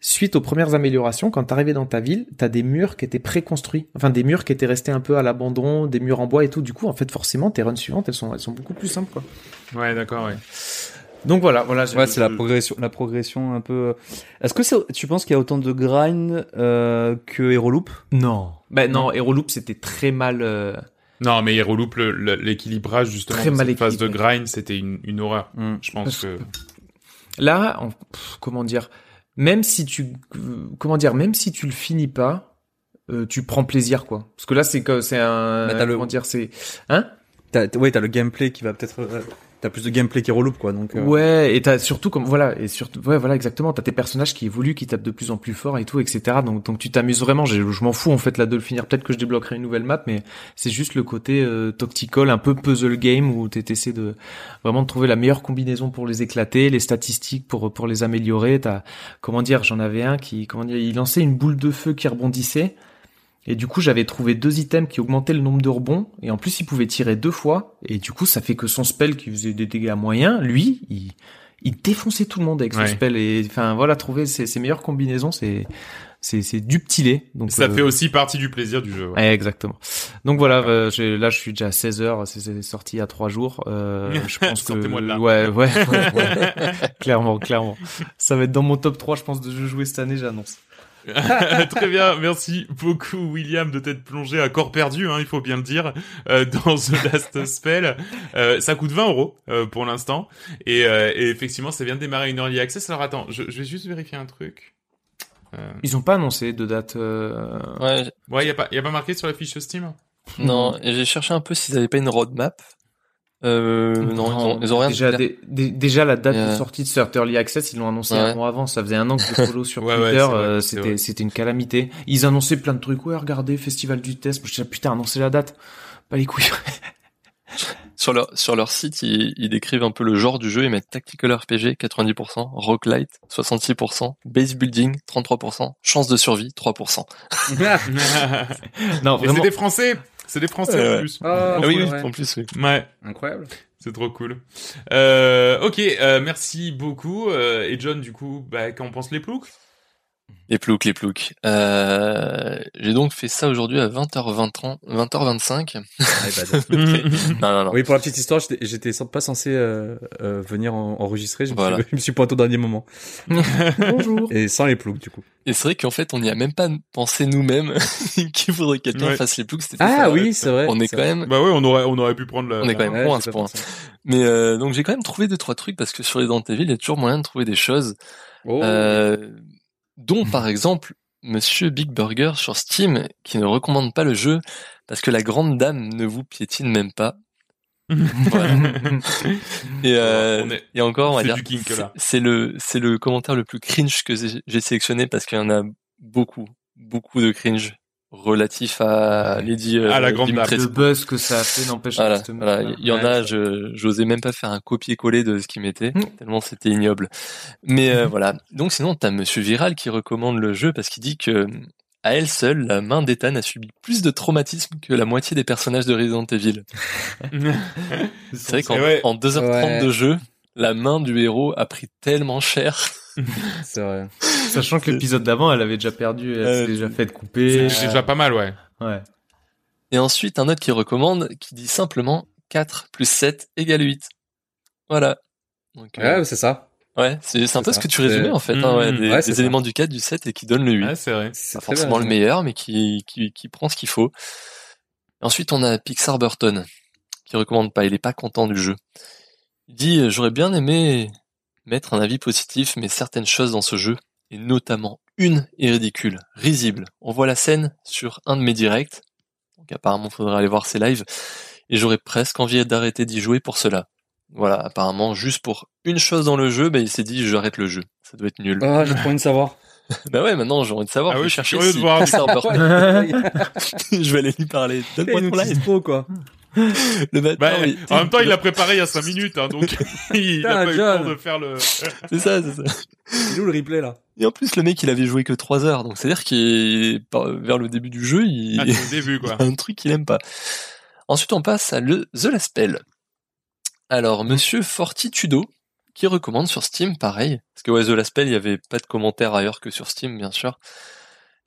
suite aux premières améliorations, quand t'arrivais dans ta ville, t'as des murs qui étaient préconstruits, enfin des murs qui étaient restés un peu à l'abandon, des murs en bois et tout. Du coup, en fait, forcément, tes runs suivantes, elles sont, elles sont beaucoup plus simples, quoi. Ouais, d'accord, ouais. Donc voilà, voilà. Ouais, c'est la progression, la progression un peu. Est-ce que c'est- tu penses qu'il y a autant de grind euh, que Hero Loop Non. Ben non, Heroloop, c'était très mal. euh, Non, mais Hero Loop, l'équilibrage justement Très de mal cette phase de grind, c'était une, une horreur. Hmm. Je pense Parce que. Là, pff, comment dire, même si tu, euh, comment dire, même si tu le finis pas, euh, tu prends plaisir, quoi. Parce que là, c'est que c'est un, Bah, le- comment dire, c'est, hein? T'as, ouais, t'as le gameplay qui va peut-être. T'as plus de gameplay qu'Hero Loop, quoi. Donc. euh, Ouais, et t'as surtout comme voilà, et surtout ouais voilà exactement, t'as tes personnages qui évoluent, qui tapent de plus en plus fort et tout, etc. Donc donc tu t'amuses vraiment. Je, je m'en fous en fait là de le finir. Peut-être que je débloquerai une nouvelle map, mais c'est juste le côté euh, un peu puzzle game où tu essaies de vraiment trouver la meilleure combinaison pour les éclater, les statistiques pour pour les améliorer. T'as comment dire, j'en avais un qui comment dire, il lançait une boule de feu qui rebondissait. Et du coup, j'avais trouvé deux items qui augmentaient le nombre de rebonds. Et en plus, il pouvait tirer deux fois. Et du coup, ça fait que son spell qui faisait des dégâts moyens, lui, il, il défonçait tout le monde avec son spell. Et enfin, voilà, trouver ses, ses meilleures combinaisons, c'est, c'est, c'est du petit lait. Donc, Ça euh, fait aussi partie du plaisir du jeu. ouais. Ouais, exactement. Donc voilà, euh, là je suis déjà à 16 heures, c'est sorti il y a trois jours. Euh, je pense que de là. ouais, ouais, ouais. clairement, clairement. Ça va être dans mon top 3 je pense de jeux joués cette année, j'annonce. Très bien, merci beaucoup William de t'être plongé à corps perdu, hein, il faut bien le dire, euh, dans The Last Spell. Euh, ça coûte 20 euros euh, pour l'instant, et, euh, et effectivement ça vient de démarrer une early access. Alors attends, je, je vais juste vérifier un truc. Euh, Ils ont pas annoncé de date. Euh... Ouais, Ouais, y a pas, y a pas marqué sur la fiche Steam? non, et j'ai cherché un peu s'ils avaient pas une roadmap. Euh, non, ils ont, ils ont rien déjà, dé- dé- déjà la date de sortie de cet Early Access, ils l'ont annoncé Ouais. un mois avant. Ça faisait un an que je follow sur Ouais, ouais, Twitter. vrai, euh, c'était c'était une calamité. Ils annonçaient plein de trucs. Ouais, regardez, festival du test. Je disais putain, annoncez la date. Pas les couilles. Sur leur, sur leur site, ils, ils décrivent un peu le genre du jeu. Ils mettent Tactical RPG 90%, Roguelite 66%, Base Building 33%, Chance de survie 3%. non, Mais c'est vraiment. des Français, c'est des Français en ouais. plus. Ah, Ah oui, oui, en plus, oui. Ouais. Incroyable. C'est trop cool. Euh, ok, euh, merci beaucoup. Euh, et John, du coup, bah, qu'en pense les ploucs? Les ploucs, les ploucs. Euh, j'ai donc fait ça aujourd'hui à 20h20, 20h25. non, non, non. Oui, pour la petite histoire, j'étais- j'étais sans- pas censé euh, euh, venir en- enregistrer. Je me, Voilà. suis, je me suis pointé au dernier moment. Bonjour. Et sans les ploucs, du coup. Et c'est vrai qu'en fait, on n'y a même pas pensé nous-mêmes qu'il faudrait que quelqu'un Ouais. fasse les ploucs. c'était Ah ça. oui, c'est vrai. On est c'est quand vrai. même, Bah ouais, on aurait, on aurait pu prendre la. on est quand même Ouais, con à ce point. Mais euh, donc j'ai quand même trouvé deux trois trucs parce que sur les Evil, il y a toujours moyen de trouver des choses, Oh. euh, dont par exemple Monsieur Big Burger sur Steam qui ne recommande pas le jeu parce que la grande dame ne vous piétine même pas. Voilà. Et, euh, On est- et encore, on va c'est dire, c'est- le c'est le commentaire le plus cringe que j'ai j'ai sélectionné parce qu'il y en a beaucoup, beaucoup de cringe relatif à Lady euh, À la grande Dimitrescu. Le buzz que ça a fait n'empêche Voilà, pas voilà. mettre Il y en a, je j'osais même pas faire un copier-coller de ce qu'il mettait, Mm. tellement c'était ignoble. Mais euh, voilà. Donc sinon, t'as Monsieur Viral qui recommande le jeu parce qu'il dit que à elle seule, la main d'Ethan a subi plus de traumatisme que la moitié des personnages de Resident Evil. C'est vrai qu'en ouais. en 2h30 Ouais. de jeu, la main du héros a pris tellement cher. C'est vrai. Sachant que l'épisode d'avant, elle avait déjà perdu, elle Euh, s'est déjà fait couper. C'est déjà pas mal, ouais. Ouais. Et ensuite, un autre qui recommande, qui dit simplement 4 plus 7 égale 8. Voilà. Donc, euh, Ouais, c'est ça. Ouais, c'est un peu ce que tu résumais en fait, hein, ouais, des, Ouais, des éléments du 4, du 7 et qui donnent le 8. Ouais, c'est vrai. C'est Pas forcément bien. le meilleur, mais qui, qui, qui prend ce qu'il faut. Ensuite, on a Pixar Burton, qui recommande pas, il est pas content du jeu. Il dit, euh, j'aurais bien aimé mettre un avis positif, mais certaines choses dans ce jeu, et notamment une est ridicule, risible. On voit la scène sur un de mes directs, donc apparemment faudrait aller voir ses lives, et j'aurais presque envie d'arrêter d'y jouer pour cela. Voilà, apparemment, juste pour une chose dans le jeu, bah, il s'est dit, j'arrête le jeu. Ça doit être nul. Ah, j'ai trop envie de savoir. Bah ouais, maintenant j'ai envie de savoir. Ah je oui, vais je suis chercher curieux de voir. Je vais aller lui parler. Donne-moi ton live. trop, quoi. Le Bah, oui. en même temps, il l'a préparé il y a 5 minutes, hein, donc il a Putain, pas eu le temps de faire le. C'est ça, c'est ça. Il est où le replay, là? Et en plus, le mec, il avait joué que 3 heures. Donc, c'est-à-dire qu'il vers le début du jeu, il Ah, au début, il y quoi. a un truc qu'il aime pas. Ensuite, on passe à le The Last Spell. Alors, monsieur Fortitudo, qui recommande sur Steam, pareil. Parce que ouais, The Last Spell, il y avait pas de commentaires ailleurs que sur Steam, bien sûr.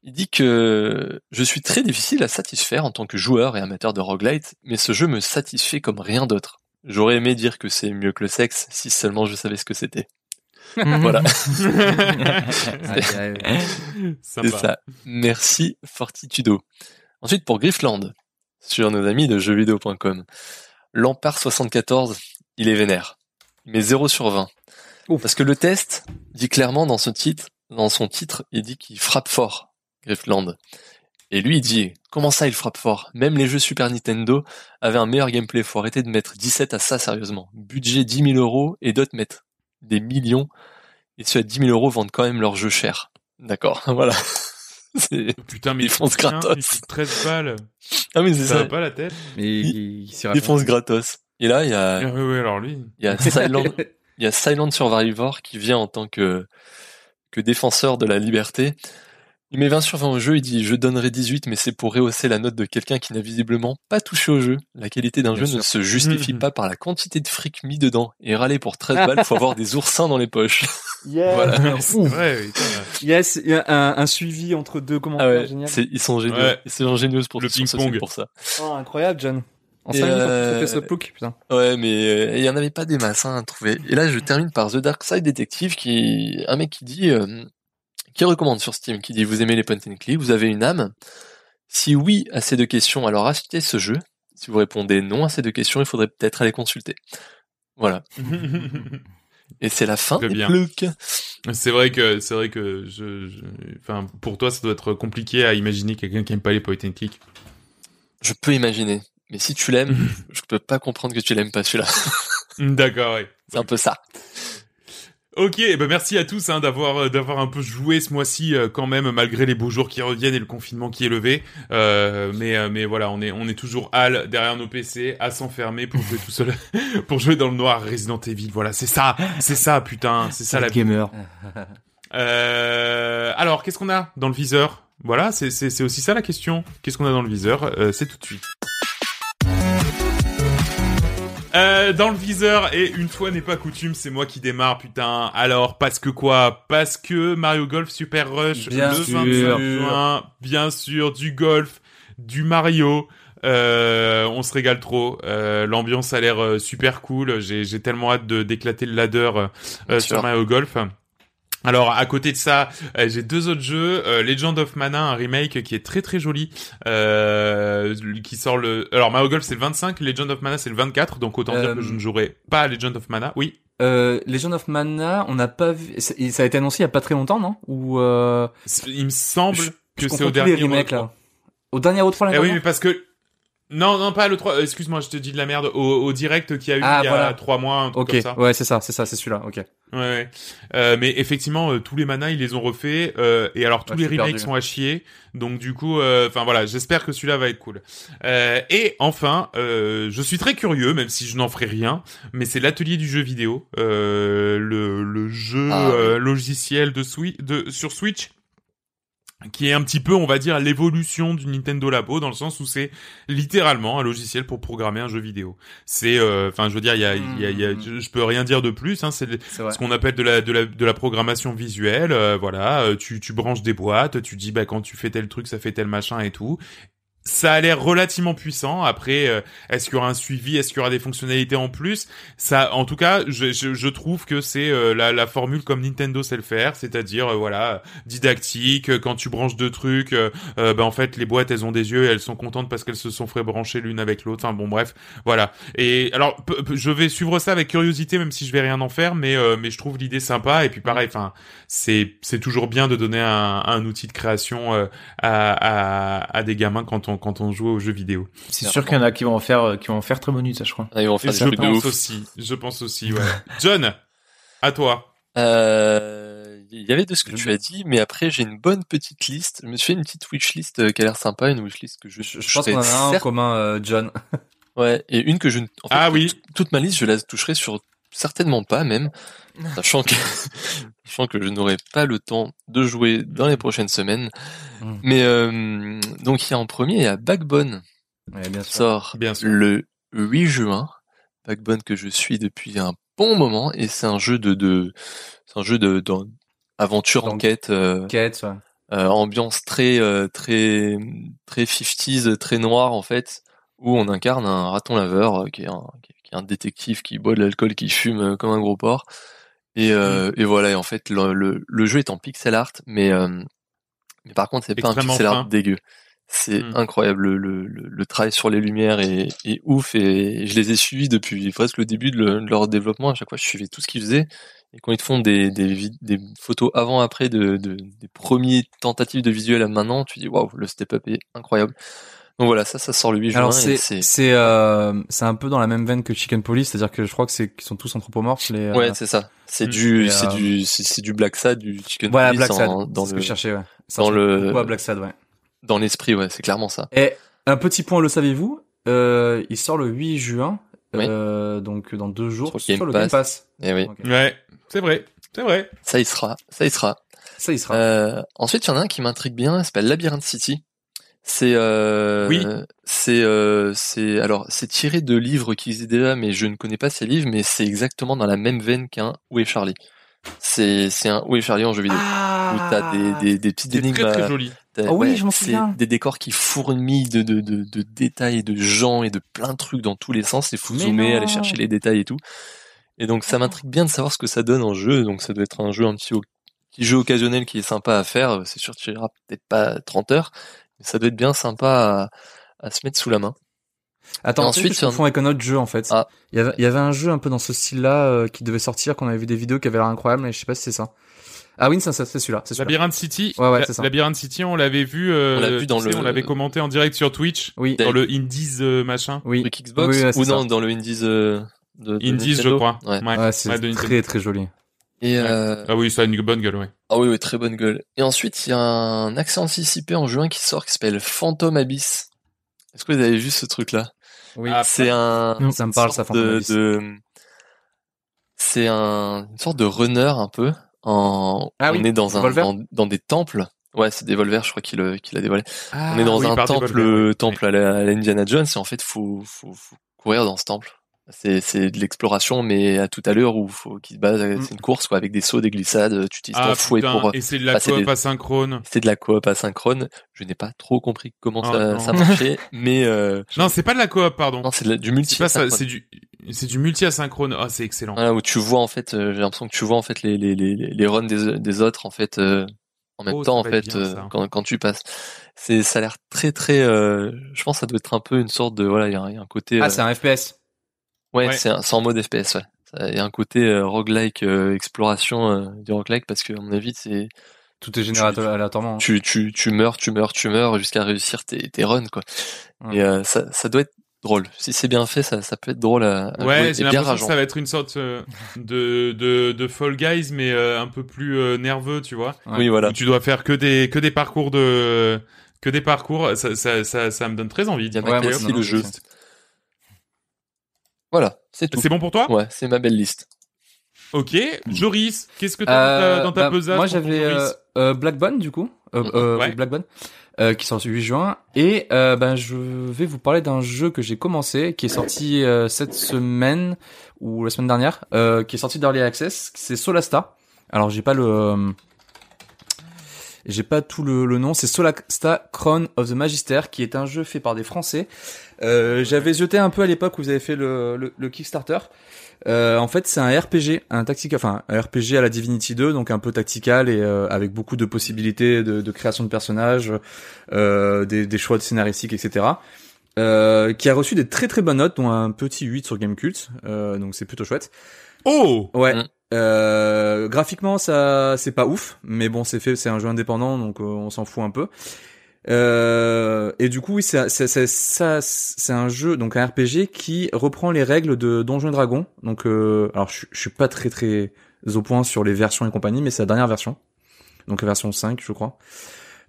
Il dit que je suis très difficile à satisfaire en tant que joueur et amateur de roguelite, mais ce jeu me satisfait comme rien d'autre. J'aurais aimé dire que c'est mieux que le sexe, si seulement je savais ce que c'était. Voilà. C'est ça. Merci Fortitudo. Ensuite pour Griffland, sur nos amis de jeuxvideo.com. Lampard 74, il est vénère. Il met 0 sur 20. Ouf. Parce que le test dit clairement dans son titre, dans son titre, il dit qu'il frappe fort, Griffland. Et lui, il dit, comment ça il frappe fort? Même les jeux Super Nintendo avaient un meilleur gameplay. Faut arrêter de mettre 17 à ça, sérieusement. Budget 10 000 euros et d'autres mettent des millions. Et ceux à 10 000 euros vendent quand même leurs jeux chers. D'accord, voilà. C'est- Putain, mais Ils font gratos. Il coûte 13 balles. Ah mais c'est Ça ça. va pas la tête Mais il, il s'y raconte. Défense gratos. Et là, il y a, Ah, ouais, ouais, alors lui. il y a Silent, il y a Silent Survivor qui vient en tant que, que défenseur de la liberté Il met 20 sur 20 au jeu, il dit je donnerai 18 mais c'est pour rehausser la note de quelqu'un qui n'a visiblement pas touché au jeu. La qualité d'un jeu ne se justifie Mhm. pas par la quantité de fric mis dedans. Et râler pour 13 balles, faut avoir des oursins dans les poches. Voilà. Vrai, putain. Yes, il y a un, un suivi entre deux Ah commentaires, ouais, génial. c'est- ils sont géniaux. Ouais. Ils sont géniaux pour Le ping-pong. pour ça. Oh, incroyable, John. En Et 5 minutes, euh, on fait ce plouc, putain. Ouais, mais euh, il y en avait pas des masses hein, à trouver. Et là, je termine par The Dark Side Detective, qui un mec qui dit, euh, qui recommande sur Steam, qui dit vous aimez les point and click, vous avez une âme? Si oui à ces deux questions, alors achetez ce jeu. Si vous répondez non à ces deux questions, il faudrait peut-être aller consulter. Voilà. Et c'est la fin. C'est vrai que c'est vrai que je, je- enfin pour toi ça doit être compliqué à imaginer quelqu'un qui aime pas les point and click. Je peux imaginer. Mais si tu l'aimes, je peux pas comprendre que tu l'aimes pas celui-là. D'accord, ouais. C'est un peu ça. Ok, ben merci à tous hein, d'avoir euh, d'avoir un peu joué ce mois-ci euh, quand même malgré les beaux jours qui reviennent et le confinement qui est levé. Euh, mais mais voilà, on est on est toujours hal derrière nos PC à s'enfermer pour jouer tout seul pour jouer dans le noir Resident Evil. Voilà, c'est ça, c'est ça putain, c'est ça la vie. gamer. Euh, alors qu'est-ce qu'on a dans le viseur? Voilà, c'est c'est c'est aussi ça la question. Qu'est-ce qu'on a dans le viseur? Euh, C'est tout de suite. Euh, dans le viseur, et une fois n'est pas coutume, c'est moi qui démarre, putain. Alors, parce que quoi? Parce que Mario Golf Super Rush, Bien le sûr. 25 juin, bien sûr, du golf, du Mario. Euh, on se régale trop. Euh, L'ambiance a l'air euh, super cool. J'ai tellement hâte de d'éclater le ladder euh, sur. Mario Golf. Alors à côté de ça, euh, j'ai deux autres jeux, euh, Legend of Mana, un remake qui est très très joli, euh, qui sort le. Alors Mario Golf c'est le 25, Legend of Mana c'est le 24, donc autant dire Euh, que je ne jouerai pas à Legend of Mana. Oui. Euh, Legend of Mana, on n'a pas vu, ça a été annoncé il y a pas très longtemps, non? Ou, euh, Il me semble Je- que c'est au dernier. remakes, re- là. Au dernier O3 l'année Eh oui, mais parce que non, non, pas le 3. euh, Excuse-moi, je te dis de la merde. Au, au direct qu'il y a eu Ah, il y a voilà. trois mois, un truc comme ça. ouais, c'est ça, c'est ça, c'est celui-là, ok. Ouais, ouais. Euh, mais effectivement, euh, tous les manas, ils les ont refaits. euh, et alors, tous Ouais, les remakes perdu. sont à chier. Donc, du coup, euh, enfin voilà, j'espère que celui-là va être cool. Euh, et enfin, euh, je suis très curieux, même si je n'en ferai rien, mais c'est l'atelier du jeu vidéo, euh, le, le jeu Ah, euh, logiciel de, de sur Switch qui est un petit peu, on va dire, l'évolution du Nintendo Labo, dans le sens où c'est littéralement un logiciel pour programmer un jeu vidéo. C'est, euh, enfin, je veux dire, il y a, y a, y a- je, je peux rien dire de plus. Hein, c'est ce qu'on appelle de la, de la, de la programmation visuelle. euh, voilà, euh, tu, tu branches des boîtes, tu dis, bah, quand tu fais tel truc, ça fait tel machin et tout. Ça a l'air relativement puissant. Après, euh, est-ce qu'il y aura un suivi? Est-ce qu'il y aura des fonctionnalités en plus? Ça, en tout cas, je, je, je trouve que c'est euh, la, la formule comme Nintendo sait le faire, c'est-à-dire euh, voilà, didactique. euh, Quand tu branches deux trucs, euh, bah, en fait, les boîtes elles ont des yeux, et elles sont contentes parce qu'elles se sont fait brancher l'une avec l'autre. Enfin bon, bref, voilà. Et alors, je vais suivre ça avec curiosité, même si je vais rien en faire, mais mais je trouve l'idée sympa. Et puis pareil, enfin, c'est c'est toujours bien de donner un, un outil de création à, à à des gamins quand on quand on joue aux jeux vidéo. C'est sûr qu'il y en a qui vont en faire, euh, qui vont en faire très bonne ça, je crois. Ah, Ils vont faire je trucs de pense ouf. aussi, je pense aussi. Ouais. John, à toi. Euh, il y avait de ce que tu as dit, mais après j'ai une bonne petite liste. Je me suis fait une petite wishlist euh, qui a l'air sympa, une wishlist que je, Je, je pense qu'on en a un en commun, euh, John. Ouais, et une que je ne. En fait, Ah toute- oui. Toute ma liste, je la toucherai sur certainement pas même, sachant que sachant que je n'aurai pas le temps de jouer dans les prochaines semaines. Mm. Mais euh, donc il y a en premier, il y a Backbone Ouais, bien sûr. sort Bien sûr. le 8 juin. Backbone que je suis depuis un bon moment et c'est un jeu de, de c'est un jeu de, d'en- aventure Donc- enquête euh, Quête, ouais. euh, ambiance très euh, très très 50s très noire en fait où on incarne un raton laveur euh, qui est un qui est un détective qui boit de l'alcool qui fume comme un gros porc et euh, et voilà et en fait le, le, le jeu est en pixel art mais euh, mais par contre c'est pas un pixel art fin. dégueu. C'est Mm. incroyable le, le, le- le travail sur les lumières est, est ouf et je les ai suivis depuis presque le début de, le- de leur développement. À chaque fois je suivais tout ce qu'ils faisaient. Et quand ils te font des, des, photos avant après de, de des premiers tentatives de visuel à maintenant tu dis waouh le step up est incroyable donc voilà ça ça sort le 8 juin Alors et c'est c'est c'est euh, c'est un peu dans la même veine que Chicken Police, c'est-à-dire que je crois que c'est qu'ils sont tous anthropomorphes les. euh, ouais c'est ça c'est Mm. du c'est euh, du c'est du Black Sad du Chicken voilà Police Black Sad. en- dans C'est ce le que je cherchais. Ouais. Ça dans le- à Black Sad, ouais. dans l'esprit ouais c'est clairement ça Et un petit point, le savez-vous euh, Il sort le 8 juin, Oui. euh, donc dans deux jours Sur sur, Game le Game Pass. Pass. et oui. Ouais, c'est vrai, c'est vrai. ça y sera ça y sera Ça, il sera. Euh, ensuite, il y en a un qui m'intrigue bien, il s'appelle Labyrinth City. C'est euh, Oui. c'est euh, c'est alors c'est tiré de livres qui existent déjà, mais je ne connais pas ces livres, mais c'est exactement dans la même veine qu'un Où est Charlie? C'est c'est un Où est Charlie en jeu vidéo où t'as des des, des petites énigmes. très très à- joli. Ah oui, ouais, je m'en c'est souviens. Des décors qui fourmillent de, de, de, de détails de gens et de plein de trucs dans tous les sens. Il faut Mais zoomer, non. aller chercher les détails et tout. Et donc ça m'intrigue bien de savoir ce que ça donne en jeu. Donc ça doit être un jeu un petit, petit jeu occasionnel qui est sympa à faire. C'est sûr que tu iras peut-être pas 30 heures, ça doit être bien sympa à, à se mettre sous la main. Attends, Et ensuite, ensuite, je en- confonds avec un autre jeu en fait. Ah. Il, y avait, il y avait un jeu un peu dans ce style-là euh, qui devait sortir, qu'on avait vu des vidéos qui avaient l'air incroyables, mais je sais pas si c'est ça. Ah oui, ça, ça, c'est celui-là. C'est celui-là. Labyrinthe City. Ouais, ouais, La- c'est ça. Labyrinthe City, on l'avait vu. euh, On l'a vu dans le- On l'avait commenté en direct sur Twitch. Oui. Dans le Indies euh, machin. oui. Xbox Oui, ouais, c'est ou non ça. dans le Indies euh, de, de Indies, je crois. Ouais. Ouais. Ouais, c'est très très joli. Et euh, Ah oui, ça a une bonne gueule, ouais. ah oui, oui, très bonne gueule. Et ensuite, il y a un accès anticipé en juin qui sort qui s'appelle Phantom Abyss. Est-ce que vous avez vu ce truc-là? Oui. Ah, C'est un. Non, ça me parle, ça, Phantom de, Abyss. de- C'est un, une sorte de runner un peu. En, Ah on oui, est dans un, dans, dans des temples. Ouais, c'est des Volver, je crois qu'il euh, qu'il a dévoilé. Ah, on est dans oui, un temple, euh, temple à la, à la Indiana Jones, et en fait, faut, faut, faut courir dans ce temple. C'est, c'est de l'exploration, mais à tout à l'heure où faut qu'il se base, Mm. c'est une course, quoi, avec des sauts, des glissades, tu utilises Ah, ton fouet putain, pour, euh, et c'est de la coop des- asynchrone. c'est de la coop asynchrone. Je n'ai pas trop compris comment Oh, ça, ça marchait, mais, euh, Non, c'est pas de la coop, pardon. non, c'est du multi C'est asynchrone. du, c'est du multi-asynchrone. Ah, c'est excellent. Voilà, où tu vois en fait, euh, j'ai l'impression que tu vois en fait les les les les runs des des autres en fait euh, en même Oh, temps en fait bien, euh, quand quand tu passes. C'est ça a l'air très très. euh, je pense que ça doit être un peu une sorte de voilà il y a, un- il y a un côté. Ah, euh, c'est un FPS. Ouais, ouais. c'est en mode FPS ouais. Il y a un côté euh, roguelike euh, exploration euh, du roguelike parce que à mon avis c'est Tout est généré aléatoirement. hein. tu tu tu meurs tu meurs tu meurs jusqu'à réussir tes tes runs quoi. Ouais. Et euh, ça ça doit être drôle. Si c'est bien fait ça ça peut être drôle à, à Ouais, j'ai bien l'impression que ça va être une sorte euh, de, de, de Fall Guys, mais euh, un peu plus euh, nerveux, tu vois. Oui voilà. Où tu dois faire que des, que des parcours de, que des parcours. Ça, ça, ça, ça me donne très envie. Il y a Ouais, moi, Macbeth, c'est le non, jeu. Voilà c'est tout. C'est bon pour toi? Ouais c'est ma belle liste. Ok. Joris, qu'est-ce que t'as Euh, dans ta bah, Moi, j'avais euh, euh, Blackbone du coup, euh, Mhm. euh, Ouais. oui, Blackbone, euh, qui sort le 8 juin. Et euh, ben, je vais vous parler d'un jeu que j'ai commencé, qui est sorti euh, cette semaine ou la semaine dernière, euh, qui est sorti d'Early Access. C'est Solasta. Alors, j'ai pas le, euh, j'ai pas tout le, le nom. C'est Solasta Crown of the Magister, qui est un jeu fait par des Français. Euh, J'avais jeté un peu à l'époque où vous avez fait le, le, le Kickstarter. Euh, en fait, c'est un RPG, un tactique, enfin un RPG à la Divinity 2, donc un peu tactical et euh, avec beaucoup de possibilités de, de création de personnages, euh, des, des choix de scénaristiques, etc. Euh, qui a reçu des très très bonnes notes, dont un petit 8 sur Gamecult, euh, donc c'est plutôt chouette. Oh Ouais. Mm. Euh, graphiquement, ça, c'est pas ouf, mais bon, c'est fait, c'est un jeu indépendant, donc euh, on s'en fout un peu. Euh, et du coup, oui, c'est, c'est, un jeu, donc un RPG qui reprend les règles de Donjons et Dragons. Donc, euh, alors, je, je suis pas très très au point sur les versions et compagnie, mais c'est la dernière version, donc la version 5, je crois.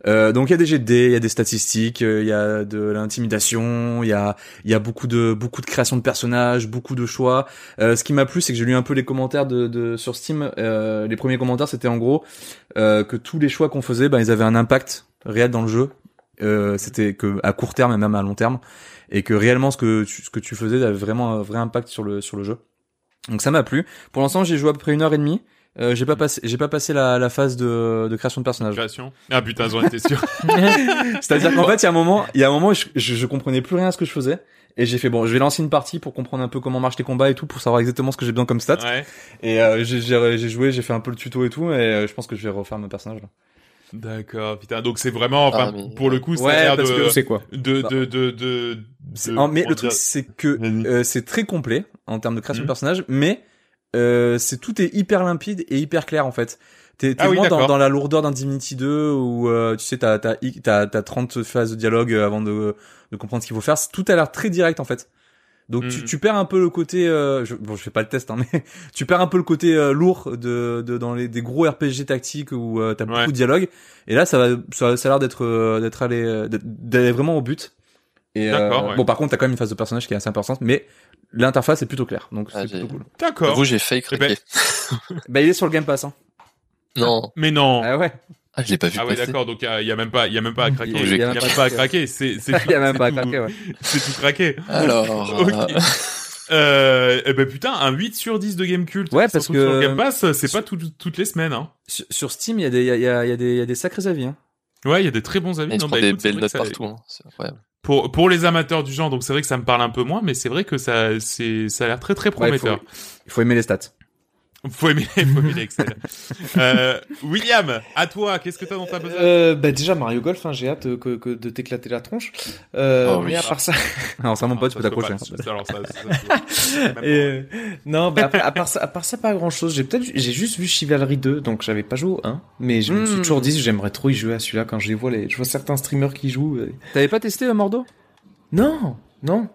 Euh, donc il y a des jets de dés, il y a des statistiques, euh, il y a de l'intimidation, il y a il y a beaucoup de beaucoup de création de personnages, beaucoup de choix. Euh, ce qui m'a plu, c'est que j'ai lu un peu les commentaires de, de sur Steam. Euh, les premiers commentaires, c'était en gros euh, que tous les choix qu'on faisait, ben ils avaient un impact réel dans le jeu. Euh, c'était que à court terme et même à long terme, et que réellement ce que tu, ce que tu faisais avait vraiment un vrai impact sur le sur le jeu. Donc ça m'a plu. Pour l'instant, j'ai joué à peu près une heure et demie. Euh, j'ai pas passé j'ai pas passé la, la phase de, de création de personnages. Création. Ah putain, j'en étais sûr. C'est-à-dire qu'en fait, il y a un moment, il y a un moment, je, je, je comprenais plus rien à ce que je faisais. Et j'ai fait bon, je vais lancer une partie pour comprendre un peu comment marchent les combats et tout, pour savoir exactement ce que j'ai besoin comme stats. ouais. Et euh, j'ai- j'ai j'ai joué, j'ai fait un peu le tuto et tout, et euh, je pense que je vais refaire mon personnage là. D'accord, putain. Donc c'est vraiment, enfin, Ah, mais- pour le coup, ça Ouais, parce de, que C'est quoi de, Bah. de, de, de, de- mais le truc, dire- c'est que euh, c'est très complet en termes de création Mhm. de personnage, mais euh, c'est tout est hyper limpide et hyper clair en fait. T'es Ah oui, moins dans, dans la lourdeur d'un Divinity 2 où euh, tu sais t'as t'as t'as t'as 30 phases de dialogue avant de de comprendre ce qu'il faut faire. Tout a l'air très direct en fait. Donc tu, Mhm. tu perds un peu le côté euh, je, bon je fais pas le test hein, mais tu perds un peu le côté euh, lourd de, de dans les des gros RPG tactiques où euh, t'as Ouais. beaucoup de dialogue et là ça va ça, ça a l'air d'être euh, d'être allé euh, d'aller vraiment au but. Et euh, ouais. bon par contre t'as quand même une phase de personnage qui est assez importante mais l'interface est plutôt claire donc Ah, c'est plutôt cool. D'accord. Vous, j'ai failli Eh ben, craquer. Bah il est sur le Game Pass hein. Non. Mais non. Ah ouais. Ah, je l'ai pas vu Ah ouais, d'accord. Donc il y, a même pas, il y a même pas à craquer. Il y y a même pas à craquer. C'est, c'est. Il y a même pas à craquer, ouais. C'est tout craqué. Alors, euh, Euh, eh ben putain, un 8 sur 10 de Game Cult. Ouais, parce que- sur Game Pass, c'est pas tout- toutes les semaines, hein. Sur, sur Steam, il y a des, il y a, il y a- y a des, il y a des sacrés avis, hein. Ouais, il y a des très bons avis. il se Non, bah, des écoute, belles notes partout. Hein. C'est incroyable. Pour, pour les amateurs du genre, donc c'est vrai que ça me parle un peu moins, mais c'est vrai que ça, c'est, ça a l'air très très Ouais, il faut, prometteur. il faut aimer les stats. Faut aimer, faut aimer les Excel. euh, William, à toi, qu'est-ce que t'as dans ta besace Euh, bah déjà Mario Golf, hein, j'ai hâte euh, que, que de t'éclater la tronche. Euh, Oh, oui. mais à part ça, Alors ça, mon pote, Ah, tu peux peut t'accrocher. Et, euh, non, bah après, à part ça, à part ça, pas grand chose. J'ai peut-être, j'ai juste vu Chivalry 2, donc j'avais pas joué au 1. Mais je me suis Mm. toujours dit, j'aimerais trop y jouer à celui-là quand je les vois les, je vois certains streamers qui jouent. T'avais pas testé euh, Mordo? Non, non.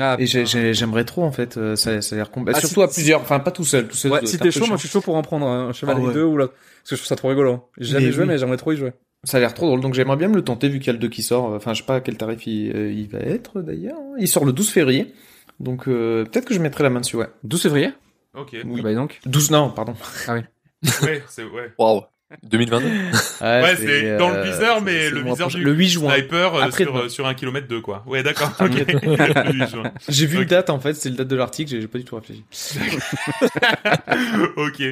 Ah, Et j'ai- j'ai- j'aimerais trop en fait. euh, Ça, ça a l'air com- bah, Ah, surtout si- à plusieurs, enfin pas tout seul, tout seul. Ouais, si t'es chaud, moi je suis chaud pour en prendre un Chevalier Ah ouais. 2 ou là. Parce que je trouve ça trop rigolo. J'ai jamais Mais joué, oui. mais j'aimerais trop y jouer. Ça a l'air trop drôle, donc j'aimerais bien me le tenter vu qu'il y a le 2 qui sort. Enfin, je sais pas à quel tarif il, euh, il va être d'ailleurs. Il sort le 12 février. Donc euh, peut-être que je mettrai la main dessus, ouais. 12 février? Ok. Oui. Ah Bah donc. 12, non, pardon. Ouais, c'est ouais. Waouh. 2022. Ouais, c'est dans le viseur, mais c'est le prochain. du Le 8 juin. Sniper euh, Après sur, euh, sur un kilomètre deux, quoi. Ouais, d'accord. Ok. Le 8 juin. J'ai vu Ok. le date en fait, c'est le date de l'article, j'ai j'ai pas du tout réfléchi. ok,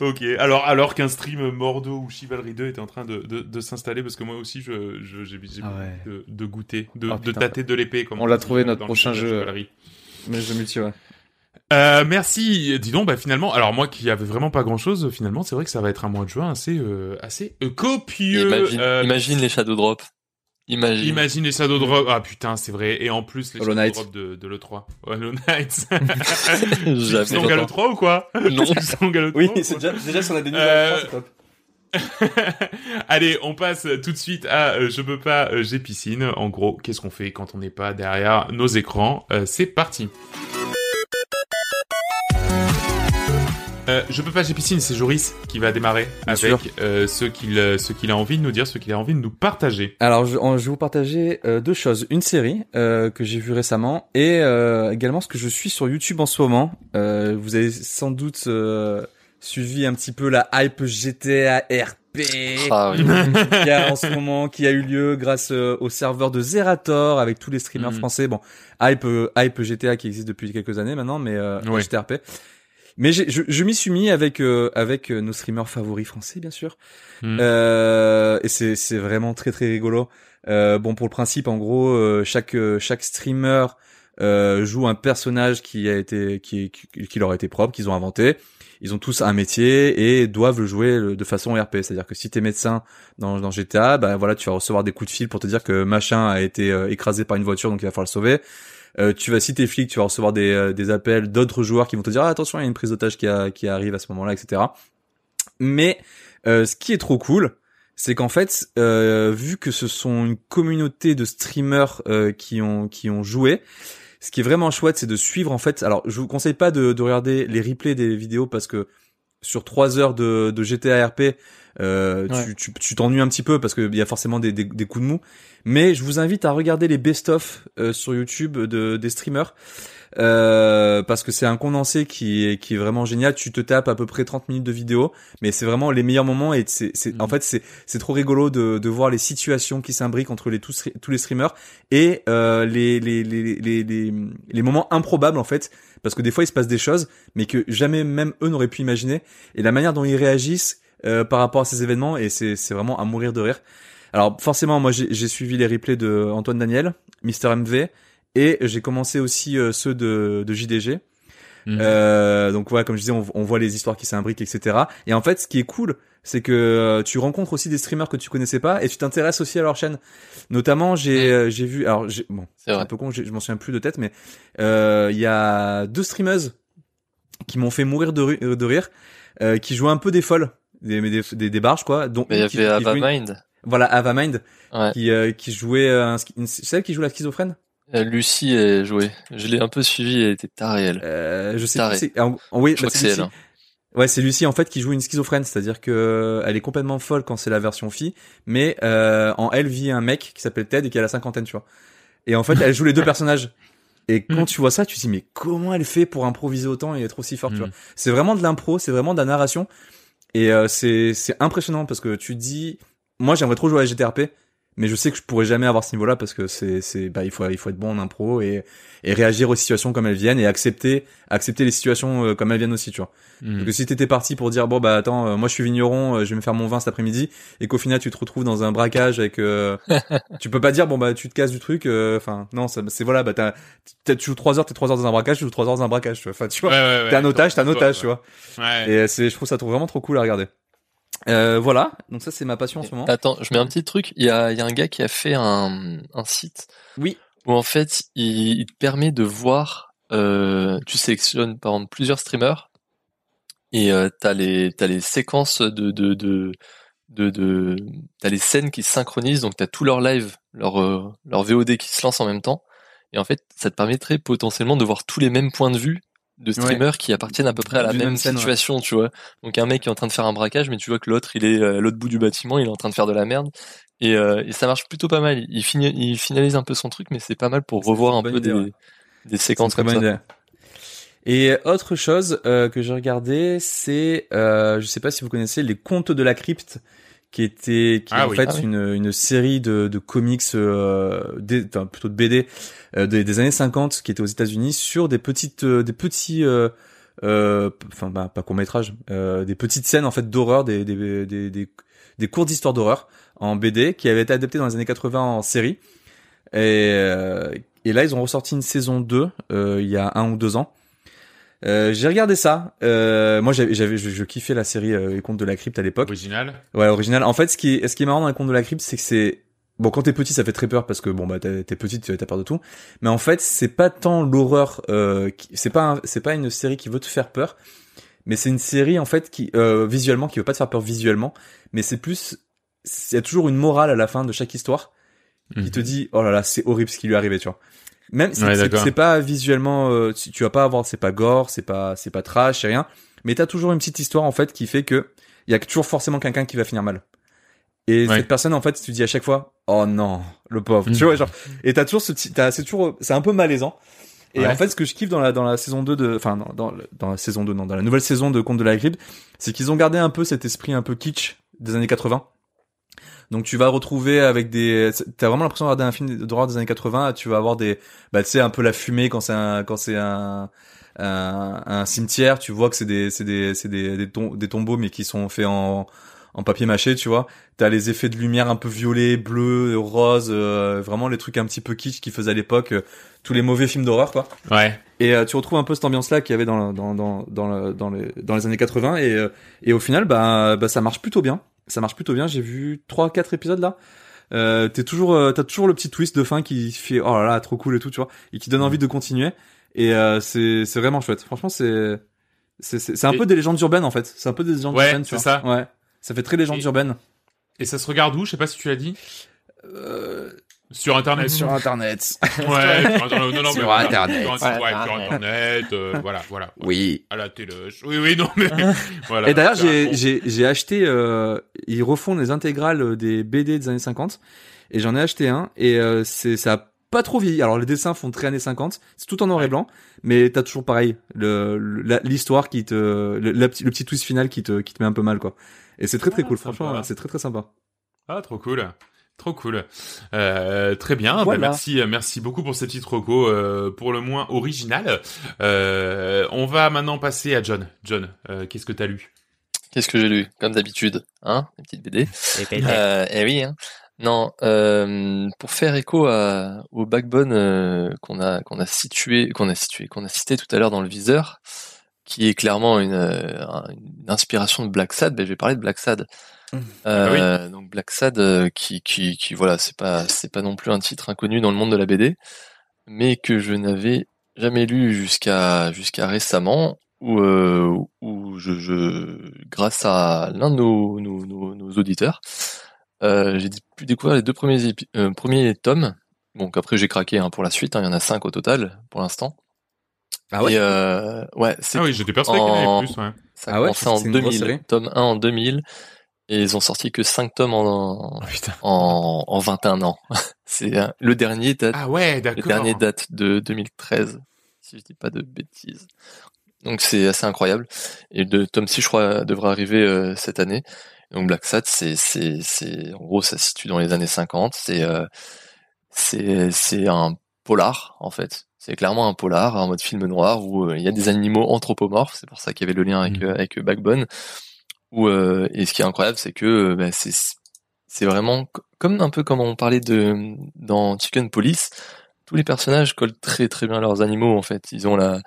ok. Alors, alors qu'un stream Mordo ou Chivalry 2 était en train de, de, de s'installer, parce que moi aussi, je, je- j'ai j'ai Ah ouais. de, de goûter, de, Oh, de tâter de l'épée. On l'a trouvé, dans notre le prochain jeu. Mais je multi, ouais. Euh, merci. Dis donc, bah finalement, alors moi qui avait vraiment pas grand chose, finalement, c'est vrai que ça va être un mois de juin assez, euh, assez euh, copieux. Imagine, Euh, imagine les Shadow Drop. Imagine. Imagine les Shadow Drop. Ah putain, c'est vrai. Et en plus, les Hollow Shadow. Drop de, de l'E3. Hollow Knight. Jamais C'est en Galo j'entends. 3 ou quoi? Non. C'est en Galo 3 Oui, c'est déjà, déjà si on a des Euh, c'est top. Allez, on passe tout de suite à euh, Je peux pas, euh, j'ai piscine. En gros, qu'est-ce qu'on fait quand on n'est pas derrière nos écrans? Euh, C'est parti. Euh, je peux pas, j'ai piscine, c'est Joris qui va démarrer Bien avec euh, ce qu'il euh, ce qu'il a envie de nous dire, ce qu'il a envie de nous partager. Alors, je, en- je vais vous partager euh, deux choses. Une série euh, que j'ai vue récemment et euh, également ce que je suis sur YouTube en ce moment. Euh, vous avez sans doute euh, suivi un petit peu la hype GTA RP Ah oui. qui a en ce moment, qui a eu lieu grâce euh, au serveur de Zerator avec tous les streamers Mhm. français. Bon, hype, hype GTA qui existe depuis quelques années maintenant, mais euh, Ouais. GTRP. Mais je, je m'y suis mis avec euh, avec euh, nos streamers favoris français, bien sûr. Mhm. Euh, et c'est c'est vraiment très très rigolo. Euh, bon pour le principe, en gros, euh, chaque euh, chaque streamer euh, joue un personnage qui a été qui qui, qui leur a été propre, qu'ils ont inventé. Ils ont tous un métier et doivent le jouer de façon RP. C'est-à-dire que si t'es médecin dans, dans GTA, bah voilà, tu vas recevoir des coups de fil pour te dire que machin a été écrasé par une voiture, donc il va falloir le sauver. Euh, tu vas si t'es tu vas recevoir des, euh, des appels d'autres joueurs qui vont te dire ah, attention, il y a une prise d'otage qui, arrive à ce moment-là, etc. Mais euh, ce qui est trop cool, c'est qu'en fait, vu que ce sont une communauté de streamers qui ont qui ont joué, ce qui est vraiment chouette, c'est de suivre en fait. Alors, je vous conseille pas de, de regarder les replays des vidéos parce que sur trois heures de, de GTA RP, euh, Ouais. tu tu tu t'ennuies un petit peu parce qu'il y a forcément des, des, des coups de mou. Mais je vous invite à regarder les best-of euh, sur YouTube de des streamers. Euh, parce que c'est un condensé qui est qui est vraiment génial. Tu te tapes à peu près 30 minutes de vidéo, mais c'est vraiment les meilleurs moments et c'est c'est en Mhm. fait c'est c'est trop rigolo de de voir les situations qui s'imbriquent entre les tous tous les streamers et euh, les, les les les les les moments improbables en fait parce que des fois il se passe des choses mais que jamais même eux n'auraient pu imaginer et la manière dont ils réagissent euh, par rapport à ces événements et c'est c'est vraiment à mourir de rire. Alors forcément moi j'ai suivi les replays de Antoine Daniel, Mister MV et j'ai commencé aussi euh, ceux de de JDG. Mhm. Euh, donc voilà, comme je disais, on, on voit les histoires qui s'imbriquent, etc. Et en fait, ce qui est cool, c'est que euh, tu rencontres aussi des streamers que tu connaissais pas et tu t'intéresses aussi à leur chaîne. Notamment, j'ai euh, j'ai vu, alors bon, C'est un peu con, je m'en souviens plus de tête, mais euh, il y a deux streameuses qui m'ont fait mourir de rire, euh, qui jouaient un peu des folles, des des, des, des barges quoi. Dont Mais il y qui- avait Avamind. Voilà, Avamind, Ouais. qui euh, qui jouait, un, une- celle qui joue la schizophrène? Euh, Lucie est jouée. Je l'ai un peu suivie, elle était tarée, elle. Euh, je sais c'est- en- en- oui, Je crois bah, que c'est elle. Hein. Ouais, c'est Lucie en fait qui joue une schizophrène, c'est-à-dire que euh, elle est complètement folle quand c'est la version fille, mais euh, en elle vit un mec qui s'appelle Ted et qui a la cinquantaine, tu vois. Et en fait, elle joue les deux personnages. Et quand Mhm. tu vois ça, tu te dis mais comment elle fait pour improviser autant et être aussi forte, tu Mhm. vois? C'est vraiment de l'impro, c'est vraiment de la narration. Et euh, c'est impressionnant parce que tu dis, moi j'aimerais trop jouer à GTRP, mais je sais que je pourrais jamais avoir ce niveau-là parce que c'est c'est bah il faut il faut être bon en impro et et réagir aux situations comme elles viennent et accepter accepter les situations euh, comme elles viennent aussi, tu vois. Parce que si t'étais parti pour dire bon bah attends euh, moi je suis vigneron euh, je vais me faire mon vin cet après-midi et qu'au final tu te retrouves dans un braquage avec euh, tu peux pas dire bon bah tu te casses du truc euh, enfin non c'est voilà bah t'as tu joues trois heures t'es trois heures dans un braquage tu joues trois heures dans un braquage tu vois enfin tu vois Ouais, ouais, ouais. t'es un otage t'es un otage tu vois Ouais. et c'est je trouve ça vraiment trop cool à regarder euh, voilà. Donc ça c'est ma passion en ce moment. Attends, je mets un petit truc. Il y a, il y a un gars qui a fait un, un site oui. où en fait il, il te permet de voir. Euh, tu sélectionnes par exemple plusieurs streamers et euh, t'as les t'as les séquences de de de de, de t'as les scènes qui se synchronisent. Donc t'as tout leur live leur euh, leur VOD qui se lance en même temps. Et en fait ça te permettrait potentiellement de voir tous les mêmes points de vue de streamers qui appartiennent à peu près à la même, même scène, ouais. situation tu vois donc un mec qui est en train de faire un braquage mais tu vois que l'autre il est à l'autre bout du bâtiment il est en train de faire de la merde et, euh, et ça marche plutôt pas mal il, fini, il finalise un peu son truc mais c'est pas mal pour revoir un peu idée, des, ouais. des séquences comme ça idée. Et autre chose euh, que j'ai regardé, c'est, euh, je sais pas si vous connaissez les Contes de la crypte, qui était, qui est Ah en fait Ah oui. une, une série de, de comics, euh, des, enfin, plutôt de BD euh, des, des années 50, qui était aux États-Unis sur des petites, euh, des petits, euh, euh, enfin bah, pas court métrage, euh, des petites scènes en fait d'horreur, des, des, des, des, des cours d'histoire d'horreur en BD qui avaient été adaptés dans les années 80 en série. Et, euh, et là, ils ont ressorti une saison 2 euh, il y a un ou deux ans. Euh, j'ai regardé ça. Euh, moi, j'avais, je, je kiffais la série euh, Les Contes de la Crypte à l'époque. Original. Ouais, original. En fait, ce qui est, ce qui est marrant dans Les Contes de la Crypte, c'est que c'est bon quand t'es petit, ça fait très peur parce que bon bah t'es t'es petit, tu as peur de tout. Mais en fait, c'est pas tant l'horreur. Euh, qui- c'est pas, un- c'est pas une série qui veut te faire peur, mais c'est une série en fait qui euh, visuellement qui veut pas te faire peur visuellement, mais c'est plus, il y a toujours une morale à la fin de chaque histoire qui te dit oh là là c'est horrible ce qui lui est arrivé tu vois même c'est Ouais, pas visuellement euh, tu, tu vas pas avoir c'est pas gore c'est pas c'est pas trash c'est rien mais t'as toujours une petite histoire en fait qui fait que il y a toujours forcément quelqu'un qui va finir mal et Ouais. cette personne en fait tu dis à chaque fois oh non le pauvre Mhm. tu vois genre et t'as toujours ce petit c'est toujours c'est un peu malaisant et Ouais. en fait ce que je kiffe dans la dans la saison 2 de enfin dans, dans la saison 2 non dans la nouvelle saison de Conte de la Crypte c'est qu'ils ont gardé un peu cet esprit un peu kitsch des années 80 donc tu vas retrouver avec des, t'as vraiment l'impression de regarder un film d'horreur des années 80. Tu vas avoir des, bah tu sais un peu la fumée quand c'est un, quand c'est un, un, un cimetière. Tu vois que c'est des, c'est des, c'est des, des, tom- des tombeaux mais qui sont faits en, en papier mâché. Tu vois. T'as les effets de lumière un peu violet, bleu, rose, euh, vraiment les trucs un petit peu kitsch qui faisaient à l'époque euh, tous les mauvais films d'horreur quoi. Ouais. Et euh, tu retrouves un peu cette ambiance là qu'il y avait dans, dans, dans, dans, le- dans, les, dans les années 80 et, euh, et au final bah, bah ça marche plutôt bien. Ça marche plutôt bien. J'ai vu trois quatre épisodes là. Euh, t'es toujours euh, t'as toujours le petit twist de fin qui fait oh là là trop cool et tout tu vois et qui donne envie de continuer et euh, c'est c'est vraiment chouette. Franchement c'est c'est c'est un Et- peu des légendes urbaines en fait. C'est un peu des légendes Ouais, urbaines. tu c'est vois. ça. Ouais. Ça fait très légendes Et- urbaines. Et ça se regarde où? Je sais pas si tu l'as dit. Euh, Sur internet. sur internet. Ouais, sur internet. Non, Sur mais voilà. Internet. Sur, ouais, Ouais, sur internet. euh, voilà, voilà. Oui. À la téloche. Oui, oui, non, mais voilà. Et d'ailleurs, j'ai, con. j'ai, j'ai acheté, euh, ils refont les intégrales des BD des années 50, et j'en ai acheté un, et euh, c'est, ça a pas trop vieilli. Alors les dessins font très années 50, c'est tout en noir et blanc, mais t'as toujours pareil, le, l'histoire qui te, le, la petit- le petit twist final qui te, qui te met un peu mal, quoi. Et c'est très très Ah, cool, franchement, c'est très très sympa. Ah, trop cool. Trop cool. Euh, très bien. Bah, Voilà. merci, merci beaucoup pour ces petites recos, euh, pour le moins originales. Euh, on va maintenant passer à John. John, euh, qu'est-ce que t'as lu? Qu'est-ce que j'ai lu? Comme d'habitude, hein, les petites BD. Euh, eh oui, hein. Non, euh, pour faire écho à, au backbone euh, qu'on a qu'on a situé, qu'on a situé, qu'on a cité tout à l'heure dans le viseur, qui est clairement une, euh, une inspiration de Black Sad. Ben, je vais parler de Black Sad. Euh, Donc Black Sad, euh, qui, qui, qui, voilà, c'est pas, c'est pas non plus un titre inconnu dans le monde de la BD, mais que je n'avais jamais lu jusqu'à jusqu'à récemment, où, euh, où je, je, grâce à l'un de nos, nos, nos, nos auditeurs, euh, j'ai pu découvrir les deux premiers, épi- euh, premiers tomes. Donc après j'ai craqué hein, pour la suite, hein, il y en a cinq au total pour l'instant. Ah ouais? Et euh, ouais, c'est Ah oui, j'étais persuadé qu'il y en avait plus. Ouais. ça Ah a ouais, en c'est une grosse 2000, série. tome 1 en 2000, et ils ont sorti que 5 tomes en, Oh, en, en 21 ans. C'est euh, le dernier date, Ah ouais, le d'accord. dernier date de 2013, si je dis pas de bêtises. Donc c'est assez incroyable. Et de Tom C, je crois, devrait arriver cette année. Donc Black Sat, c'est, c'est, c'est, en gros, ça se situe dans les années 50. C'est, c'est, c'est un polar en fait. C'est clairement un polar, un mode film noir où il y a des animaux anthropomorphes. C'est pour ça qu'il y avait le lien avec mmh. avec Backbone. Où, et ce qui est incroyable, c'est que bah, c'est vraiment comme un peu comme on parlait de dans Chicken Police. Tous les personnages collent très très bien leurs animaux en fait. Ils ont la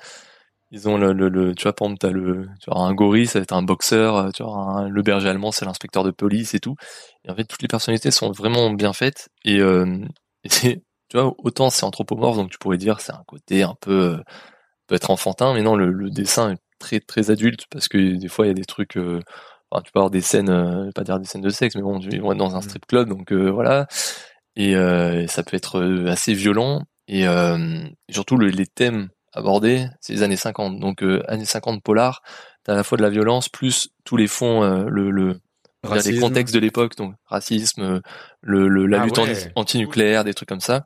ils ont le, le, tu vois par exemple t'as le tu vois un gorille ça va être un boxeur tu vois le berger allemand c'est l'inspecteur de police et tout et en fait toutes les personnalités sont vraiment bien faites et, euh, tu vois autant c'est anthropomorphe donc tu pourrais dire c'est un côté un peu peut être enfantin mais non le, dessin est très très adulte parce que des fois il y a des trucs euh, tu peux avoir des scènes, euh, pas dire des scènes de sexe, mais bon, ils vont être dans un mm. strip club, donc euh, voilà. Et euh, ça peut être assez violent. Et, surtout, les thèmes abordés, c'est les années 50. Donc, années 50 polar, t'as à la fois de la violence, plus tous les fonds, le, le les contextes de l'époque, donc racisme, le, le la ah lutte anti-nucléaire, des trucs comme ça.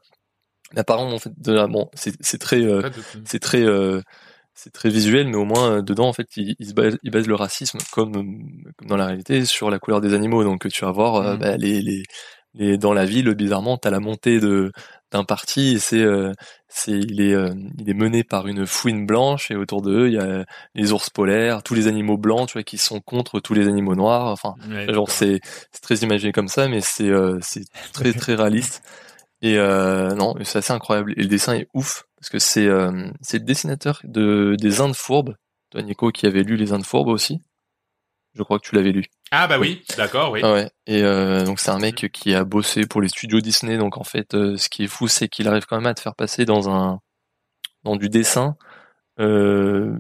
Mais apparemment, en fait, de, bon, c'est très, c'est très c'est très visuel, mais au moins euh, dedans en fait il, il, se base, il base le racisme comme, comme, dans la réalité sur la couleur des animaux. Donc tu vas voir euh, mmh. bah, les, les, les, dans la ville bizarrement t'as la montée de d'un parti et c'est euh, c'est il est il est mené par une fouine blanche et autour d'eux il y a les ours polaires, tous les animaux blancs tu vois qui sont contre tous les animaux noirs. Enfin genre c'est c'est très imagé comme ça, mais c'est c'est très très réaliste. Et non, c'est assez incroyable. Et le dessin est ouf parce que c'est euh, c'est le dessinateur de des Indes fourbes. Toi, Nico, qui avait lu les Indes fourbes aussi. Je crois que tu l'avais lu. Ah bah oui, d'accord, oui. Ah ouais. Et euh, donc c'est un mec qui a bossé pour les studios Disney. Donc en fait, euh, ce qui est fou, c'est qu'il arrive quand même à te faire passer dans un dans du dessin euh,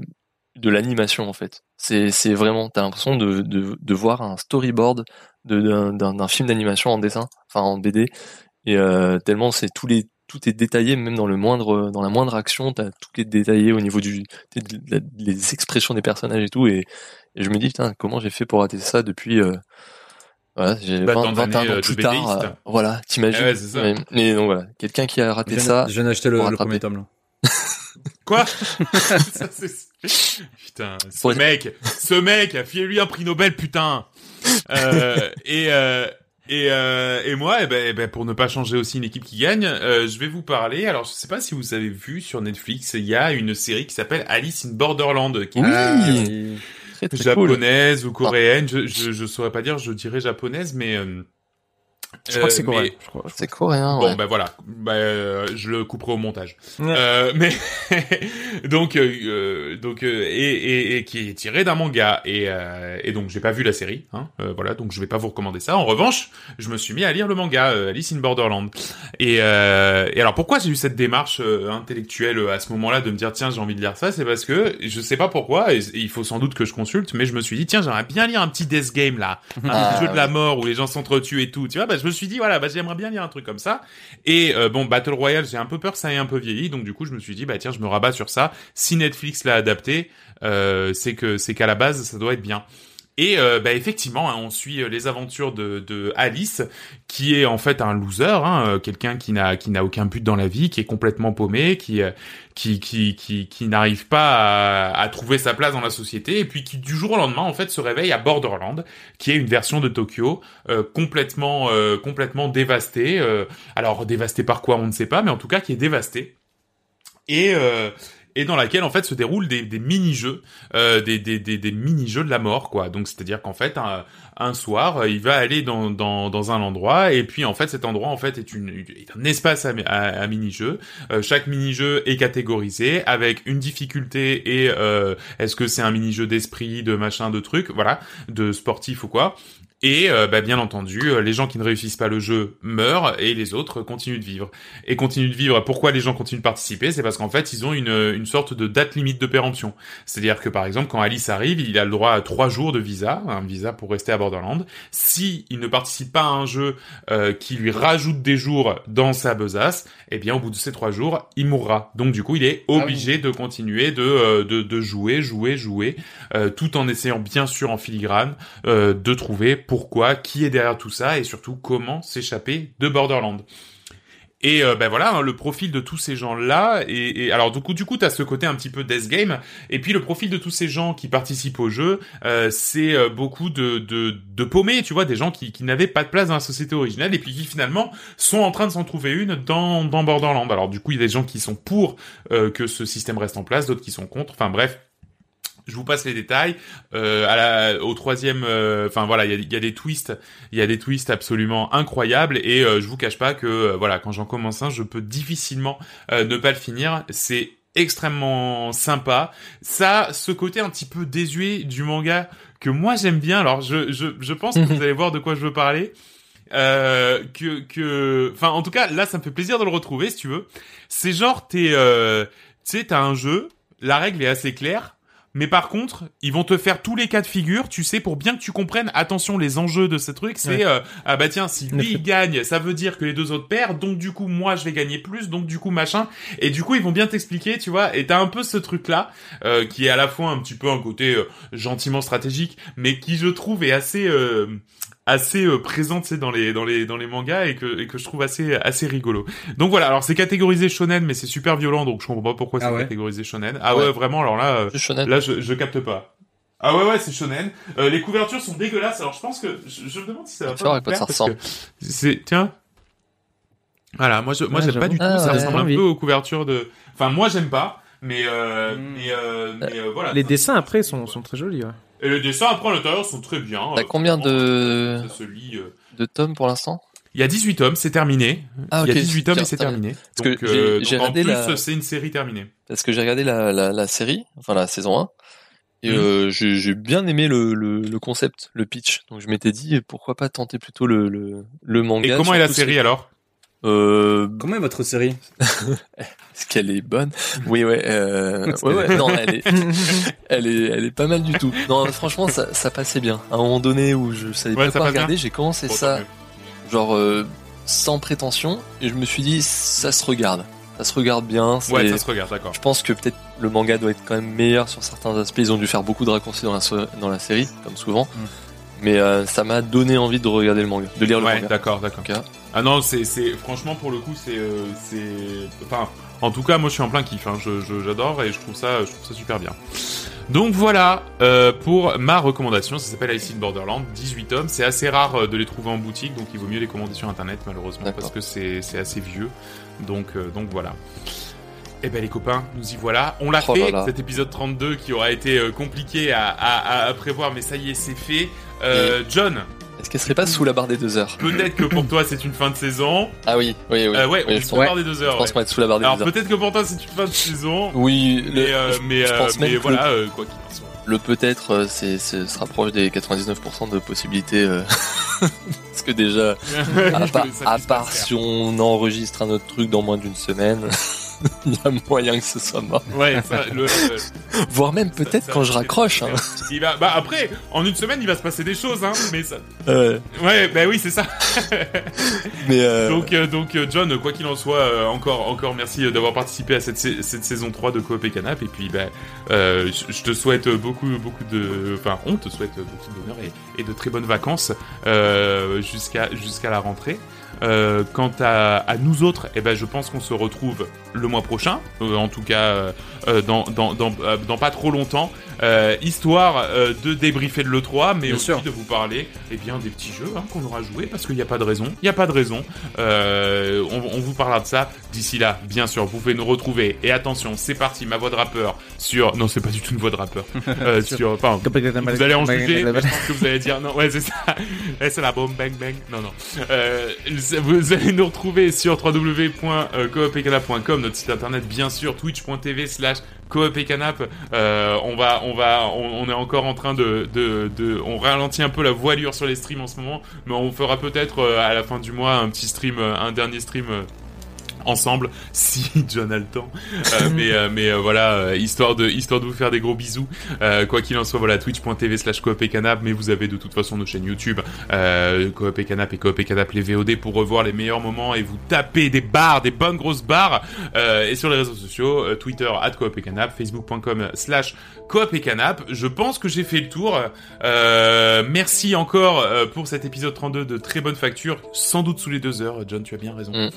de l'animation en fait. C'est c'est vraiment t'as l'impression de, de de voir un storyboard de d'un film d'animation en dessin, enfin en BD et tellement c'est tous les tout est détaillé même dans le moindre dans la moindre action t'as tout qui est détaillé au niveau du les expressions des personnages et tout. Et, je me dis putain comment j'ai fait pour rater ça depuis euh, voilà j'ai 20, 21 ans plus tard euh, voilà t'imagines. Ouais, mais, donc voilà quelqu'un qui a raté ça je viens d'acheter le, le, premier tome là. Quoi? Putain, ce mec, ce mec, a lui un prix Nobel, putain. Euh, et euh, et, euh, et moi, eh ben, eh ben, pour ne pas changer aussi une équipe qui gagne, euh, je vais vous parler. Alors, je sais pas si vous avez vu sur Netflix, il y a une série qui s'appelle Alice in Borderland, qui est japonaise ou coréenne. Je, je, je saurais pas dire, je dirais japonaise, mais euh, je crois que c'est euh, coréen. C'est coréen. Bon, ben voilà, bah, euh, je le couperai au montage. Euh, mais donc, euh, donc, et, et, et, qui est tiré d'un manga et, et donc j'ai pas vu la série. Hein, voilà, donc je vais pas vous recommander ça. En revanche, je me suis mis à lire le manga Alice in Borderland. Et, et alors pourquoi j'ai eu cette démarche intellectuelle à ce moment-là de me dire tiens j'ai envie de lire ça, c'est parce que je sais pas pourquoi. Et, il faut sans doute que je consulte, mais je me suis dit tiens j'aimerais bien lire un petit Death Game là, un ah, jeu de la mort où les gens s'entretuent et tout. Tu vois, bah, je me suis dit voilà, bah, j'aimerais bien lire un truc comme ça. Et euh, bon, Battle Royale, j'ai un peu peur, ça ait un peu vieilli, donc du coup, je me suis dit bah tiens, je me rabats sur ça. Si Netflix l'a adapté, euh, c'est que c'est qu'à la base, ça doit être bien. Et euh, bah, effectivement, hein, on suit euh, les aventures de, Alice, qui est en fait un loser, hein, euh, quelqu'un qui n'a qui n'a aucun but dans la vie, qui est complètement paumé, qui qui qui qui, n'arrive pas à, à, trouver sa place dans la société, et puis qui du jour au lendemain en fait se réveille à Borderland, qui est une version de Tokyo complètement complètement dévastée. alors dévastée par quoi on ne sait pas, mais en tout cas qui est dévastée. Et et dans laquelle en fait se déroulent des, mini-jeux, euh, des, mini-jeux de la mort, quoi. Donc c'est-à-dire qu'en fait, un, soir, il va aller dans, un endroit, et puis en fait cet endroit en fait est, une, est un espace à, à, mini-jeux. Euh, chaque mini-jeu est catégorisé avec une difficulté et euh, est-ce que c'est un mini-jeu d'esprit, de machin, de trucs, voilà, de sportif ou quoi. Et euh, bah, bien entendu, euh, les gens qui ne réussissent pas le jeu meurent et les autres continuent de vivre. Et continuent de vivre. Pourquoi les gens continuent de participer? C'est parce qu'en fait, ils ont une, une sorte de date limite de péremption. C'est-à-dire que par exemple, quand Alice arrive, il a le droit à trois jours de visa, un visa pour rester à Borderland. Si il ne participe pas à un jeu euh, qui lui rajoute des jours dans sa besace, eh bien au bout de ces trois jours, il mourra. Donc du coup, il est ah obligé de continuer de, de, de, jouer, jouer, jouer, tout en essayant bien sûr en filigrane de trouver pourquoi, qui est derrière tout ça et surtout comment s'échapper de Borderland. Et euh, ben voilà, hein, le profil de tous ces gens-là. Et, alors du coup, du coup, t'as ce côté un petit peu death game. Et puis le profil de tous ces gens qui participent au jeu, euh, c'est euh, beaucoup de, de paumés, tu vois, des gens qui, n'avaient pas de place dans la société originelle et puis qui finalement sont en train de s'en trouver une dans dans Borderlands. Alors du coup, il y a des gens qui sont pour que ce système reste en place, d'autres qui sont contre. Enfin bref, je vous passe les détails. Euh, à la, au troisième, euh, enfin voilà, il y a, y a, des twists, il y a des twists absolument incroyables et euh, je vous cache pas que euh, voilà, quand j'en commence un, je peux difficilement euh, ne pas le finir. C'est extrêmement sympa. Ça, ce côté un petit peu désuet du manga que moi j'aime bien. Alors je, je, je pense que vous allez voir de quoi je veux parler. Euh, que que enfin en tout cas là ça me fait plaisir de le retrouver si tu veux c'est genre t'es euh, tu sais t'as un jeu la règle est assez claire mais par contre, ils vont te faire tous les cas de figure, tu sais, pour bien que tu comprennes, attention, les enjeux de ce truc, c'est, ouais. euh, ah bah tiens, si lui il gagne, ça veut dire que les deux autres perdent, donc du coup, moi, je vais gagner plus, donc du coup, machin. Et du coup, ils vont bien t'expliquer, tu vois, et t'as un peu ce truc-là, euh, qui est à la fois un petit peu un côté euh, gentiment stratégique, mais qui, je trouve, est assez... Assez euh, présente c'est dans les dans les dans les mangas et que et que je trouve assez assez rigolo. Donc voilà, alors c'est catégorisé shonen mais c'est super violent donc je comprends pas pourquoi ah c'est ouais. catégorisé shonen. Ah ouais, ouais vraiment alors là euh, là je, je capte pas. Ah ouais ouais c'est shonen. Euh, les couvertures sont dégueulasses. Alors je pense que je, je me demande si ça va pas, pas parce que c'est tiens voilà, moi je, moi j'aime pas du tout, ah, ça ressemble un peu aux couvertures de enfin moi j'aime pas mais euh, mm. mais, euh, mais euh, voilà. Les dessins après sont sont très jolis ouais. Et les dessins après à l'intérieur sont très bien. T'as combien de lit, euh... de tomes pour l'instant? Il y a 18 tomes, c'est terminé. Ah, okay. Il y a 18 tomes et c'est terminé. Parce donc, que euh, en plus la... c'est une série terminée. Parce que j'ai regardé la, la, la, série, enfin la saison 1. Et mmh. euh, j'ai, bien aimé le, le, le, concept, le pitch. Donc je m'étais dit pourquoi pas tenter plutôt le, le, le manga. Et comment est la série alors? Euh... Comment est votre série Est-ce qu'elle est bonne? Oui, ouais, euh... ouais, ouais. Non, elle est, elle est, elle est pas mal du tout. Non, franchement, ça, ça passait bien. À un moment donné où je savais ouais, pas quoi regarder, j'ai commencé bon, ça, genre euh, sans prétention, et je me suis dit, ça se regarde. Ça se regarde bien. Ouais, ça se regarde, d'accord. Je pense que peut-être le manga doit être quand même meilleur sur certains aspects. Ils ont dû faire beaucoup de raccourcis dans la, dans la série, comme souvent. Mm mais euh, ça m'a donné envie de regarder le manga, de lire le ouais, manga. d'accord, d'accord. Ah non, c'est, c'est, franchement, pour le coup, c'est, euh, c'est, enfin, en tout cas, moi, je suis en plein kiff. Hein. Je, je, j'adore et je trouve ça, je trouve ça super bien. Donc voilà euh, pour ma recommandation. Ça s'appelle Alice in Borderland, 18 tomes. C'est assez rare de les trouver en boutique, donc il vaut mieux les commander sur internet, malheureusement, parce que c'est, c'est assez vieux. Donc, donc voilà. Eh ben les copains, nous y voilà. On l'a oh fait, cet épisode 32 qui aura été compliqué à, à, à, prévoir, mais ça y est, c'est fait. Euh, John. Est-ce qu'elle serait pas sous la barre des deux heures Peut-être que pour toi c'est une fin de saison. Ah oui, oui, oui. Euh, ouais, oui, on sous la barre des deux heures. Je pense ouais. qu'on va être sous la barre des Alors, deux heures. peut-être que pour toi c'est une fin de saison. Oui, mais, euh, mais, je pense mais même voilà, le, quoi qu'il en soit. Le peut-être, c'est, c'est se rapproche des 99% de possibilités. Parce que déjà, à, part, à part si on enregistre un autre truc dans moins d'une semaine. il y a moyen que ce soit mort. Ouais, ça, le, le, voire même peut-être quand je raccroche. Hein. Il va, bah après, en une semaine, il va se passer des choses, hein. Mais ça. Ouais. Ouais, bah oui, c'est ça. mais euh... donc, euh, donc, John, quoi qu'il en soit, euh, encore, encore merci d'avoir participé à cette, cette saison 3 de Coop et Canap. Et puis, bah, euh, je te souhaite beaucoup, beaucoup de, enfin, on te souhaite beaucoup de bonheur et, et de très bonnes vacances jusqu'à, jusqu'à la rentrée. Euh, quant à, nous autres, eh ben, je pense qu'on se retrouve le mois prochain, euh, en tout cas euh, dans, pas trop longtemps, histoire de débriefer de l'E3, mais bien aussi sûr. de vous parler eh bien, des petits jeux hein, qu'on aura joués, parce qu'il n'y a pas de raison, il n'y a pas de raison. On, on, vous parlera de ça. D'ici là, bien sûr, vous pouvez nous retrouver. Et attention, c'est parti, ma voix de rappeur sur... Non, c'est pas du tout une voix de rappeur. sur... Enfin, vous allez en juger, je pense que vous allez dire... Non, ouais, c'est ça. c'est la bombe, bang, bang. Non, non. vous allez nous retrouver sur www.coopetcanap.com, notre site internet, bien sûr, twitch.tv slash coop et canap. Euh, on va, on va, on, est encore en train de, de, de, on ralentit un peu la voilure sur les streams en ce moment, mais on fera peut-être euh, à la fin du mois un petit stream, euh, un dernier stream ensemble si John a le temps euh, mais euh, mais euh, voilà histoire de histoire de vous faire des gros bisous. Quoi qu'il en soit voilà twitch.tv slash coop et canap mais vous avez de toute façon nos chaînes YouTube. Coop et canap et et canap les VOD pour revoir les meilleurs moments et vous taper des barres des bonnes grosses barres. Et sur les réseaux sociaux Twitter at coop et canap facebook.com slash coop et canap. Je pense que j'ai fait le tour. Merci encore pour cet épisode 32 de très bonne facture. Sans doute sous les deux heures. John tu as bien raison. Mm.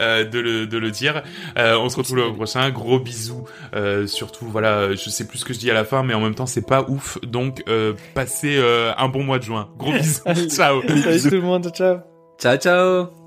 Euh, de, le, de le dire. Euh, on se retrouve le prochain. Gros bisous. Euh, surtout, voilà, je sais plus ce que je dis à la fin, mais en même temps, c'est pas ouf. Donc, euh, passez euh, un bon mois de juin. Gros bisous. ciao. Salut tout le monde. Ciao. Ciao, ciao